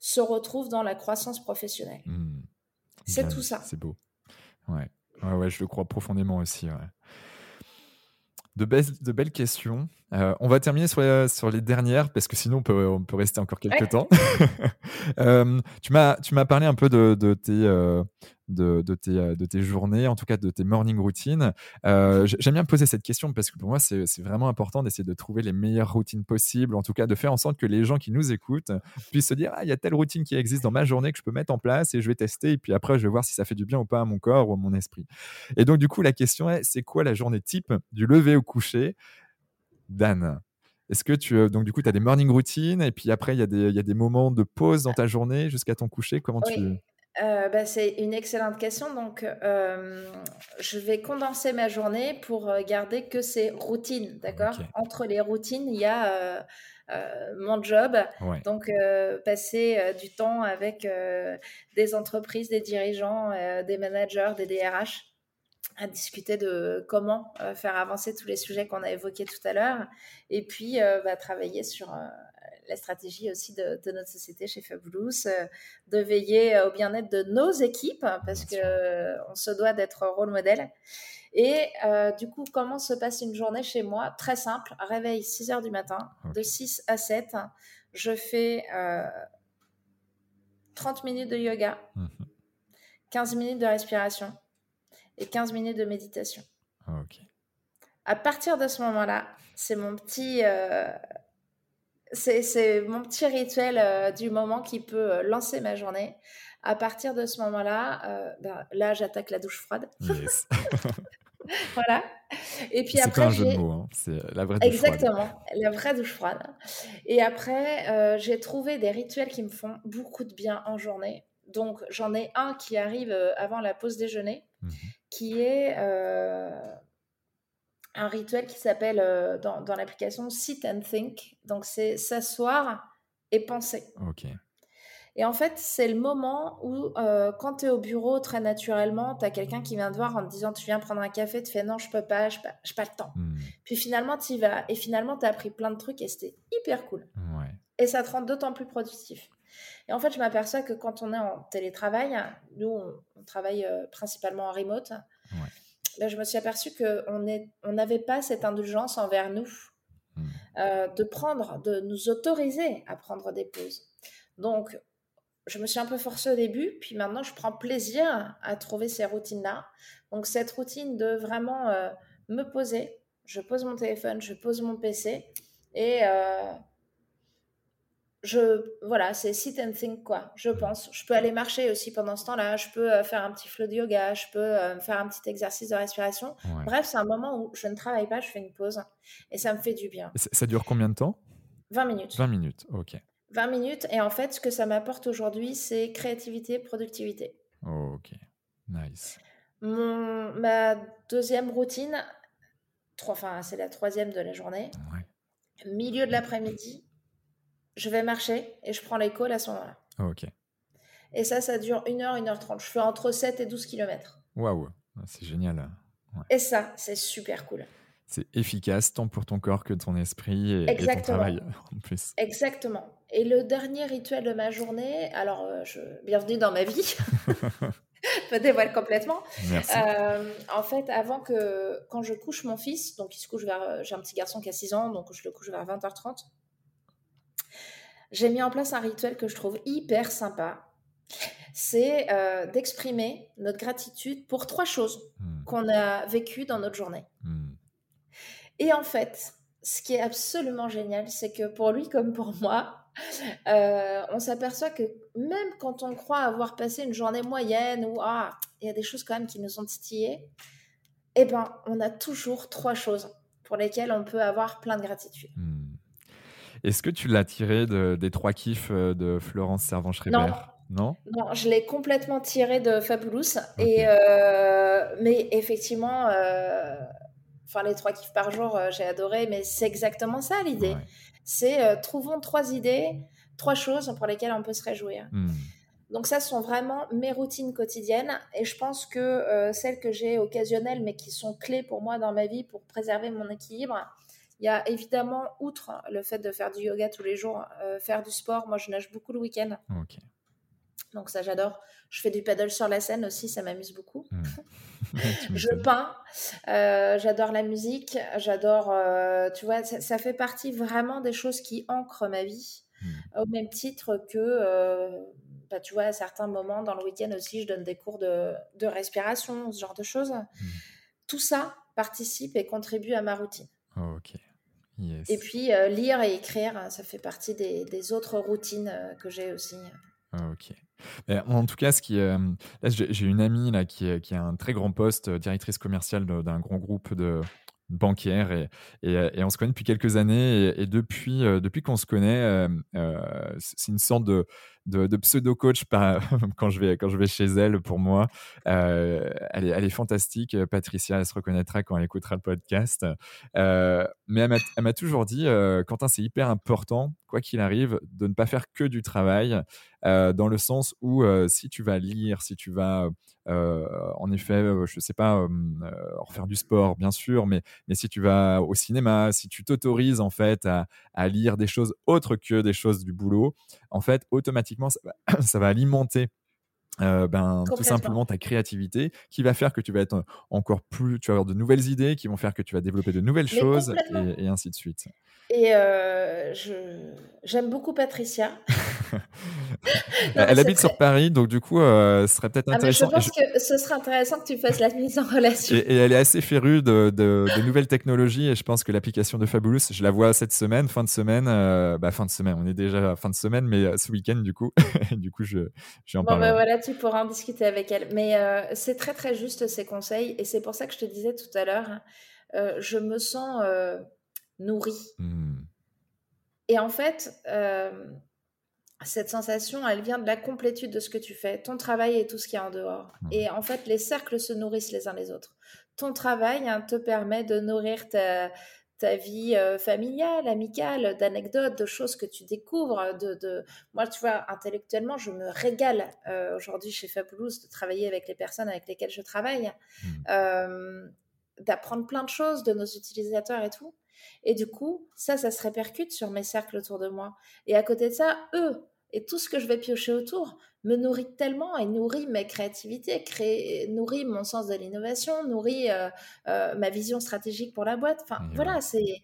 se retrouve dans la croissance professionnelle? Hmm. C'est tout ça. C'est beau. Ouais. ouais. Ouais, je le crois profondément aussi. De, belles, de belles questions. Euh, on va terminer sur les, sur les, dernières parce que sinon on peut, on peut rester encore quelques temps. [LAUGHS] euh, tu m'as parlé un peu de, de tes, euh, de, de, tes, de, tes, journées, en tout cas de tes morning routines. J'aime bien poser cette question parce que pour moi, c'est vraiment important d'essayer de trouver les meilleures routines possibles, en tout cas de faire en sorte que les gens qui nous écoutent puissent se dire, ah, il y a telle routine qui existe dans ma journée que je peux mettre en place et je vais tester, et puis après, je vais voir si ça fait du bien ou pas à mon corps ou à mon esprit. Et donc, du coup, la question est, c'est quoi la journée type du lever au coucher? Dan est-ce que tu. Euh, donc, du coup, tu as des morning routines et puis après, il y, a des, y a des moments de pause dans ta journée jusqu'à ton coucher? Comment tu. Euh, bah, c'est une excellente question. Donc, euh, je vais condenser ma journée pour garder que ces routines, d'accord? Entre les routines, il y a mon job. Donc, passer du temps avec des entreprises, des dirigeants, des managers, des DRH à discuter de comment faire avancer tous les sujets qu'on a évoqués tout à l'heure. Et puis, bah, travailler sur la stratégie aussi de, notre société chez Fabulous, euh, de veiller euh, au bien-être de nos équipes, parce qu'on euh, se doit d'être rôle modèle. Et du coup, comment se passe une journée chez moi? Très simple, réveil 6 heures du matin, de 6 à 7, je fais 30 minutes de yoga, 15 mhm. minutes de respiration et 15 minutes de méditation. À partir de ce moment-là, c'est mon petit c'est mon petit rituel euh, du moment qui peut euh, lancer ma journée. À partir de ce moment-là, euh, ben, là, j'attaque la douche froide. [LAUGHS] voilà. Et puis après, un jeu de mots, hein. c'est la vraie douche Exactement, la vraie douche froide. Et après, j'ai trouvé des rituels qui me font beaucoup de bien en journée. Donc, j'en ai un qui arrive avant la pause déjeuner, mmh qui est un rituel qui s'appelle euh, dans, dans l'application Sit and Think. Donc, c'est s'asseoir et penser. Ok. Et en fait, c'est le moment où, euh, quand tu es au bureau, très naturellement, tu as quelqu'un qui vient te voir en te disant Tu viens prendre un café, tu fais Non, je peux pas, je n'ai pas, pas, le temps. Hmm. Puis finalement, tu y vas. Et finalement, tu as appris plein de trucs et c'était hyper cool. Ouais. Et ça te rend d'autant plus productif. Et en fait, je m'aperçois que quand on est en télétravail, nous, on, travaille euh, principalement en remote. Ouais ben, je me suis aperçue qu'on on n'avait pas cette indulgence envers nous, mmh. euh, de prendre, de nous autoriser à prendre des pauses. Donc, je me suis un peu forcée au début, puis maintenant, je prends plaisir à trouver ces routines-là. Donc, cette routine de vraiment euh, me poser, je pose mon téléphone, je pose mon PC et je voilà, c'est sit and think quoi. Je pense. Je peux aller marcher aussi pendant ce temps-là. Je peux euh, faire un petit flow de yoga. Je peux euh, faire un petit exercice de respiration. Bref, c'est un moment où je ne travaille pas. Je fais une pause et ça me fait du bien. Ça, dure combien de temps? 20 minutes. 20 minutes, ok. 20 minutes et en fait, ce que ça m'apporte aujourd'hui, c'est créativité, productivité. ok, nice. Mon, ma deuxième routine, enfin c'est la troisième de la journée. Milieu de l'après-midi, je vais marcher et je prends l'école à ce moment-là. ok. Et ça, ça dure 1 heure, 1 heure 30. Je fais entre 7 et 12 km. Waouh, c'est génial. Et ça, c'est super cool. C'est efficace tant pour ton corps que ton esprit et, ton travail [LAUGHS] en plus. Exactement. Et le dernier rituel de ma journée, alors euh, je... bienvenue dans ma vie. [LAUGHS] [LAUGHS] je me dévoile complètement. Merci. Euh, en fait, avant que, quand je couche mon fils, donc il se couche vers, j'ai un petit garçon qui a 6 ans, donc je le couche vers 20h30 j'ai mis en place un rituel que je trouve hyper sympa. C'est euh, d'exprimer notre gratitude pour trois choses hmm. qu'on a vécues dans notre journée. Hmm. Et en fait, ce qui est absolument génial, c'est que pour lui comme pour moi, euh, on s'aperçoit que même quand on croit avoir passé une journée moyenne ou ah, il y a des choses quand même qui nous ont titillés, eh ben, on a toujours trois choses pour lesquelles on peut avoir plein de gratitude. Hmm. Est-ce que tu l'as tiré des trois kiffs euh, de Florence Servan-Schreiber? Non. non? je l'ai complètement tiré de Fabulous. Et, euh, mais effectivement, euh, enfin, les trois kiffs par jour, j'ai adoré, mais c'est exactement ça l'idée. C'est trouvons trois idées, trois choses pour lesquelles on peut se réjouir. Hmm. Donc ça, ce sont vraiment mes routines quotidiennes et je pense que celles que j'ai occasionnelles mais qui sont clés pour moi dans ma vie pour préserver mon équilibre, il y a évidemment, outre le fait de faire du yoga tous les jours, euh, faire du sport. Moi, je nage beaucoup le week-end. Donc ça, j'adore. Je fais du paddle sur la scène aussi, ça m'amuse beaucoup. Hmm. [LAUGHS] [LAUGHS] je peins, euh, j'adore la musique, j'adore, euh, tu vois, ça, fait partie vraiment des choses qui ancrent ma vie, hmm. au même titre que, bah, tu vois, à certains moments dans le week-end aussi, je donne des cours de, respiration, ce genre de choses. Hmm. Tout ça participe et contribue à ma routine. ok. Et puis euh, lire et écrire, hein, ça fait partie des, autres routines euh, que j'ai aussi. Ah, ok. en tout cas, ce qui, euh, j'ai une amie là qui, qui a un très grand poste, directrice commerciale d'un grand groupe de, banquière et, et, on se connaît depuis quelques années et, depuis, depuis qu'on se connaît, c'est une sorte de, de, pseudo-coach [LAUGHS] quand, je vais, quand je vais chez elle pour moi. elle, est, elle est fantastique, Patricia, elle se reconnaîtra quand elle écoutera le podcast. mais elle m'a toujours dit, Quentin, c'est hyper important, quoi qu'il arrive, de ne pas faire que du travail, dans le sens où si tu vas lire, si tu vas euh, en effet, euh, je ne sais pas, euh, refaire du sport, bien sûr, mais, mais si tu vas au cinéma, si tu t'autorises en fait à, lire des choses autres que des choses du boulot, en fait, automatiquement, [CLEARS THROAT] ça va, alimenter ben, tout simplement ta créativité qui va faire que tu vas être encore plus, tu vas avoir de nouvelles idées qui vont faire que tu vas développer de nouvelles choses et, ainsi de suite. Et euh, j'aime beaucoup Patricia. [LAUGHS] Elle habite sur Paris, donc du coup, euh, ce serait peut-être ah, intéressant. je pense que ce serait intéressant que tu fasses la mise en relation. Et, elle est assez férue de, de, nouvelles technologies, et je pense que l'application de Fabulous, je la vois cette semaine, fin de semaine, euh, bah, fin de semaine, on est déjà fin de semaine, mais euh, ce week-end, du coup, [LAUGHS] du coup, je, je en bon, bah, voilà, tu pourras en discuter avec elle. Mais c'est très très juste ces conseils, et c'est pour ça que je te disais tout à l'heure, je me sens nourrie. Hmm. Et en fait, euh, cette sensation, elle vient de la complétude de ce que tu fais, ton travail et tout ce qui est en dehors. Hmm. Et en fait, les cercles se nourrissent les uns les autres. Ton travail hein, te permet de nourrir ta, ta vie euh, familiale, amicale, d'anecdotes, de choses que tu découvres. De, Moi, tu vois, intellectuellement, je me régale euh, aujourd'hui chez Fabulous de travailler avec les personnes avec lesquelles je travaille, hmm. d'apprendre plein de choses de nos utilisateurs et tout. Et du coup, ça, ça se répercute sur mes cercles autour de moi. Et à côté de ça, eux, et tout ce que je vais piocher autour, me nourrit tellement et nourrit ma créativité, crée, nourrit mon sens de l'innovation, nourrit ma vision stratégique pour la boîte. Enfin, voilà, c'est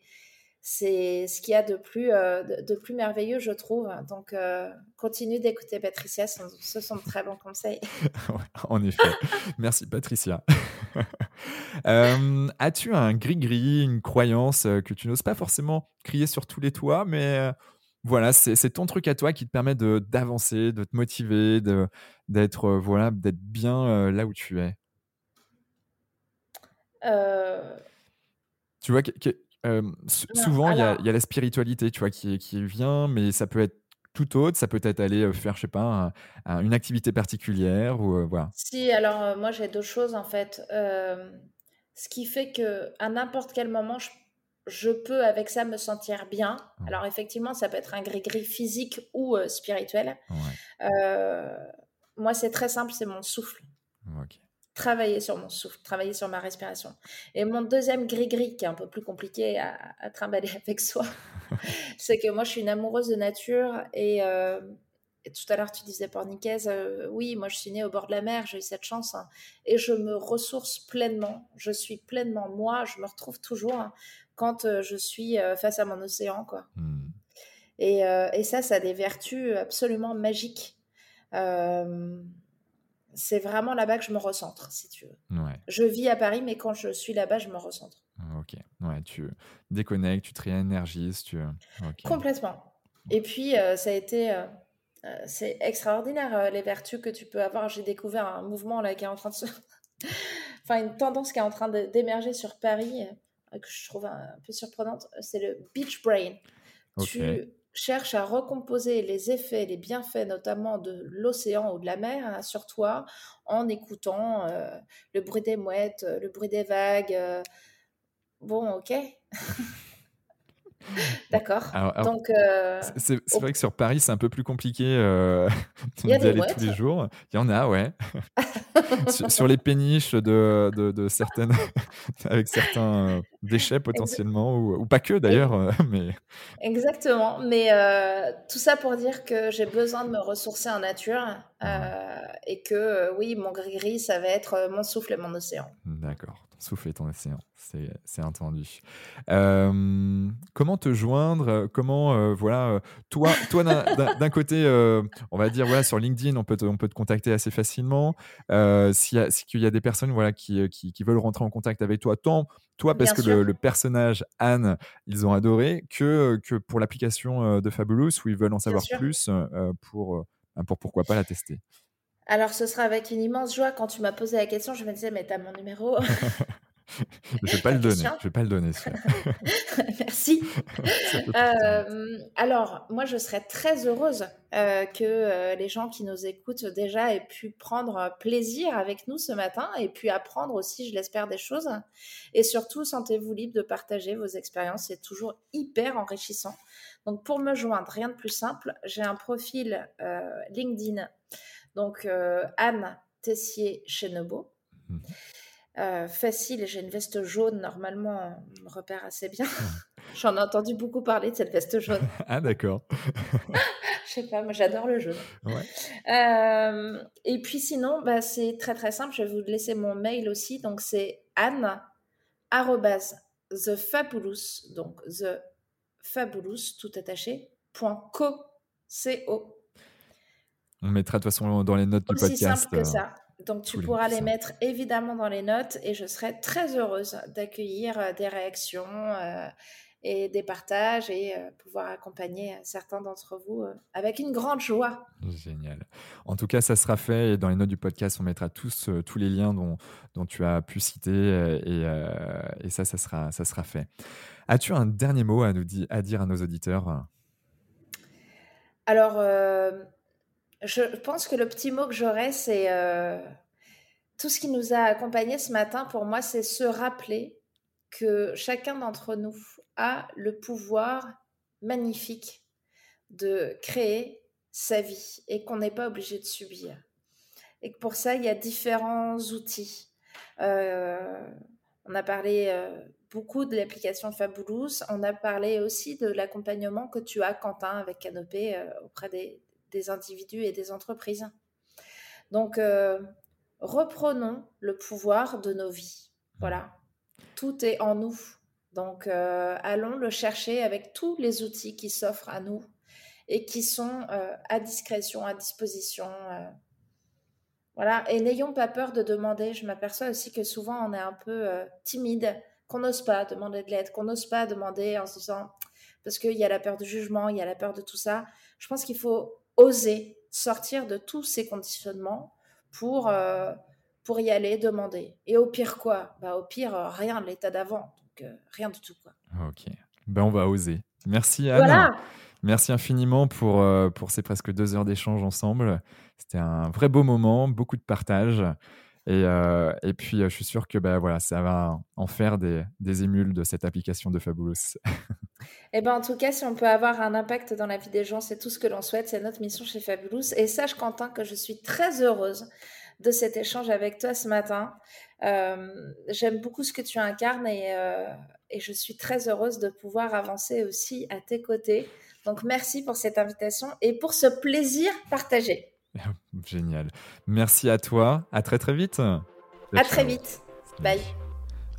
c'est ce qu'il y a de plus, euh, de, plus merveilleux, je trouve. Donc, euh, continue d'écouter Patricia, ce sont de très bons conseils. [LAUGHS] en effet. Merci, Patricia. [LAUGHS] Euh, as-tu un gris-gris, une croyance que tu n'oses pas forcément crier sur tous les toits, mais voilà, c'est ton truc à toi qui te permet d'avancer, de, te motiver, d'être voilà, d'être bien là où tu es Tu vois, souvent, il y, a la spiritualité, tu vois, qui, qui vient, mais ça peut être tout autre. Ça peut être aller faire, je sais pas, une activité particulière ou voilà. Si, alors moi j'ai deux choses en fait. ce qui fait que à n'importe quel moment, je, peux avec ça me sentir bien. Alors effectivement, ça peut être un gris-gris physique ou spirituel. moi, c'est très simple, c'est mon souffle. Travailler sur mon souffle, travailler sur ma respiration. Et mon deuxième gris-gris, qui est un peu plus compliqué à, à trimballer [LAUGHS] avec soi, [LAUGHS] c'est que moi, je suis une amoureuse de nature. Et, euh, tout à l'heure, tu disais, Pornicaise, euh, oui, moi, je suis née au bord de la mer, j'ai eu cette chance. Hein. et je me ressource pleinement. Je suis pleinement moi. Je me retrouve toujours hein, quand euh, je suis face à mon océan. quoi. Hmm. Et, et, ça, ça a des vertus absolument magiques c'est vraiment là-bas que je me recentre, si tu veux. Je vis à Paris, mais quand je suis là-bas, je me recentre. Ok, ouais, tu déconnectes, tu te réénergises, tu... Complètement. Et puis, euh, ça a été... Euh, euh, c'est extraordinaire, les vertus que tu peux avoir. J'ai découvert un mouvement là qui est en train de se... [LAUGHS] enfin, une tendance qui est en train d'émerger sur Paris, que je trouve un, peu surprenante, c'est le beach brain. Tu cherche à recomposer les effets, les bienfaits notamment de l'océan ou de la mer hein, sur toi en écoutant euh, le bruit des mouettes, euh, le bruit des vagues. Euh. Bon, ok. [LAUGHS] [LAUGHS] D'accord. Donc, c'est vrai que sur Paris, c'est un peu plus compliqué euh, [LAUGHS] d'y aller tous les jours. Il y en a, ouais. [LAUGHS] sur, les péniches de, de, certaines, avec certains déchets potentiellement, ou, pas que d'ailleurs. mais... Exactement. Mais tout ça pour dire que j'ai besoin de me ressourcer en nature et que oui, mon gris-gris, ça va être mon souffle et mon océan. D'accord souffler ton océan, c'est entendu. Euh, comment te joindre Comment, euh, voilà, euh, toi, toi d'un côté, on va dire, voilà, sur LinkedIn, on peut te, on peut te contacter assez facilement. S'il y, y, a des personnes voilà, qui, qui, veulent rentrer en contact avec toi, tant toi, parce que le, personnage Anne, ils ont adoré, que, que pour l'application de Fabulous, où ils veulent en savoir plus pour, pour pourquoi pas la tester. Alors, ce sera avec une immense joie. Quand tu m'as posé la question, je me disais, mais t'as mon numéro. [LAUGHS] [LAUGHS] je vais pas le donner. Je vais pas le donner. Merci. [LAUGHS] Euh, alors, moi, je serais très heureuse euh, que euh, les gens qui nous écoutent déjà aient pu prendre plaisir avec nous ce matin et puis apprendre aussi, je l'espère, des choses. Et surtout, sentez-vous libre de partager vos expériences. C'est toujours hyper enrichissant. Donc, pour me joindre, rien de plus simple. J'ai un profil LinkedIn donc, euh, Anne Tessier Chenebo. Mhm. Euh, facile, j'ai une veste jaune, normalement, on me repère assez bien. [LAUGHS] J'en ai entendu beaucoup parler de cette veste jaune. [LAUGHS] ah, d'accord. [LAUGHS] Je sais pas, moi j'adore le jaune. Euh, et puis sinon, bah, c'est très très simple, je vais vous laisser mon mail aussi. Donc c'est anne thefabulous, donc thefabulous, tout attaché, .co, co. On mettra de toute façon dans les notes du podcast. C'est simple que euh, ça. Donc tu pourras les mettre évidemment dans les notes et je serai très heureuse d'accueillir euh, des réactions euh, et des partages et pouvoir accompagner certains d'entre vous avec une grande joie. Génial. En tout cas, ça sera fait et dans les notes du podcast, on mettra tous, tous les liens dont, dont tu as pu citer et, et ça, ça sera, ça sera fait. As-tu un dernier mot à, nous à dire à nos auditeurs? Alors, je pense que le petit mot que j'aurais, c'est euh, tout ce qui nous a accompagnés ce matin, pour moi, c'est se rappeler que chacun d'entre nous a le pouvoir magnifique de créer sa vie et qu'on n'est pas obligé de subir. Et que pour ça, il y a différents outils. Euh, on a parlé euh, beaucoup de l'application Fabulous. On a parlé aussi de l'accompagnement que tu as, Quentin, avec Canopé, auprès des, des individus et des entreprises. Donc, euh, reprenons le pouvoir de nos vies. Voilà, tout est en nous. Donc, euh, allons le chercher avec tous les outils qui s'offrent à nous et qui sont à discrétion, à disposition. voilà, et n'ayons pas peur de demander. Je m'aperçois aussi que souvent on est un peu timide, qu'on n'ose pas demander de l'aide, qu'on n'ose pas demander en se disant parce qu'il y a la peur du jugement, il y a la peur de tout ça. Je pense qu'il faut oser sortir de tous ces conditionnements pour, euh, pour y aller, demander. Et au pire quoi? Bah, Au pire, euh, rien de l'état d'avant. Donc euh, rien du tout. Quoi. Ok. Ben, on va oser. Merci Anne. Merci infiniment pour, pour ces presque deux heures d'échange ensemble. C'était un vrai beau moment, beaucoup de partage. Et, et, puis, je suis sûr que bah, voilà, ça va en faire des, des émules de cette application de Fabulous. [LAUGHS] Eh ben, en tout cas, si on peut avoir un impact dans la vie des gens, c'est tout ce que l'on souhaite. C'est notre mission chez Fabulous. Et sache, Quentin, que je suis très heureuse de cet échange avec toi ce matin. Euh, j'aime beaucoup ce que tu incarnes et, euh, et, je suis très heureuse de pouvoir avancer aussi à tes côtés. Donc, merci pour cette invitation et pour ce plaisir partagé. [LAUGHS] Génial. Merci à toi. À très, très vite. À très vite. Bye.